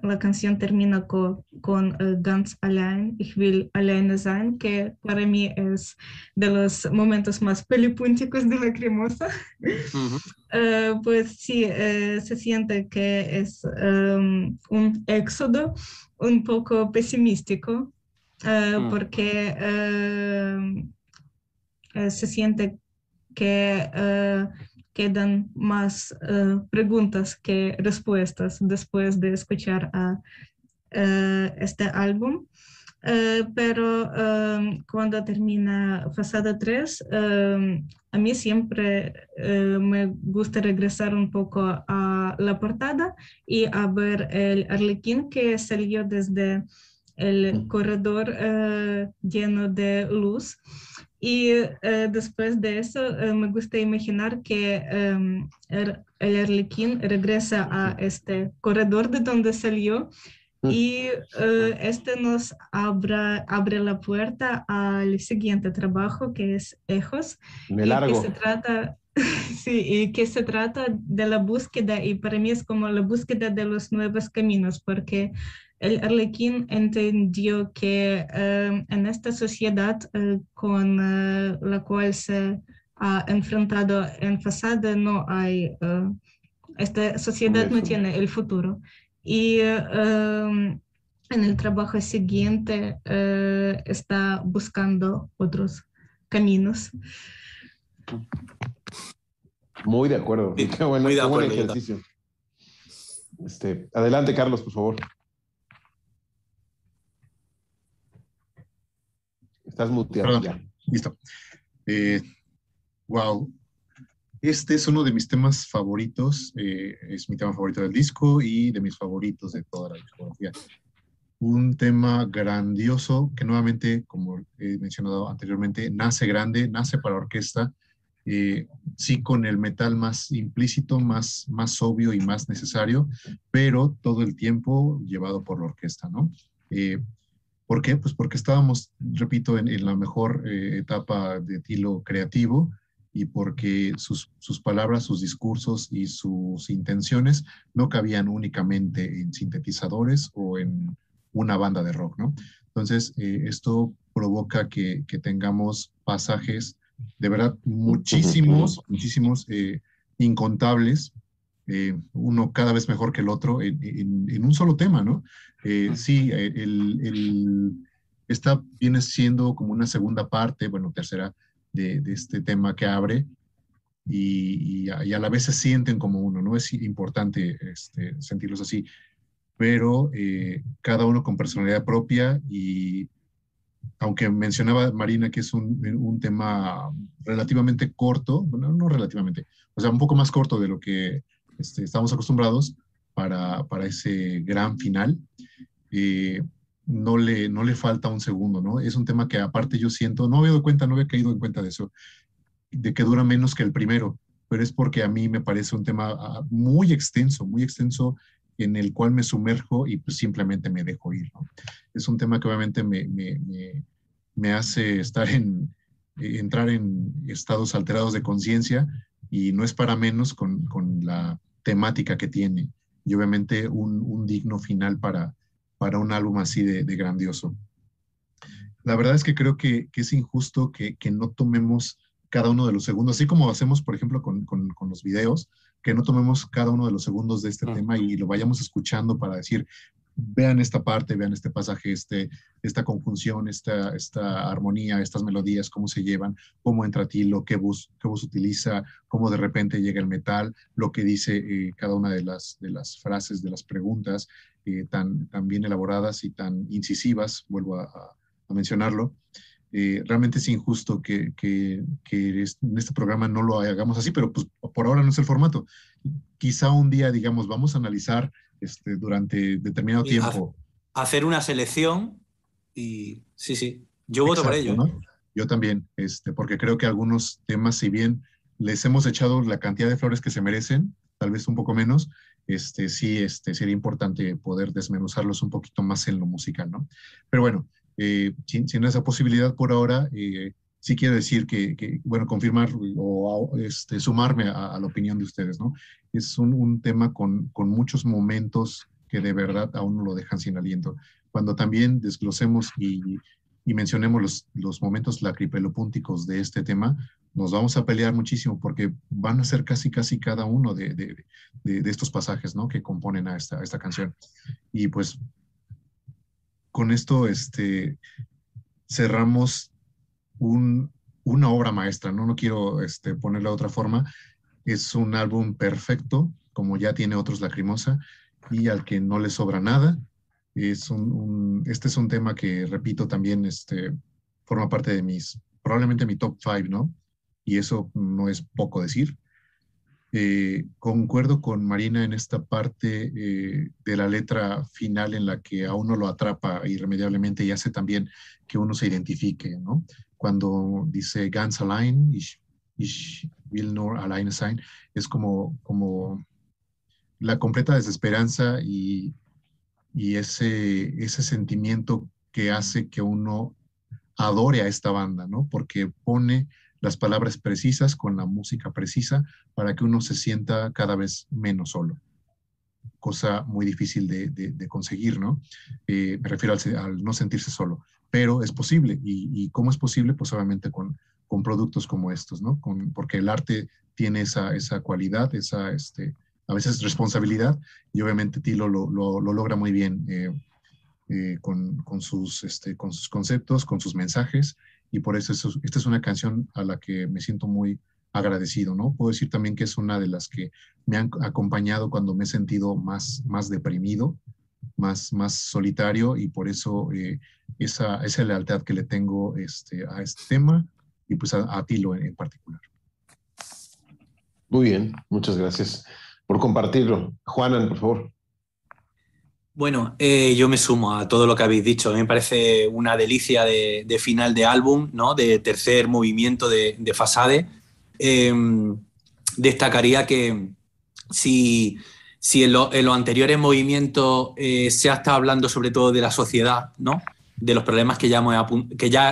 la canción termina con, con Ganz allein, Ich will alleine sein, que para mí es de los momentos más pelipúnticos de la cremosa. pues sí, se siente que es um, un éxodo un poco pesimístico eh, mm. porque eh, eh, se siente que quedan más preguntas que respuestas después de escuchar a este álbum. pero cuando termina Fasada 3, a mí siempre me gusta regresar un poco a la portada y a ver el arlequín que salió desde el corredor eh, lleno de luz. Y eh, después de eso eh, me gusta imaginar que em, el, arlequín regresa a este corredor de donde salió y este nos abre, abre la puerta al siguiente trabajo que es Ejos. Me largo. Y que se trata, sí, y que se trata de la búsqueda y para mí es como la búsqueda de los nuevos caminos porque el Arlequín entendió que eh, en esta sociedad eh, con eh, la cual se ha enfrentado en Fasada no hay, esta sociedad no tiene el futuro. Y en el trabajo siguiente está buscando otros caminos. Muy de acuerdo. qué bueno, buen ejercicio. Este, adelante, Carlos, por favor. Estás muteado ya. Listo. wow. Eh, este es uno de mis temas favoritos. Eh, es mi tema favorito del disco y de mis favoritos de toda la discografía. Un tema grandioso que nuevamente, como he mencionado anteriormente, nace grande, nace para orquesta. Eh, sí con el metal más implícito, más, más obvio y más necesario, pero todo el tiempo llevado por la orquesta, ¿no? ¿Por qué? Pues porque estábamos, repito, en, la mejor eh, etapa de Tilo creativo y porque sus, palabras, sus discursos y sus intenciones no cabían únicamente en sintetizadores o en una banda de rock, ¿no? Entonces, eh, esto provoca que, tengamos pasajes, de verdad, muchísimos, muchísimos, eh, incontables, uno cada vez mejor que el otro en, un solo tema, ¿no? Eh, sí, eh, el, esta viene siendo como una segunda parte, bueno, tercera, de, este tema que abre y, a, la vez se sienten como uno, ¿no? Es importante este, sentirlos así, pero eh, cada uno con personalidad propia y aunque mencionaba Marina que es un, tema relativamente corto, bueno, no relativamente, o sea, un poco más corto de lo que este, estamos acostumbrados para, para, ese gran final, eh, no, le, no le falta un segundo, ¿no? Es un tema que aparte yo siento, no había dado cuenta, no había caído en cuenta de eso, de que dura menos que el primero, pero es porque a mí me parece un tema ah, muy extenso, muy extenso en el cual me sumerjo y pues simplemente me dejo ir. Es un tema que obviamente me, me, me, hace estar en, entrar en estados alterados de conciencia y no es para menos con, con, la temática que tiene y obviamente un, un digno final para, para un álbum así de, de, grandioso. La verdad es que creo que, que es injusto que, que, no tomemos cada uno de los segundos, así como hacemos, por ejemplo, con, con, con los videos, que no tomemos cada uno de los segundos de este tema y lo vayamos escuchando para decir, vean esta parte, vean este pasaje, este, esta conjunción, esta, esta armonía, estas melodías, cómo se llevan, cómo entra Tilo, qué bus, qué bus utiliza, cómo de repente llega el metal, lo que dice eh, cada una de las, de las frases, de las preguntas, eh, tan, tan bien elaboradas y tan incisivas, vuelvo a, a mencionarlo. Eh, realmente es injusto que, que, que, en este programa no lo hagamos así, pero pues por ahora no es el formato. Quizá un día, digamos, vamos a analizar este, durante determinado tiempo. Hacer una selección y sí, sí, yo voto por ello. ¿no? Yo también, este, porque creo que algunos temas, si bien les hemos echado la cantidad de flores que se merecen, tal vez un poco menos, este, sí este, sería importante poder desmenuzarlos un poquito más en lo musical, ¿no? Pero bueno, eh, sin, esa posibilidad por ahora, eh, sí quiero decir que, bueno, confirmar o este, sumarme a, la opinión de ustedes, ¿no? Es un, tema con, con, muchos momentos que de verdad aún no lo dejan sin aliento. Cuando también desglosemos y, y mencionemos los, los momentos lacripelopúnticos de este tema, nos vamos a pelear muchísimo porque van a ser casi, casi cada uno de, de, de, estos pasajes, ¿no? Que componen a esta, a esta canción. Y pues con esto este, cerramos una obra maestra, ¿no? No quiero este, ponerla de otra forma. Es un álbum perfecto, como ya tiene otros Lacrimosa, y al que no le sobra nada. Es un, este es un tema que, repito, también este, forma parte de mis, probablemente mi top five, ¿no? Y eso no es poco decir. Eh, concuerdo con Marina en esta parte eh, de la letra final en la que a uno lo atrapa irremediablemente y hace también que uno se identifique, ¿no? Cuando dice Ganz allein, ich, ich will nur alleine sein, es como, como la completa desesperanza y, y ese, ese sentimiento que hace que uno adore a esta banda, ¿no? Porque pone las palabras precisas con la música precisa para que uno se sienta cada vez menos solo. Cosa muy difícil de, conseguir, ¿no? Eh, me refiero al, no sentirse solo, pero es posible. Y, cómo es posible? Pues obviamente con, con productos como estos, ¿no? Con, porque el arte tiene esa, esa cualidad, esa, este, a veces responsabilidad, y obviamente Tilo lo, lo, logra muy bien eh, eh, con, con, sus, este, con sus conceptos, con sus mensajes, y por eso esta es una canción a la que me siento muy agradecido, ¿no? Puedo decir también que es una de las que me han acompañado cuando me he sentido más, más deprimido, más, más solitario y por eso eh, esa, esa lealtad que le tengo este, a este tema y pues a, Tilo en, particular. Muy bien, muchas gracias por compartirlo. Juanan, por favor. Bueno, eh, yo me sumo a todo lo que habéis dicho. A mí me parece una delicia de, final de álbum, ¿no? de tercer movimiento de, de Fasade. Em, destacaría que si, si en, los anteriores movimientos eh, se ha estado hablando sobre todo de la sociedad, ¿no? de los problemas que ya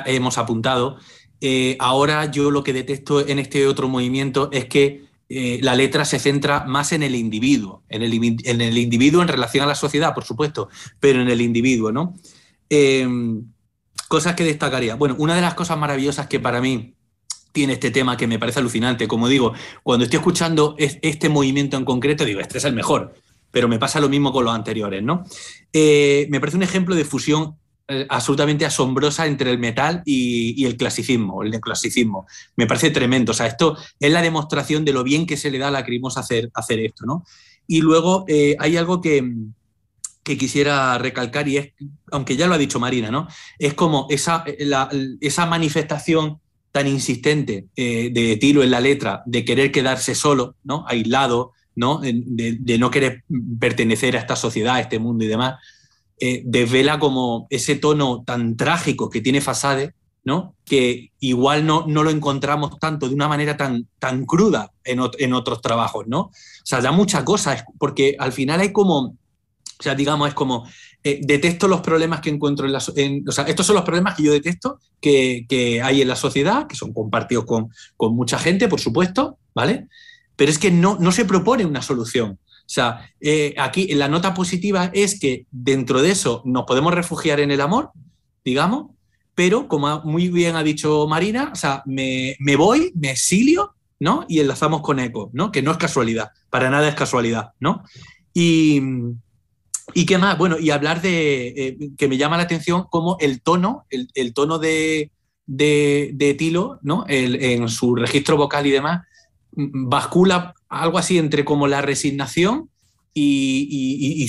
hemos, apuntado, eh, ahora yo lo que detesto en este otro movimiento es que eh, la letra se centra más en el individuo, en el, en el, individuo en relación a la sociedad, por supuesto, pero en el individuo, ¿no? Cosas que destacaría. Bueno, una de las cosas maravillosas que para mí tiene este tema, que me parece alucinante, como digo, cuando estoy escuchando este movimiento en concreto, digo, este es el mejor, pero me pasa lo mismo con los anteriores, ¿no? Eh, me parece un ejemplo de fusión eh, absolutamente asombrosa entre el metal y, el clasicismo, el neoclasicismo. Me parece tremendo. O sea, esto es la demostración de lo bien que se le da a la Lacrimosa hacer, hacer esto, ¿no? Y luego eh, hay algo que, que quisiera recalcar y es, aunque ya lo ha dicho Marina, ¿no? Es como esa, esa manifestación tan insistente eh, de Tilo en la letra de querer quedarse solo, ¿no? Aislado, ¿no? De, no querer pertenecer a esta sociedad, a este mundo y demás, eh, desvela como ese tono tan trágico que tiene Fasade, ¿no? Que igual no, no lo encontramos tanto de una manera tan, tan cruda en, en otros trabajos, ¿no? O sea, da muchas cosas, porque al final hay como, o sea, digamos, es como, eh, detesto los problemas que encuentro en la o sea, estos son los problemas que yo detesto que, que hay en la sociedad, que son compartidos con, con, mucha gente, por supuesto, ¿vale? pero es que no, no se propone una solución. O sea, eh, aquí la nota positiva es que dentro de eso nos podemos refugiar en el amor, digamos, pero como muy bien ha dicho Marina, o sea, me, voy, me exilio, ¿no? Y enlazamos con Eco, ¿no? Que no es casualidad, para nada es casualidad, ¿no? Y, y qué más, bueno, y hablar de, eh, que me llama la atención como el tono, el, tono de, de, Tilo, ¿no? en su registro vocal y demás, bascula algo así entre como la resignación y,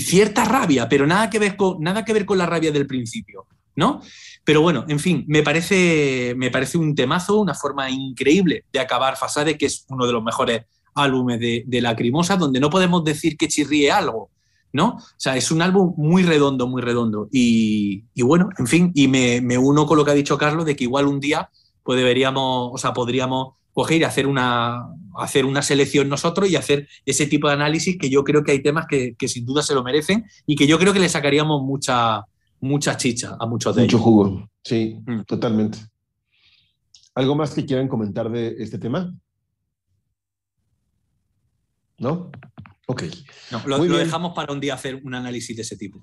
cierta rabia, pero nada que, ver con, nada que ver con la rabia del principio, ¿no? Pero bueno, en fin, me parece, me parece un temazo, una forma increíble de acabar Fasade, que es uno de los mejores álbumes de, de Lacrimosa, donde no podemos decir que chirríe algo, ¿no? O sea, es un álbum muy redondo, muy redondo. Y, bueno, en fin, y me, me, uno con lo que ha dicho Carlos, de que igual un día pues deberíamos, o sea, podríamos coger y hacer una, hacer una selección nosotros y hacer ese tipo de análisis que yo creo que hay temas que, sin duda se lo merecen y que yo creo que le sacaríamos mucha, mucha chicha a muchos de ellos. Mucho jugo, sí, mm. totalmente. ¿Algo más que quieran comentar de este tema? ¿No? Ok. lo, dejamos para un día hacer un análisis de ese tipo.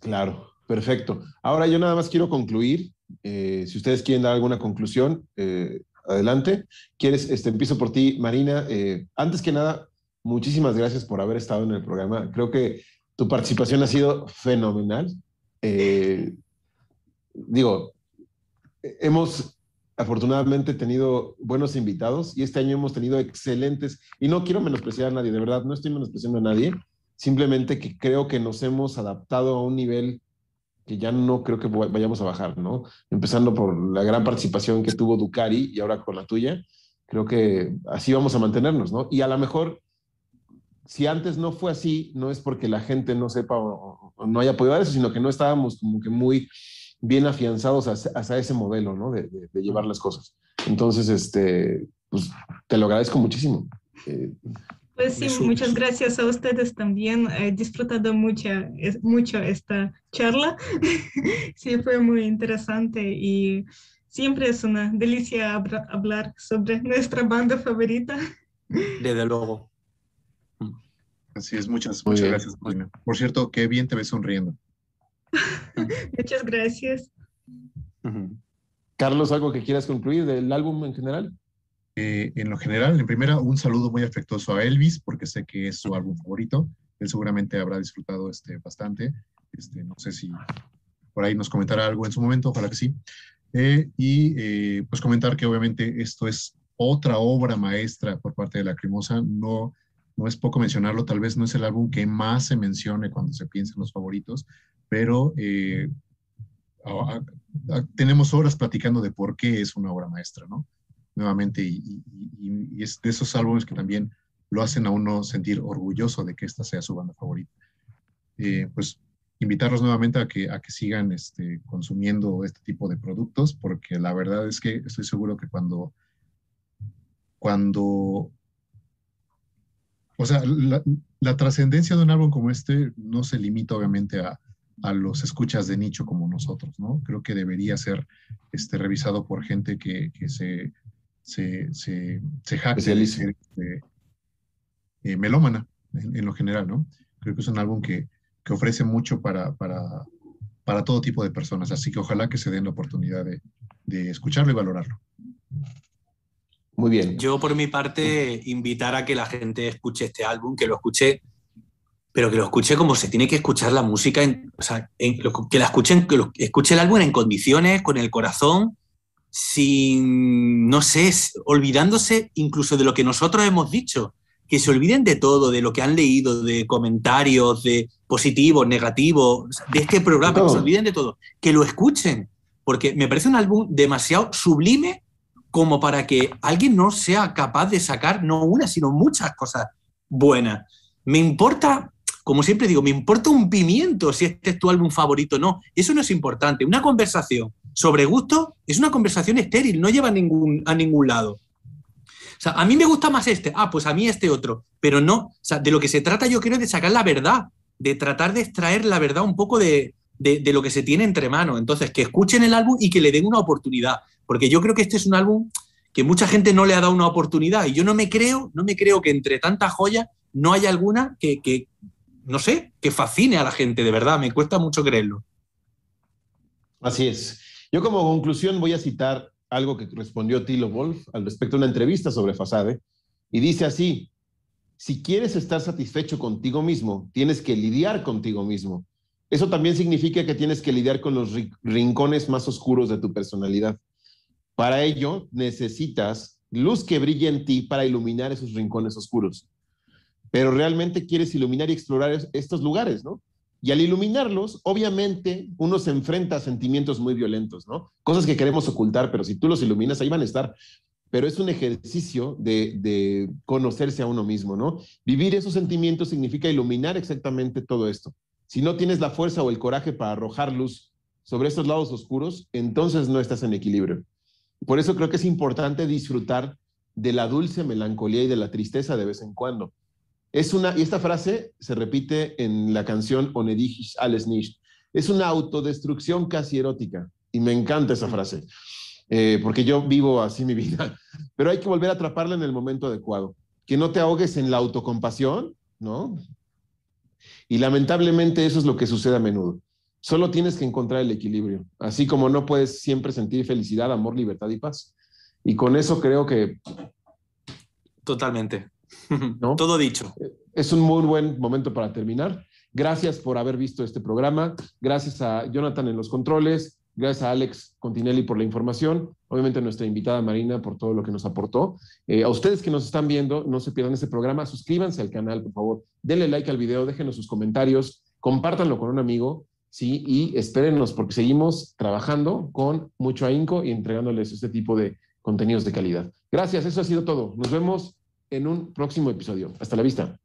Claro, perfecto. Ahora yo nada más quiero concluir. Eh, si ustedes quieren dar alguna conclusión, eh, adelante. ¿Quieres, este, empiezo por ti, Marina. Eh, antes que nada, muchísimas gracias por haber estado en el programa. Creo que tu participación ha sido fenomenal. Digo, hemos afortunadamente tenido buenos invitados y este año hemos tenido excelentes, y no quiero menospreciar a nadie, de verdad, no estoy menospreciando a nadie, simplemente que creo que nos hemos adaptado a un nivel que ya no creo que vayamos a bajar, ¿no? Empezando por la gran participación que tuvo Ducari y ahora con la tuya, creo que así vamos a mantenernos, ¿no? Y a lo mejor, si antes no fue así, no es porque la gente no sepa o, no haya podido dar eso, sino que no estábamos como que muy bien afianzados hacia, ese modelo, ¿no? De, llevar las cosas. Entonces, este, pues te lo agradezco muchísimo. Eh, pues sí, muchas gracias a ustedes también. He disfrutado mucho, mucho esta charla. sí, fue muy interesante y siempre es una delicia hablar sobre nuestra banda favorita. Desde luego. Así es, muchas, muchas gracias, Por cierto, qué bien te ves sonriendo. Muchas gracias. Carlos, ¿algo que quieras concluir del álbum en general? Eh, en lo general, en primera, un saludo muy afectuoso a Elvis, porque sé que es su álbum favorito. Él seguramente habrá disfrutado este, bastante. Este, no sé si por ahí nos comentará algo en su momento, ojalá que sí. Eh, y eh, pues comentar que obviamente esto es otra obra maestra por parte de la Crimosa. No, no es poco mencionarlo, tal vez no es el álbum que más se mencione cuando se piensa en los favoritos, pero tenemos horas platicando de por qué es una obra maestra, ¿no? nuevamente y, es de esos álbumes que también lo hacen a uno sentir orgulloso de que esta sea su banda favorita. Eh, pues invitarlos nuevamente a que, a que sigan este, consumiendo este tipo de productos, porque la verdad es que estoy seguro que cuando, cuando, o sea, la, la trascendencia de un álbum como este no se limita obviamente a, a los escuchas de nicho como nosotros, ¿no? Creo que debería ser este, revisado por gente que, que se se, se, se jacta este, eh, melómana en, lo general, ¿no? Creo que es un álbum que, que ofrece mucho para, para, para, todo tipo de personas, así que ojalá que se den la oportunidad de, de escucharlo y valorarlo. Muy bien. Yo por mi parte invitar a que la gente escuche este álbum, que lo escuche, pero que lo escuche como se tiene que escuchar la música, o sea, que la escuchen, que lo, escuche el álbum en condiciones, con el corazón sin, no sé, olvidándose incluso de lo que nosotros hemos dicho, que se olviden de todo, de lo que han leído, de comentarios, de positivos, negativos, de este programa, que se olviden de todo, que lo escuchen, porque me parece un álbum demasiado sublime como para que alguien no sea capaz de sacar no una, sino muchas cosas buenas. Me importa, como siempre digo, me importa un pimiento si este es tu álbum favorito o no. Eso no es importante. Una conversación sobre gusto es una conversación estéril, no lleva a ningún, a ningún lado. O sea, a mí me gusta más este, ah, pues a mí este otro, pero no, o sea, de lo que se trata yo creo es de sacar la verdad, de tratar de extraer la verdad un poco de, de, lo que se tiene entre manos. Entonces, que escuchen el álbum y que le den una oportunidad, porque yo creo que este es un álbum que mucha gente no le ha dado una oportunidad y yo no me creo, no me creo que entre tantas joyas no haya alguna que, que no sé, que fascine a la gente, de verdad, me cuesta mucho creerlo. Así es. Yo como conclusión voy a citar algo que respondió Tilo Wolf al respecto de una entrevista sobre Fasade, y dice así, si quieres estar satisfecho contigo mismo, tienes que lidiar contigo mismo. Eso también significa que tienes que lidiar con los rincones más oscuros de tu personalidad. Para ello, necesitas luz que brille en ti para iluminar esos rincones oscuros. Pero realmente quieres iluminar y explorar estos lugares, ¿no? Y al iluminarlos, obviamente, uno se enfrenta a sentimientos muy violentos, ¿no? Cosas que queremos ocultar, pero si tú los iluminas, ahí van a estar. Pero es un ejercicio de, conocerse a uno mismo, ¿no? Vivir esos sentimientos significa iluminar exactamente todo esto. Si no tienes la fuerza o el coraje para arrojar luz sobre estos lados oscuros, entonces no estás en equilibrio. Por eso creo que es importante disfrutar de la dulce melancolía y de la tristeza de vez en cuando. Es una, y esta frase se repite en la canción Onedijis alles nicht. Es una autodestrucción casi erótica. Y me encanta esa frase, eh, porque yo vivo así mi vida. Pero hay que volver a atraparla en el momento adecuado. Que no te ahogues en la autocompasión, ¿no? Y lamentablemente eso es lo que sucede a menudo. Solo tienes que encontrar el equilibrio, así como no puedes siempre sentir felicidad, amor, libertad y paz. Y con eso creo que... Totalmente. Todo dicho. Es un muy buen momento para terminar. Gracias por haber visto este programa. Gracias a Jonathan en los controles. Gracias a Alex Continelli por la información. Obviamente a nuestra invitada Marina por todo lo que nos aportó. Eh, a ustedes que nos están viendo, no se pierdan este programa. Suscríbanse al canal, por favor. Denle like al video, déjenos sus comentarios, compártanlo con un amigo. Sí, y espérennos porque seguimos trabajando con mucho ahínco y entregándoles este tipo de contenidos de calidad. Gracias, eso ha sido todo. Nos vemos en un próximo episodio. Hasta la vista.